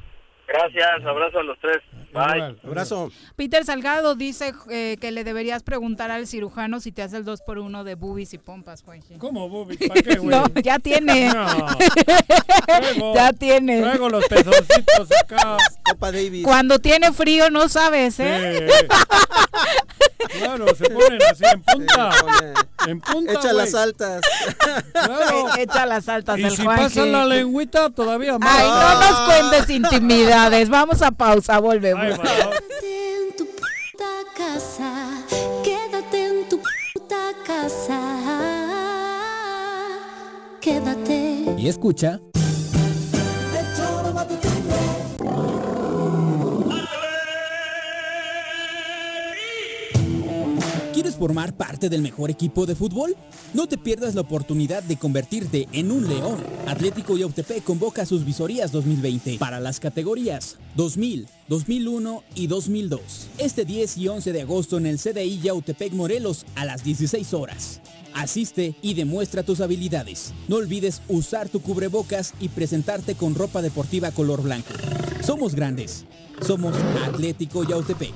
Gracias, abrazo a los tres. Bye. Abrazo. Peter Salgado dice eh, que le deberías preguntar al cirujano si te hace el 2 por 1 de boobies y pompas, güey. ¿Cómo boobies? ¿Para qué, (laughs) güey? no, ya tiene. (laughs) (laughs) ya tiene. Traigo los pezoncitos acá. David. Cuando tiene frío no sabes, ¿eh? Claro, se ponen así en punta. en punta. Echa las altas. Claro. (laughs) Echa las altas y el si pasan la lengüita, todavía más. Ay, no nos cuentes intimidades. Vamos a pausa, volvemos. Ay. Quédate en tu puta casa. Quédate en tu puta casa. Quédate. Y escucha. ¿Quieres formar parte del mejor equipo de fútbol? No te pierdas la oportunidad de convertirte en un león. Atlético Yautepec convoca sus visorías 2020 para las categorías 2000, 2001 y 2002. Este 10 y 11 de agosto en el CDI Yautepec Morelos a las 16 horas. Asiste y demuestra tus habilidades. No olvides usar tu cubrebocas y presentarte con ropa deportiva color blanco. Somos grandes. Somos Atlético Yautepec.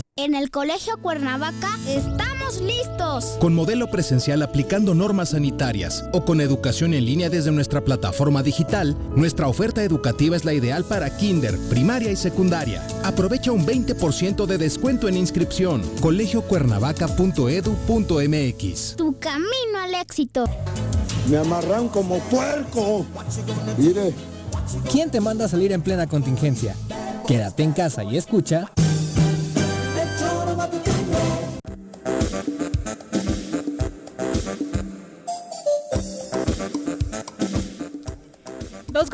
En el Colegio Cuernavaca estamos listos. Con modelo presencial aplicando normas sanitarias o con educación en línea desde nuestra plataforma digital, nuestra oferta educativa es la ideal para kinder, primaria y secundaria. Aprovecha un 20% de descuento en inscripción. colegiocuernavaca.edu.mx. Tu camino al éxito. Me amarran como puerco. Mire, ¿Quién te manda a salir en plena contingencia? Quédate en casa y escucha.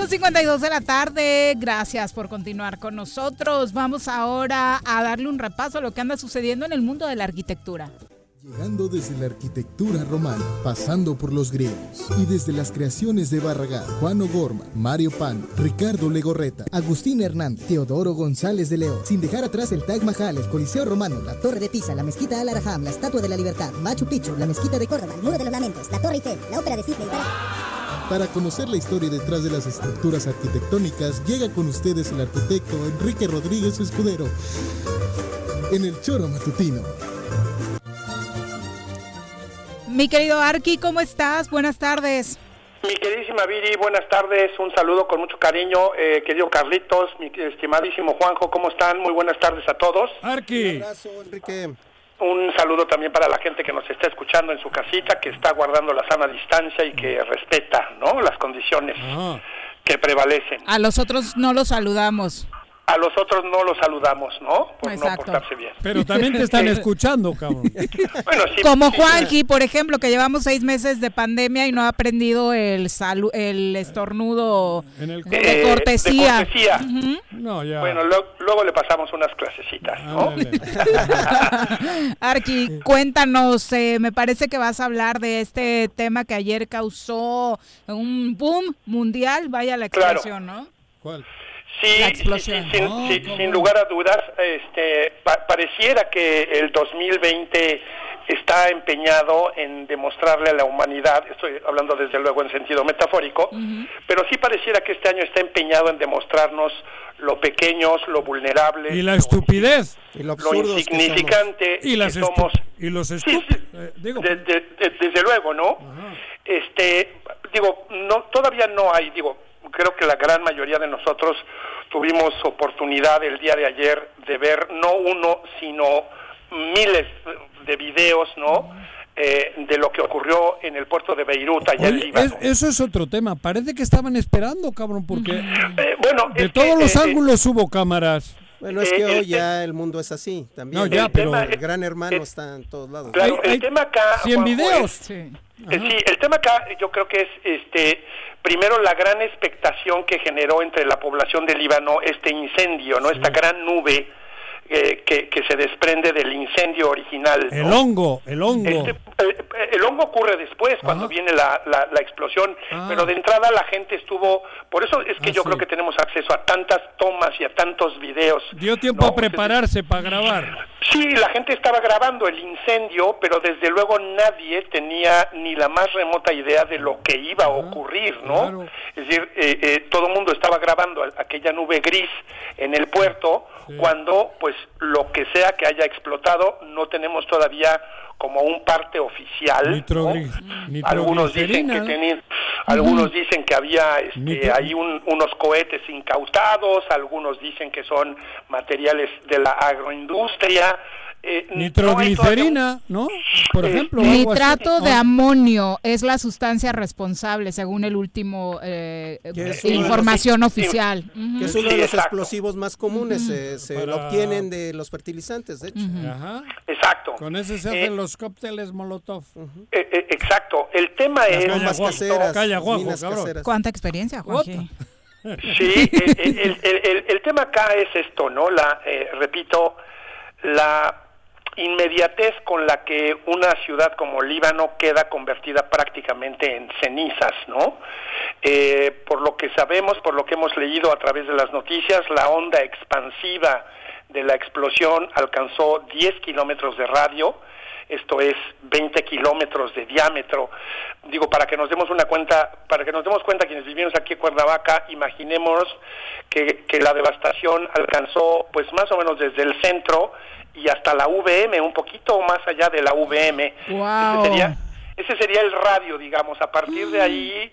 2 con 52 de la tarde, gracias por continuar con nosotros. Vamos ahora a darle un repaso a lo que anda sucediendo en el mundo de la arquitectura. Llegando desde la arquitectura romana, pasando por los griegos y desde las creaciones de Barragán, Juan O'Gorman, Mario Pano, Ricardo Legorreta, Agustín Hernández, Teodoro González de León, sin dejar atrás el Taj Mahal, el Coliseo Romano, la Torre de Pisa, la Mezquita Al Araham, la Estatua de la Libertad, Machu Picchu, la Mezquita de Córdoba, el Muro de los Lamentos, la Torre Eiffel, la Ópera de Sydney. Conocer la historia detrás de las estructuras arquitectónicas, llega con ustedes el arquitecto Enrique Rodríguez Escudero en el Choro Matutino. Mi querido Arqui, ¿cómo estás? Buenas tardes. Mi queridísima Viri, buenas tardes, un saludo con mucho cariño, eh, querido Carlitos, mi estimadísimo Juanjo, ¿cómo están? Muy buenas tardes a todos. Arqui. Un abrazo, Enrique. Un saludo también para la gente que nos está escuchando en su casita, que está guardando la sana distancia y que respeta, ¿no? Las condiciones Ah. que prevalecen. A los otros no los saludamos. A los otros no los saludamos, ¿no? Por no portarse bien. Pero también te están escuchando, cabrón. (laughs) bueno, sí, Como Juanji, por ejemplo, que llevamos seis meses de pandemia y no ha aprendido el salu el estornudo de, cortesía. De cortesía. no, ya. Bueno, luego le pasamos unas clasecitas, ¿no? (laughs) Arqui, cuéntanos, eh, me parece que vas a hablar de este tema que ayer causó un boom mundial, vaya la expresión, ¿no? ¿Cuál? Sí, sin, lugar a dudas, este, pareciera que el 2020 está empeñado en demostrarle a la humanidad, estoy hablando desde luego en sentido metafórico, pero sí pareciera que este año está empeñado en demostrarnos lo pequeños, lo vulnerables. Y la estupidez. Y lo, insignificante y que somos. Y los estúpidos. Eh, desde luego, ¿no? Este, digo, no, todavía no hay, digo, creo que la gran mayoría de nosotros tuvimos oportunidad el día de ayer de ver no uno, sino miles de videos, ¿no? Eh, de lo que ocurrió en el puerto de Beirut, allá en Líbano. eso es otro tema. Parece que estaban esperando, cabrón, porque eh, bueno, de todos los eh, ángulos hubo cámaras. Bueno, es que hoy ya el mundo es así también. No, ya, pero el gran hermano está en todos lados. Claro, el tema acá... 100 videos. sí. sí, el tema acá yo creo que es este primero la gran expectación que generó entre la población de Líbano este incendio, ¿no? Esta gran nube eh, que, que, se desprende del incendio original. El hongo, el hongo. Este, eh, el hongo ocurre después, cuando viene la, la, explosión, ah. pero de entrada la gente estuvo, por eso es que ah, yo creo que tenemos acceso a tantas tomas y a tantos videos. Dio tiempo a prepararse para grabar. Sí, la gente estaba grabando el incendio, pero desde luego nadie tenía ni la más remota idea de lo que iba a ocurrir, ¿no? Es decir, eh, eh, todo el mundo estaba grabando aquella nube gris en el puerto, cuando pues lo que sea que haya explotado no tenemos todavía como un parte oficial. algunos dicen que tenían, algunos dicen que había este, ahí unos cohetes incautados, algunos dicen que son materiales de la agroindustria. Eh, Nitroglicerina, ¿no? (laughs) Por eh, ejemplo. Nitrato de amonio es la sustancia responsable, según el último eh, información oficial. Que es uno de los explosivos más comunes, se lo obtienen de los fertilizantes, de hecho. Exacto. Con ese se hacen los cócteles Molotov. exacto. El tema es... Bombas caseras, ¿Cuánta experiencia, Juan? (laughs) Sí, el, el, tema acá es esto, ¿no? La, repito, la inmediatez con la que una ciudad como Líbano queda convertida prácticamente en cenizas, ¿no? Eh, por lo que sabemos, por lo que hemos leído a través de las noticias, la onda expansiva de la explosión alcanzó 10 kilómetros de radio, esto es 20 kilómetros de diámetro. Digo, para que nos demos una cuenta, para que nos demos cuenta quienes vivimos aquí en Cuernavaca, imaginemos que, que la devastación alcanzó pues más o menos desde el centro y hasta la VM, un poquito más allá de la VM. Ese, sería, ese sería el radio, digamos. A partir de ahí,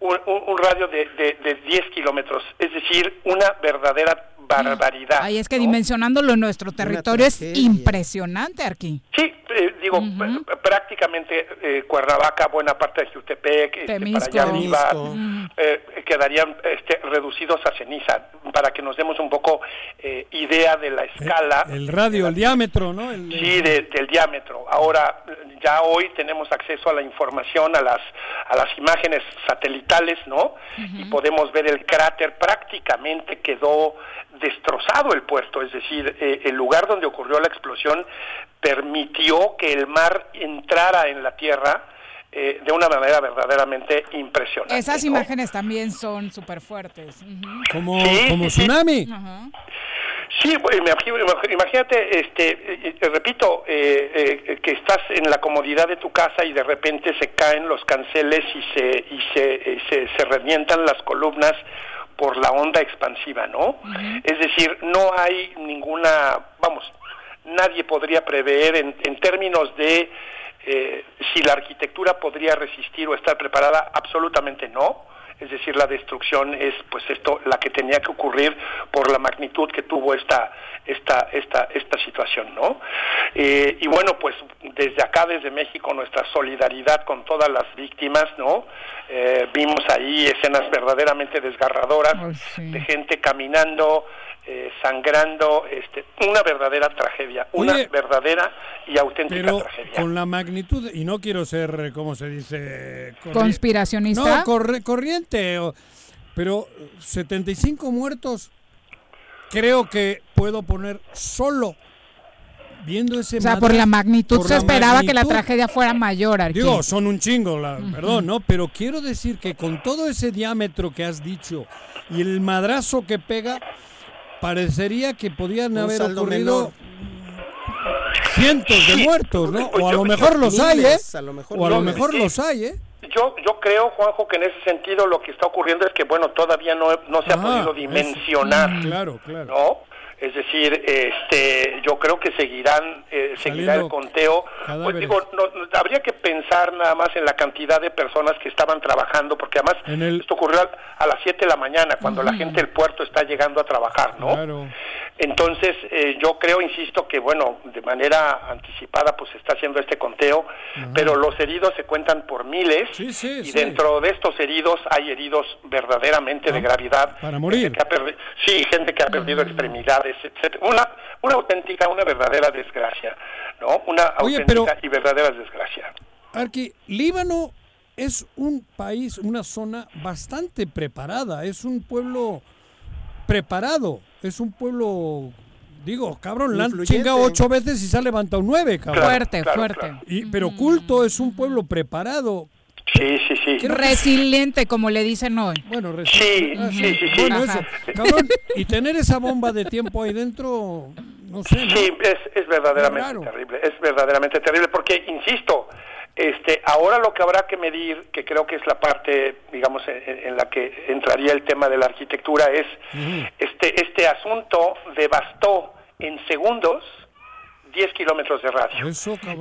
un, radio de, de, de 10 kilómetros. Es decir, una verdadera barbaridad. Ay, es que dimensionándolo en nuestro territorio es impresionante, aquí. Sí, eh, digo, prácticamente eh, Cuernavaca, buena parte de Jutepec, este, para allá arriba, eh, quedarían este, reducidos a ceniza, para que nos demos un poco idea de la escala. El, radio, el diámetro, ¿no? sí, del diámetro. Ahora, ya hoy tenemos acceso a la información, a las, a las imágenes satelitales, ¿no? Y podemos ver el cráter prácticamente quedó destrozado el puerto, es decir, eh, el lugar donde ocurrió la explosión permitió que el mar entrara en la tierra eh, de una manera verdaderamente impresionante. Esas imágenes también son súper fuertes. Como, como tsunami. Sí, imagínate, este, eh, repito, que estás en la comodidad de tu casa y de repente se caen los canceles y se y se, se, se revientan las columnas por la onda expansiva, ¿no? Es decir, no hay ninguna, vamos, nadie podría prever en, en términos de eh, si la arquitectura podría resistir o estar preparada, absolutamente no es decir, la destrucción es pues esto la que tenía que ocurrir por la magnitud que tuvo esta esta esta esta situación, ¿no? Eh, y bueno, pues desde acá, desde México, nuestra solidaridad con todas las víctimas, ¿no? Eh, vimos ahí escenas verdaderamente desgarradoras de gente caminando eh, sangrando, este, una verdadera tragedia, una verdadera y auténtica pero tragedia. Con la magnitud, y no quiero ser, ¿cómo se dice? Conspiracionista. No, corriente, pero 75 muertos, creo que puedo poner solo viendo ese O sea, por la magnitud se esperaba que la tragedia fuera mayor. Digo, son un chingo, la, perdón, ¿no? Pero quiero decir que con todo ese diámetro que has dicho y el madrazo que pega, parecería que podían haber ocurrido cientos de muertos, ¿no? (laughs) O a lo mejor los hay, ¿eh? o a lo mejor los hay, ¿eh? Yo, yo creo, Juanjo, que en ese sentido lo que está ocurriendo es que, bueno, todavía no, no se ha podido dimensionar. claro, claro. ¿No? Es decir, este, yo creo que seguirán, eh, seguirá el conteo. Pues digo, no, habría que pensar nada más en la cantidad de personas que estaban trabajando, porque además esto ocurrió a, las 7 de la mañana, cuando la gente del puerto está llegando a trabajar, ¿no? Claro. Entonces, eh, yo creo, insisto, que bueno, de manera anticipada, pues se está haciendo este conteo, pero los heridos se cuentan por miles, y dentro de estos heridos hay heridos verdaderamente de ah, gravedad. Para morir. sí, gente que ha perdido extremidades una, una auténtica, una verdadera desgracia, ¿no? Una auténtica y verdadera desgracia. Arqui, Líbano es un país, una zona bastante preparada, es un pueblo preparado, es un pueblo Digo, cabrón, la han chingado ocho veces y se ha levantado nueve, cabrón. fuerte, fuerte. Y, pero culto es un pueblo preparado. Sí, sí, sí. Resiliente, como le dicen hoy. Bueno, resiliente. Ah, sí, sí, sí, Bueno, eso. Cabrón, y tener esa bomba de tiempo ahí dentro, no sé. Sí, es, es verdaderamente terrible. Es verdaderamente terrible porque, insisto, este, ahora lo que habrá que medir, que creo que es la parte, digamos, en, la que entraría el tema de la arquitectura, es este, este asunto devastó en segundos 10 kilómetros de radio.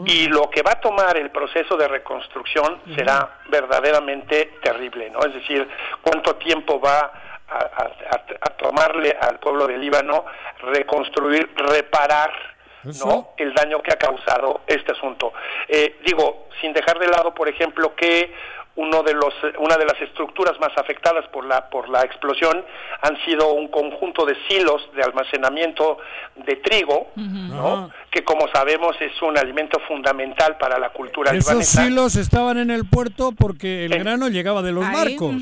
y lo que va a tomar el proceso de reconstrucción será verdaderamente terrible, ¿no? Es decir, cuánto tiempo va a, tomarle al pueblo de Líbano reconstruir, reparar ¿no? el daño que ha causado este asunto. Eh, digo, sin dejar de lado, por ejemplo, que uno de los, una de las estructuras más afectadas por la, por la explosión han sido un conjunto de silos de almacenamiento de trigo, ¿no? que como sabemos es un alimento fundamental para la cultura Esos silos estaban en el puerto porque el grano llegaba de los barcos.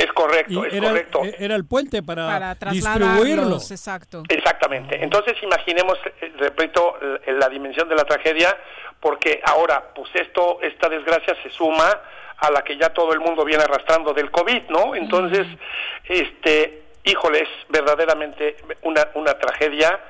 Es correcto, es era, correcto. E-, era el puente para, distribuirlos. Exacto. Exactamente. Entonces imaginemos, eh, repito, la dimensión de la tragedia, porque ahora, pues esto, esta desgracia se suma a la que ya todo el mundo viene arrastrando del COVID, ¿no? Entonces, este, híjole, es verdaderamente una, una tragedia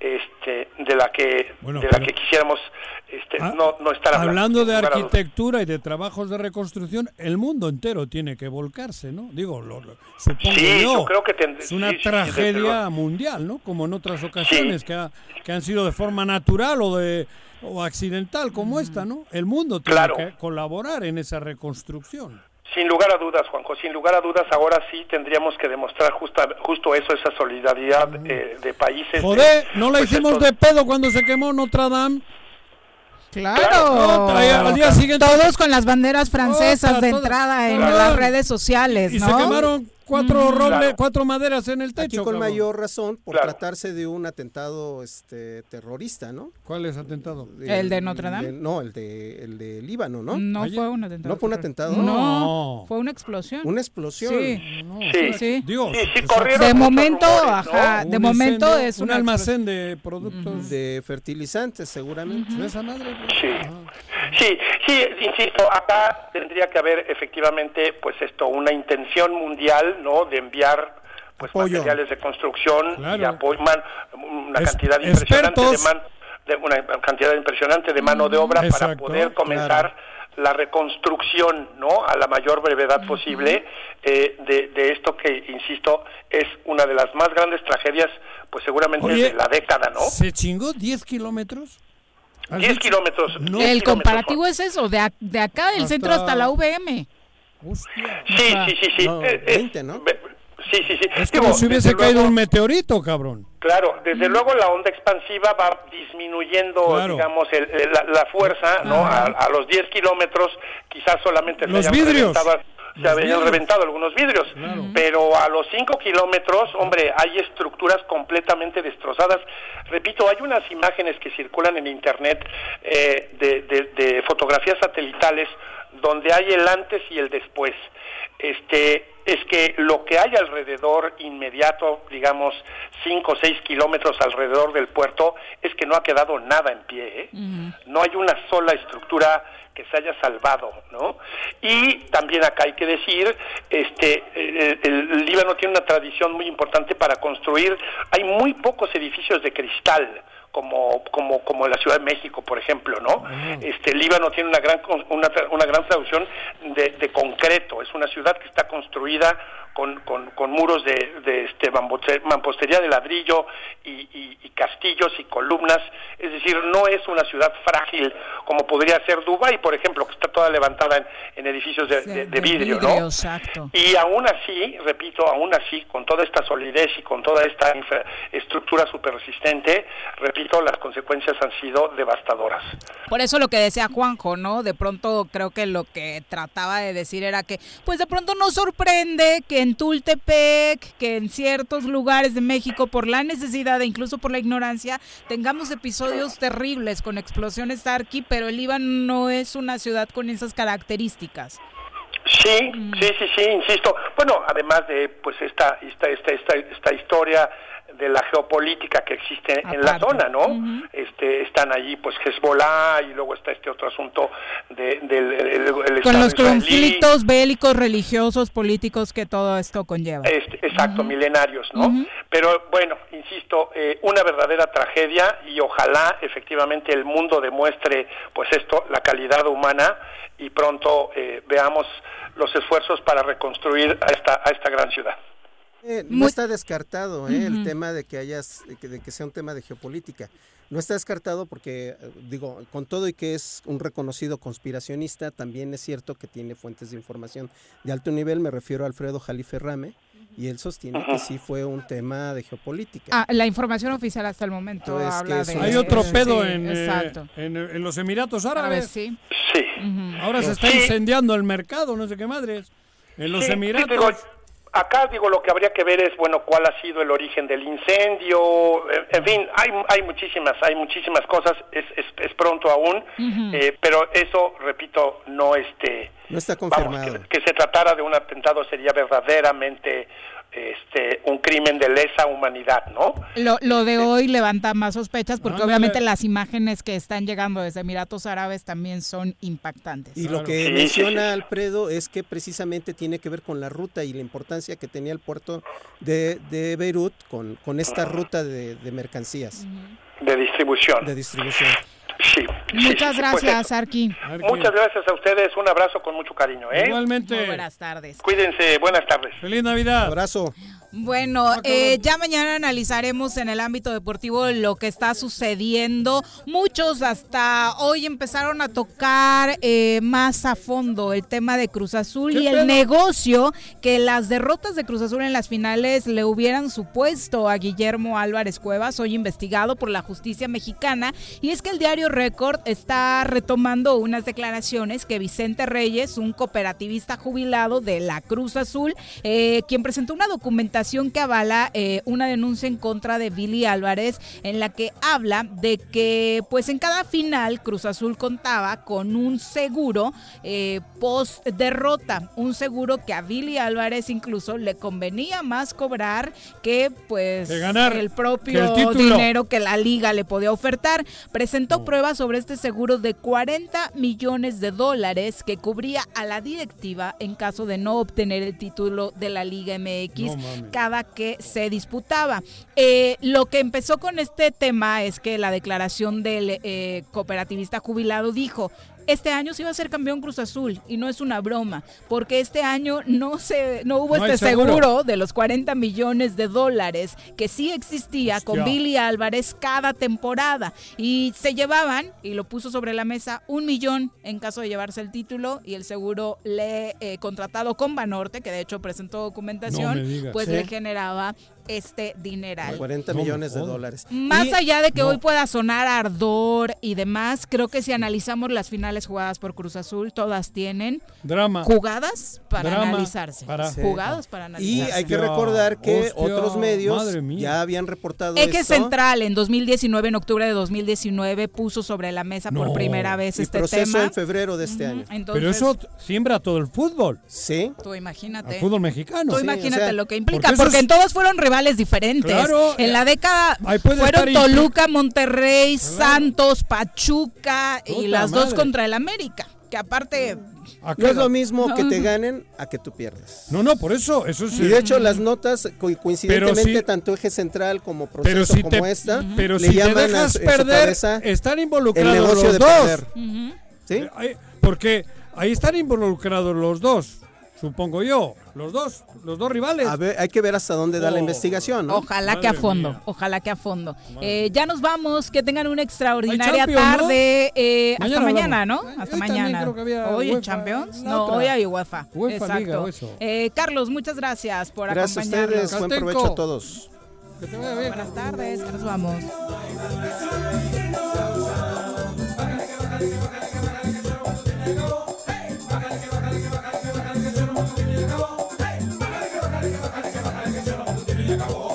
este, de la que de la que quisiéramos este, ah, no, no, estar hablando. de arquitectura y de trabajos de reconstrucción, el mundo entero tiene que volcarse, ¿no? Digo, lo, supongo yo, creo que es una tragedia mundial, ¿no? Como en otras ocasiones que, que han sido de forma natural o de o accidental como esta, ¿no? El mundo tiene que colaborar en esa reconstrucción. Sin lugar a dudas, Juanjo, sin lugar a dudas, ahora sí tendríamos que demostrar justa, justo eso, esa solidaridad eh, de países. Joder, no la pues hicimos de pedo cuando se quemó Notre Dame. Claro. al día siguiente. Todos con las banderas francesas de entrada en las redes sociales, Y se quemaron cuatro robles, cuatro maderas en el techo. Aquí con mayor razón por tratarse de un atentado este terrorista, ¿no? ¿Cuál es atentado? El, de Notre Dame. no, el de el de Líbano, ¿no? No fue un atentado. ¿No fue un atentado? No, fue una explosión. Una explosión. Sí, sí, sí. Dios, de momento, ajá, de momento es un almacén de productos de fertilizantes, seguramente. ¿De esa madre? Sí. Sí, sí, insisto, acá tendría que haber efectivamente, pues esto, una intención mundial ¿no? De enviar pues materiales de construcción y apoyo, una cantidad impresionante de, una cantidad impresionante de mano de obra para poder comenzar la reconstrucción, ¿no? A la mayor brevedad posible eh, de, esto que, insisto, es una de las más grandes tragedias, pues seguramente de la década, ¿no? ¿Se chingó 10 kilómetros? 10 kilómetros. el comparativo es eso, de, de acá del centro hasta la VM. Hostia. Sí, sí, sí, sí. No, 20, eh, ¿no? Sí, sí, sí. Es como si hubiese caído un meteorito, cabrón. Claro, desde luego la onda expansiva va disminuyendo, digamos, la, fuerza, ¿no? A, los 10 kilómetros, quizás solamente los vidrios. se habían reventado algunos vidrios, pero a los 5 kilómetros, hombre, hay estructuras completamente destrozadas. Repito, hay unas imágenes que circulan en Internet eh, de fotografías satelitales donde hay el antes y el después. Este, es que lo que hay alrededor inmediato, digamos 5 o 6 kilómetros alrededor del puerto, es que no ha quedado nada en pie. ¿eh? No hay una sola estructura que se haya salvado, ¿no? Y también acá hay que decir, este, el, el, Líbano tiene una tradición muy importante para construir, hay muy pocos edificios de cristal, como, como, como la Ciudad de México, por ejemplo, ¿no? Este, Líbano tiene una gran, una, una gran traducción de, de concreto, es una ciudad que está construida con, con, muros de, de este, mampostería de ladrillo y, castillos y columnas, es decir, no es una ciudad frágil como podría ser Dubái, por ejemplo, que está toda levantada en, edificios de, vidrio, ¿no? Y aún así, repito, aún así, con toda esta solidez y con toda esta estructura súper resistente, repito, las consecuencias han sido devastadoras. Por eso lo que decía Juanjo, ¿no? De pronto creo que lo que trataba de decir era que, pues de pronto nos sorprende que en Tultepec, que en ciertos lugares de México, por la necesidad e incluso por la ignorancia, tengamos episodios terribles con explosiones Arqui, pero el Líbano no es una ciudad con esas características. Sí, sí, sí, sí, insisto. Bueno, además de pues esta esta esta esta, esta historia de la geopolítica que existe en la zona, ¿no? Este están allí pues Hezbollah y luego está este otro asunto de, del el, con los conflictos bélicos, religiosos, políticos que todo esto conlleva. Este, exacto, milenarios, ¿no? Pero bueno, insisto, eh, una verdadera tragedia y ojalá efectivamente el mundo demuestre pues esto, la calidad humana y pronto eh, veamos los esfuerzos para reconstruir a esta a esta gran ciudad. Eh, no está descartado eh, el tema de que hayas, de que sea un tema de geopolítica. No está descartado porque, eh, digo, con todo y que es un reconocido conspiracionista, también es cierto que tiene fuentes de información de alto nivel. Me refiero a Alfredo Jalife Rame, y él sostiene que sí fue un tema de geopolítica. Ah, la información oficial hasta el momento habla de... Hay otro pedo en, en, los Emiratos Árabes. sí. Sí. Ahora se está incendiando el mercado, no sé qué madres. En los Emiratos... Acá digo lo que habría que ver es bueno cuál ha sido el origen del incendio, en fin hay hay muchísimas hay muchísimas cosas es, es, pronto aún, eh, pero eso repito no este no está confirmado. que, se tratara de un atentado sería verdaderamente este un crimen de lesa humanidad, ¿no? Lo, lo de hoy levanta más sospechas porque obviamente las imágenes que están llegando desde Emiratos Árabes también son impactantes. Y lo que menciona Alfredo es que precisamente tiene que ver con la ruta y la importancia que tenía el puerto de, de Beirut con, con esta ruta de, mercancías. De distribución. De distribución. Sí. Muchas pues gracias, Arqui. Muchas gracias a ustedes. Un abrazo con mucho cariño. ¿eh? Igualmente. buenas tardes. Cuídense. Buenas tardes. Feliz Navidad. Abrazo. Bueno, eh, ya mañana analizaremos en el ámbito deportivo lo que está sucediendo. Muchos hasta hoy empezaron a tocar eh, más a fondo el tema de Cruz Azul y el negocio que las derrotas de Cruz Azul en las finales le hubieran supuesto a Guillermo Álvarez Cuevas, hoy investigado por la justicia mexicana. Y es que el diario Record está retomando unas declaraciones que Vicente Reyes, un cooperativista jubilado de la Cruz Azul, eh, quien presentó una documentación que avala eh, una denuncia en contra de Billy Álvarez en la que habla de que pues en cada final Cruz Azul contaba con un seguro eh, post derrota, un seguro que a Billy Álvarez incluso le convenía más cobrar que pues el propio dinero que la liga le podía ofertar. Presentó pruebas sobre este seguro de 40 millones de dólares que cubría a la directiva en caso de no obtener el título de la Liga MX cada que se disputaba. Eh, lo que empezó con este tema es que la declaración del eh, cooperativista jubilado dijo, este año se iba a ser campeón Cruz Azul y no es una broma, porque este año no se no hubo este seguro. de los 40 millones de dólares que sí existía con Billy Álvarez cada temporada. Y se llevaban y lo puso sobre la mesa un millón en caso de llevarse el título y el seguro le eh, contratado con Banorte que de hecho presentó documentación pues le generaba este dineral. 40 millones de dólares. Más allá de que hoy pueda sonar ardor y demás, creo que si analizamos las finales jugadas por Cruz Azul, todas tienen drama jugadas para analizarse. Jugadas para analizarse. Y hay que recordar que otros medios ya habían reportado Eje Central en 2019, en octubre de 2019, puso sobre la mesa por primera vez este proceso en febrero de este año. Pero eso siembra todo el fútbol. Sí. Tú imagínate. El fútbol mexicano. Tú imagínate lo que implica, porque, en todos fueron rivales diferentes. en la década fueron Toluca, Monterrey, Santos, Pachuca y las dos contra el América. Que aparte no es lo mismo que te ganen a que tú pierdas. No, no, por eso, eso Y de hecho las notas coincidentemente tanto eje central como proceso como esta, pero si te dejas perder, están involucrados los dos. ¿Sí? Porque ahí están involucrados los dos. Supongo yo, los dos, los dos rivales. A ver, hay que ver hasta dónde da la oh. investigación, ¿no? Ojalá que a fondo, ojalá que a fondo. Eh, ya nos vamos, que tengan una extraordinaria tarde. Eh, hasta mañana, ¿no? Hasta mañana. hoy en Champions, no, hoy hay UEFA. Exacto. Eh, Carlos, muchas gracias por gracias acompañarnos. Gracias a ustedes, buen provecho a todos. Que te vaya bien. Buenas tardes, que nos vamos. acabó.